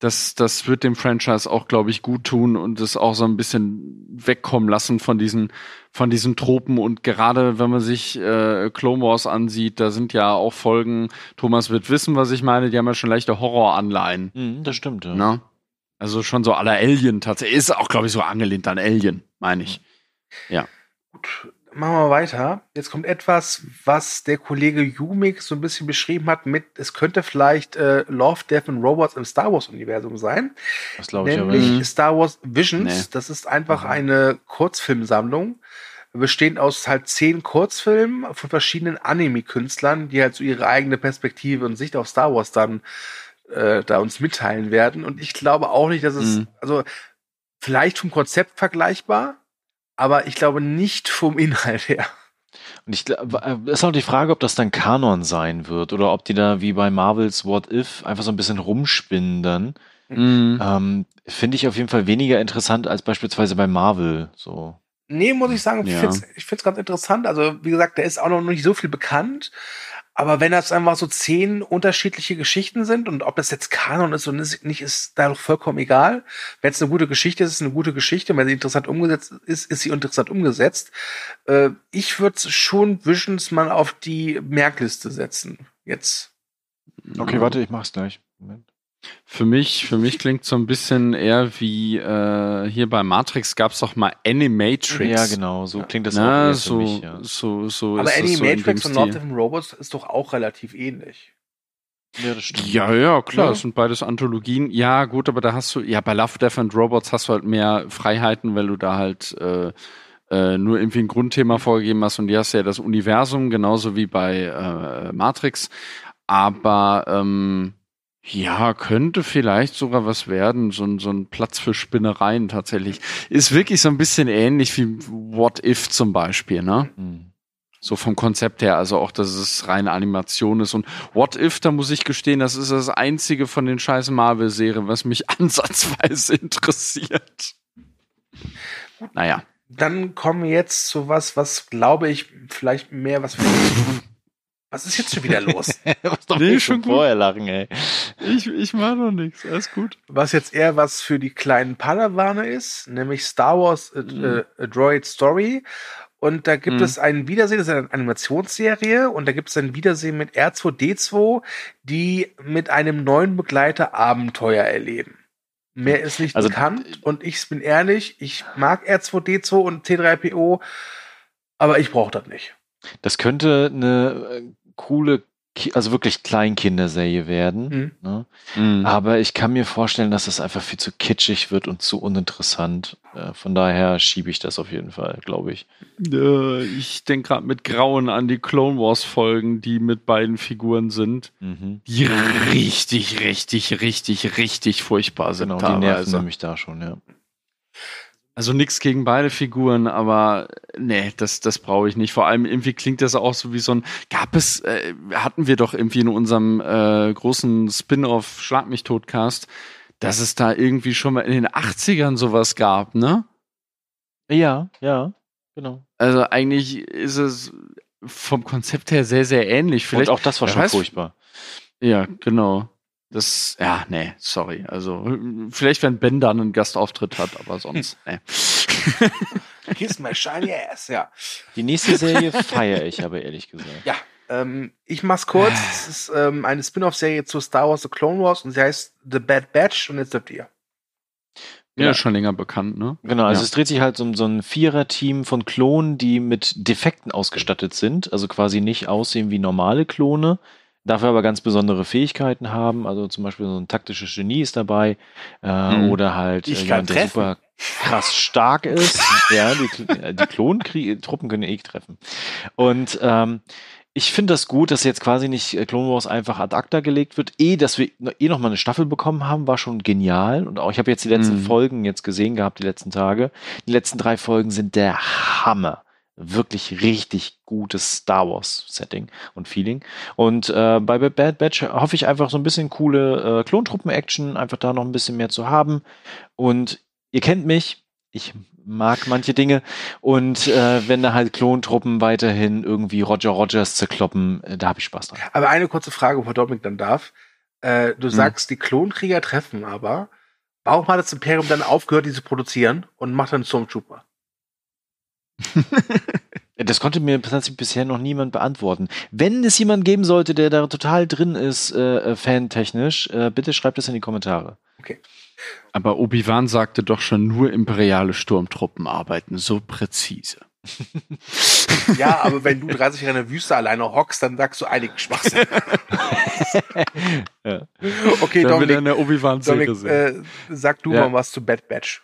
Speaker 4: Das, das wird dem Franchise auch, glaube ich, gut tun und es auch so ein bisschen wegkommen lassen von diesen, von diesen Tropen. Und gerade wenn man sich äh, Clone Wars ansieht, da sind ja auch Folgen, Thomas wird wissen, was ich meine, die haben ja schon leichte Horroranleihen.
Speaker 2: Mhm, das stimmt, ja.
Speaker 4: Ne? Also schon so aller Alien tatsächlich. Ist auch, glaube ich, so angelehnt an Alien, meine ich.
Speaker 3: Gut, machen wir weiter. Jetzt kommt etwas, was der Kollege Jumik so ein bisschen beschrieben hat mit, es könnte vielleicht äh, Love, Death and Robots im Star Wars-Universum sein.
Speaker 2: Das glaube ich aber
Speaker 3: nämlich.
Speaker 4: Mhm.
Speaker 3: Star Wars Visions.
Speaker 4: Nee.
Speaker 3: Das ist einfach
Speaker 2: Mhm.
Speaker 3: eine Kurzfilmsammlung, bestehend aus halt zehn Kurzfilmen von verschiedenen Anime-Künstlern, die halt so ihre eigene Perspektive und Sicht auf Star Wars dann äh, da uns mitteilen werden. Und ich glaube auch nicht, dass es,
Speaker 4: Mhm.
Speaker 3: also vielleicht vom Konzept vergleichbar, aber ich glaube nicht vom Inhalt her.
Speaker 2: Und ich glaube, äh, ist auch die Frage, ob das dann Kanon sein wird oder ob die da wie bei Marvels What If einfach so ein bisschen rumspinnen dann.
Speaker 4: Mhm.
Speaker 2: Ähm, Finde ich auf jeden Fall weniger interessant als beispielsweise bei Marvel. So.
Speaker 3: Nee, muss ich sagen, ich
Speaker 4: Ja.
Speaker 3: find's ich find's ganz interessant. Also, wie gesagt, da ist auch noch nicht so viel bekannt. Aber wenn das einfach so zehn unterschiedliche Geschichten sind und ob das jetzt Kanon ist und nicht, ist da doch vollkommen egal. Wenn es eine gute Geschichte ist, ist es eine gute Geschichte. Wenn sie interessant umgesetzt ist, ist sie interessant umgesetzt. Äh, ich würde schon Visions mal auf die Merkliste setzen. Jetzt.
Speaker 2: Okay, warte, ich mach's gleich. Moment.
Speaker 4: Für mich, für mich klingt so ein bisschen eher wie äh, hier bei Matrix gab es doch mal Animatrix.
Speaker 2: Ja, genau, so klingt das auch
Speaker 4: Na,
Speaker 2: eher
Speaker 4: so,
Speaker 2: für mich, ja.
Speaker 4: so, so
Speaker 3: Aber
Speaker 4: so
Speaker 3: Animatrix
Speaker 4: dem
Speaker 3: und of the Robots ist doch auch relativ ähnlich.
Speaker 2: Ja, das stimmt.
Speaker 4: Ja, ja, klar,
Speaker 3: Ja.
Speaker 4: das sind beides Anthologien. Ja, gut, aber da hast du, ja, bei Love, Death and Robots hast du halt mehr Freiheiten, weil du da halt äh, äh, nur irgendwie ein Grundthema vorgegeben hast und die hast ja das Universum, genauso wie bei äh, Matrix. Aber ähm, ja, könnte vielleicht sogar was werden, so, ein- so ein Platz für Spinnereien tatsächlich. Ist wirklich so ein bisschen ähnlich wie What If zum Beispiel, ne?
Speaker 2: Hm.
Speaker 4: So vom Konzept her, also auch, dass es reine Animation ist. Und What If, da muss ich gestehen, das ist das einzige von den scheiß Marvel-Serien, was mich ansatzweise interessiert. Naja.
Speaker 3: Dann kommen wir jetzt zu was, was glaube ich vielleicht mehr was für. Was ist jetzt schon wieder los?
Speaker 2: Was doch
Speaker 4: Nee,
Speaker 2: nicht
Speaker 4: schon
Speaker 2: vorher lachen, ey.
Speaker 4: Ich, ich mach noch nichts, alles gut.
Speaker 3: was jetzt eher was für die kleinen Padawane ist, nämlich Star Wars äh,
Speaker 4: Mhm.
Speaker 3: äh, A Droid Story. Und da gibt
Speaker 4: Mhm.
Speaker 3: es ein Wiedersehen, das ist eine Animationsserie, und da gibt es ein Wiedersehen mit R2D2, die mit einem neuen Begleiter Abenteuer erleben. Mehr ist nicht
Speaker 2: Also-
Speaker 3: bekannt und ich bin ehrlich, ich mag R2D2 und T3PO, aber ich brauche das nicht.
Speaker 2: Das könnte eine äh, coole, also wirklich Kleinkinderserie werden.
Speaker 3: Mhm.
Speaker 2: Ne?
Speaker 4: Mhm.
Speaker 2: Aber ich kann mir vorstellen, dass es einfach viel zu kitschig wird und zu uninteressant. Äh, Von daher schiebe ich das auf jeden Fall, glaube ich.
Speaker 4: Äh, ich denke gerade mit Grauen an die Clone Wars-Folgen, die mit beiden Figuren sind,
Speaker 2: Mhm.
Speaker 4: die richtig, richtig, richtig, richtig furchtbar sind.
Speaker 2: Genau, die nerven nämlich da schon, ja.
Speaker 4: Also nichts gegen beide Figuren, aber nee, das, das brauche ich nicht. Vor allem irgendwie klingt das auch so wie so ein. Gab es, äh, hatten wir doch irgendwie in unserem äh, großen Spin-off Schlag mich Totcast, dass es da irgendwie schon mal in den 80ern sowas gab, ne?
Speaker 2: Ja, ja, genau.
Speaker 4: Also eigentlich ist es vom Konzept her sehr, sehr ähnlich. Vielleicht,
Speaker 2: und auch das war schon
Speaker 4: weiß-
Speaker 2: furchtbar.
Speaker 4: ja, genau. Das, ja, nee, sorry. Also, vielleicht, wenn Ben dann einen Gastauftritt hat, aber sonst, nee.
Speaker 3: Kiss my shiny ass, ja.
Speaker 2: Die nächste Serie feiere ich aber ehrlich gesagt.
Speaker 3: Ja, ähm, ich mach's kurz. Es ist ähm, eine Spin-off-Serie zu Star Wars The Clone Wars und sie heißt The Bad Batch und jetzt dürft ihr.
Speaker 4: Ja,
Speaker 2: Ja.
Speaker 4: schon länger bekannt, ne?
Speaker 2: Genau, also
Speaker 4: Ja.
Speaker 2: es dreht sich halt um so ein Vierer-Team von Klonen, die mit Defekten ausgestattet sind, also quasi nicht aussehen wie normale Klone, dafür aber ganz besondere Fähigkeiten haben. Also zum Beispiel so ein taktisches Genie ist dabei äh,
Speaker 3: Hm.
Speaker 2: oder halt
Speaker 3: Ich
Speaker 2: jemand, der super krass stark ist. ja, die, äh, die Klontruppen können eh treffen. Und ähm, ich finde das gut, dass jetzt quasi nicht äh, Clone Wars einfach ad acta gelegt wird. Eh, dass wir eh noch mal eine Staffel bekommen haben, war schon genial. Und auch ich habe jetzt die letzten
Speaker 4: Mhm.
Speaker 2: Folgen jetzt gesehen gehabt, die letzten Tage. Die letzten drei Folgen sind der Hammer. Wirklich richtig gutes Star Wars Setting und Feeling. Und äh, bei Bad Batch hoffe ich einfach so ein bisschen coole äh, Klontruppen-Action, einfach da noch ein bisschen mehr zu haben. Und ihr kennt mich, ich mag manche Dinge. Und äh, wenn da halt Klontruppen weiterhin irgendwie Roger Rogers zerkloppen, äh, da habe ich Spaß dran.
Speaker 3: Aber eine kurze Frage, bevor Dominik dann darf. Äh,
Speaker 2: Hm.
Speaker 3: du sagst, die Klonkrieger treffen aber. Warum hat das Imperium dann aufgehört, die zu produzieren und macht dann Stormtrooper?
Speaker 2: Das konnte mir tatsächlich bisher noch niemand beantworten. Wenn es jemand geben sollte, der da total drin ist, äh, äh, fantechnisch, äh, bitte schreibt es in die Kommentare.
Speaker 4: Aber Obi-Wan sagte doch schon, nur imperiale Sturmtruppen arbeiten so präzise.
Speaker 3: Ja, aber wenn du 30 Jahre in der Wüste alleine hockst, dann sagst du einigen Schwachsinn.
Speaker 2: Ja.
Speaker 3: Okay,
Speaker 4: dann
Speaker 3: Dominik,
Speaker 4: eine Obi-Wan-Serie
Speaker 3: äh, sag du
Speaker 4: Ja.
Speaker 3: mal was zu Bad Batch.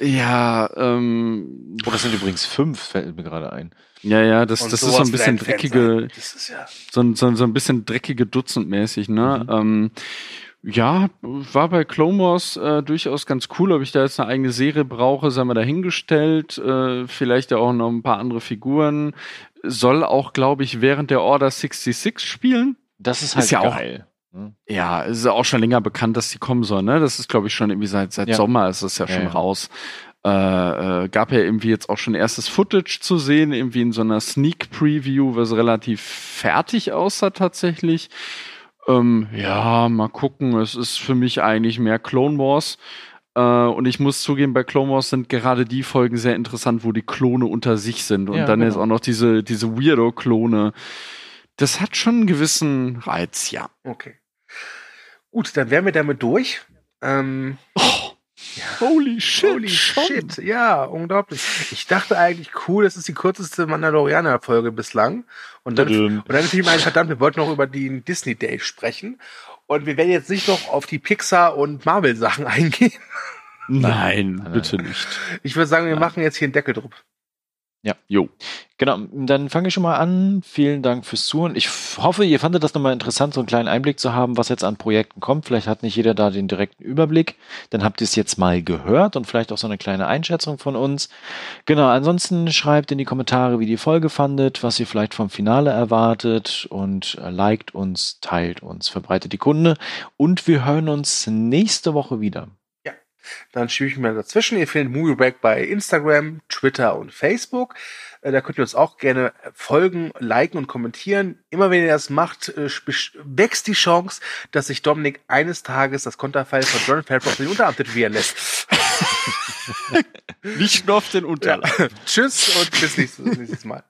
Speaker 4: Ja, ähm,
Speaker 2: Oh, das sind übrigens fünf, fällt mir gerade ein.
Speaker 4: ja, ja, das,
Speaker 3: Und
Speaker 4: das ist so ein bisschen dreckige,
Speaker 3: sein. Das ist ja.
Speaker 4: so, ein- so, ein- so ein bisschen dreckige Dutzendmäßig, ne?
Speaker 2: Mhm.
Speaker 4: Ähm, ja, war bei Clone Wars äh, durchaus ganz cool. Ob ich da jetzt eine eigene Serie brauche, sei mal dahingestellt. Äh, vielleicht ja auch noch ein paar andere Figuren. Soll auch, glaube ich, während der Order 66 spielen.
Speaker 2: Das ist halt
Speaker 4: Ist ja auch-
Speaker 2: geil. Ne?
Speaker 4: Ja, es ist auch schon länger bekannt, dass die kommen sollen, ne? Das ist, glaube ich, schon irgendwie seit, seit
Speaker 2: Ja.
Speaker 4: Sommer ist es ja
Speaker 2: Ja,
Speaker 4: schon
Speaker 2: ja.
Speaker 4: raus. Äh, äh, gab ja irgendwie jetzt auch schon erstes Footage zu sehen, irgendwie in so einer Sneak Preview, was relativ fertig aussah tatsächlich. Ähm, ja, mal gucken. Es ist für mich eigentlich mehr Clone Wars. Äh, und ich muss zugeben, bei Clone Wars sind gerade die Folgen sehr interessant, wo die Klone unter sich sind. Und
Speaker 2: Ja,
Speaker 4: dann jetzt
Speaker 2: genau.
Speaker 4: auch noch diese, diese Weirdo-Klone. Das hat schon einen gewissen Reiz, ja.
Speaker 3: Okay. Gut, dann wären wir damit durch. Ähm,
Speaker 4: Holy shit.
Speaker 3: Holy
Speaker 4: schon.
Speaker 3: shit, ja, unglaublich. Ich dachte eigentlich, cool, das ist die kürzeste Mandalorianer-Folge bislang. Und dann, und dann fiel mir ein, verdammt, wir wollten noch über den Disney Day sprechen. Und wir werden jetzt nicht noch auf die Pixar- und Marvel-Sachen eingehen.
Speaker 4: Nein,
Speaker 2: Nein,
Speaker 4: bitte nicht.
Speaker 3: Ich würde sagen, wir
Speaker 2: Nein.
Speaker 3: machen jetzt hier einen Deckel drauf.
Speaker 4: Jo.
Speaker 2: Genau, dann fange ich schon mal an. Vielen Dank fürs Zuhören. Ich hoffe, ihr fandet das nochmal interessant, so einen kleinen Einblick zu haben, was jetzt an Projekten kommt. Vielleicht hat nicht jeder da den direkten Überblick. Dann habt ihr es jetzt mal gehört und vielleicht auch so eine kleine Einschätzung von uns. Genau, ansonsten schreibt in die Kommentare, wie die Folge fandet, was ihr vielleicht vom Finale erwartet und äh, liked uns, teilt uns, verbreitet die Kunde. Und wir hören uns nächste Woche wieder.
Speaker 3: Dann schiebe ich mir dazwischen. Ihr findet Movie Break bei Instagram, Twitter und Facebook. Äh, Da könnt ihr uns auch gerne folgen, liken und kommentieren. Immer wenn ihr das macht, äh, wächst die Chance, dass sich Dominik eines Tages das Konterfei von John Favreau auf den Unterarm tätowieren lässt.
Speaker 4: Nicht nur auf den
Speaker 3: Ja.
Speaker 4: Unterleib.
Speaker 3: Tschüss und bis nächstes Mal.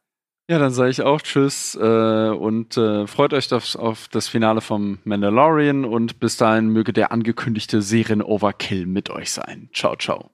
Speaker 4: Ja, dann sage ich auch Tschüss äh, und äh, freut euch auf, auf das Finale vom Mandalorian und bis dahin möge der angekündigte Serien-Overkill mit euch sein. Ciao, ciao.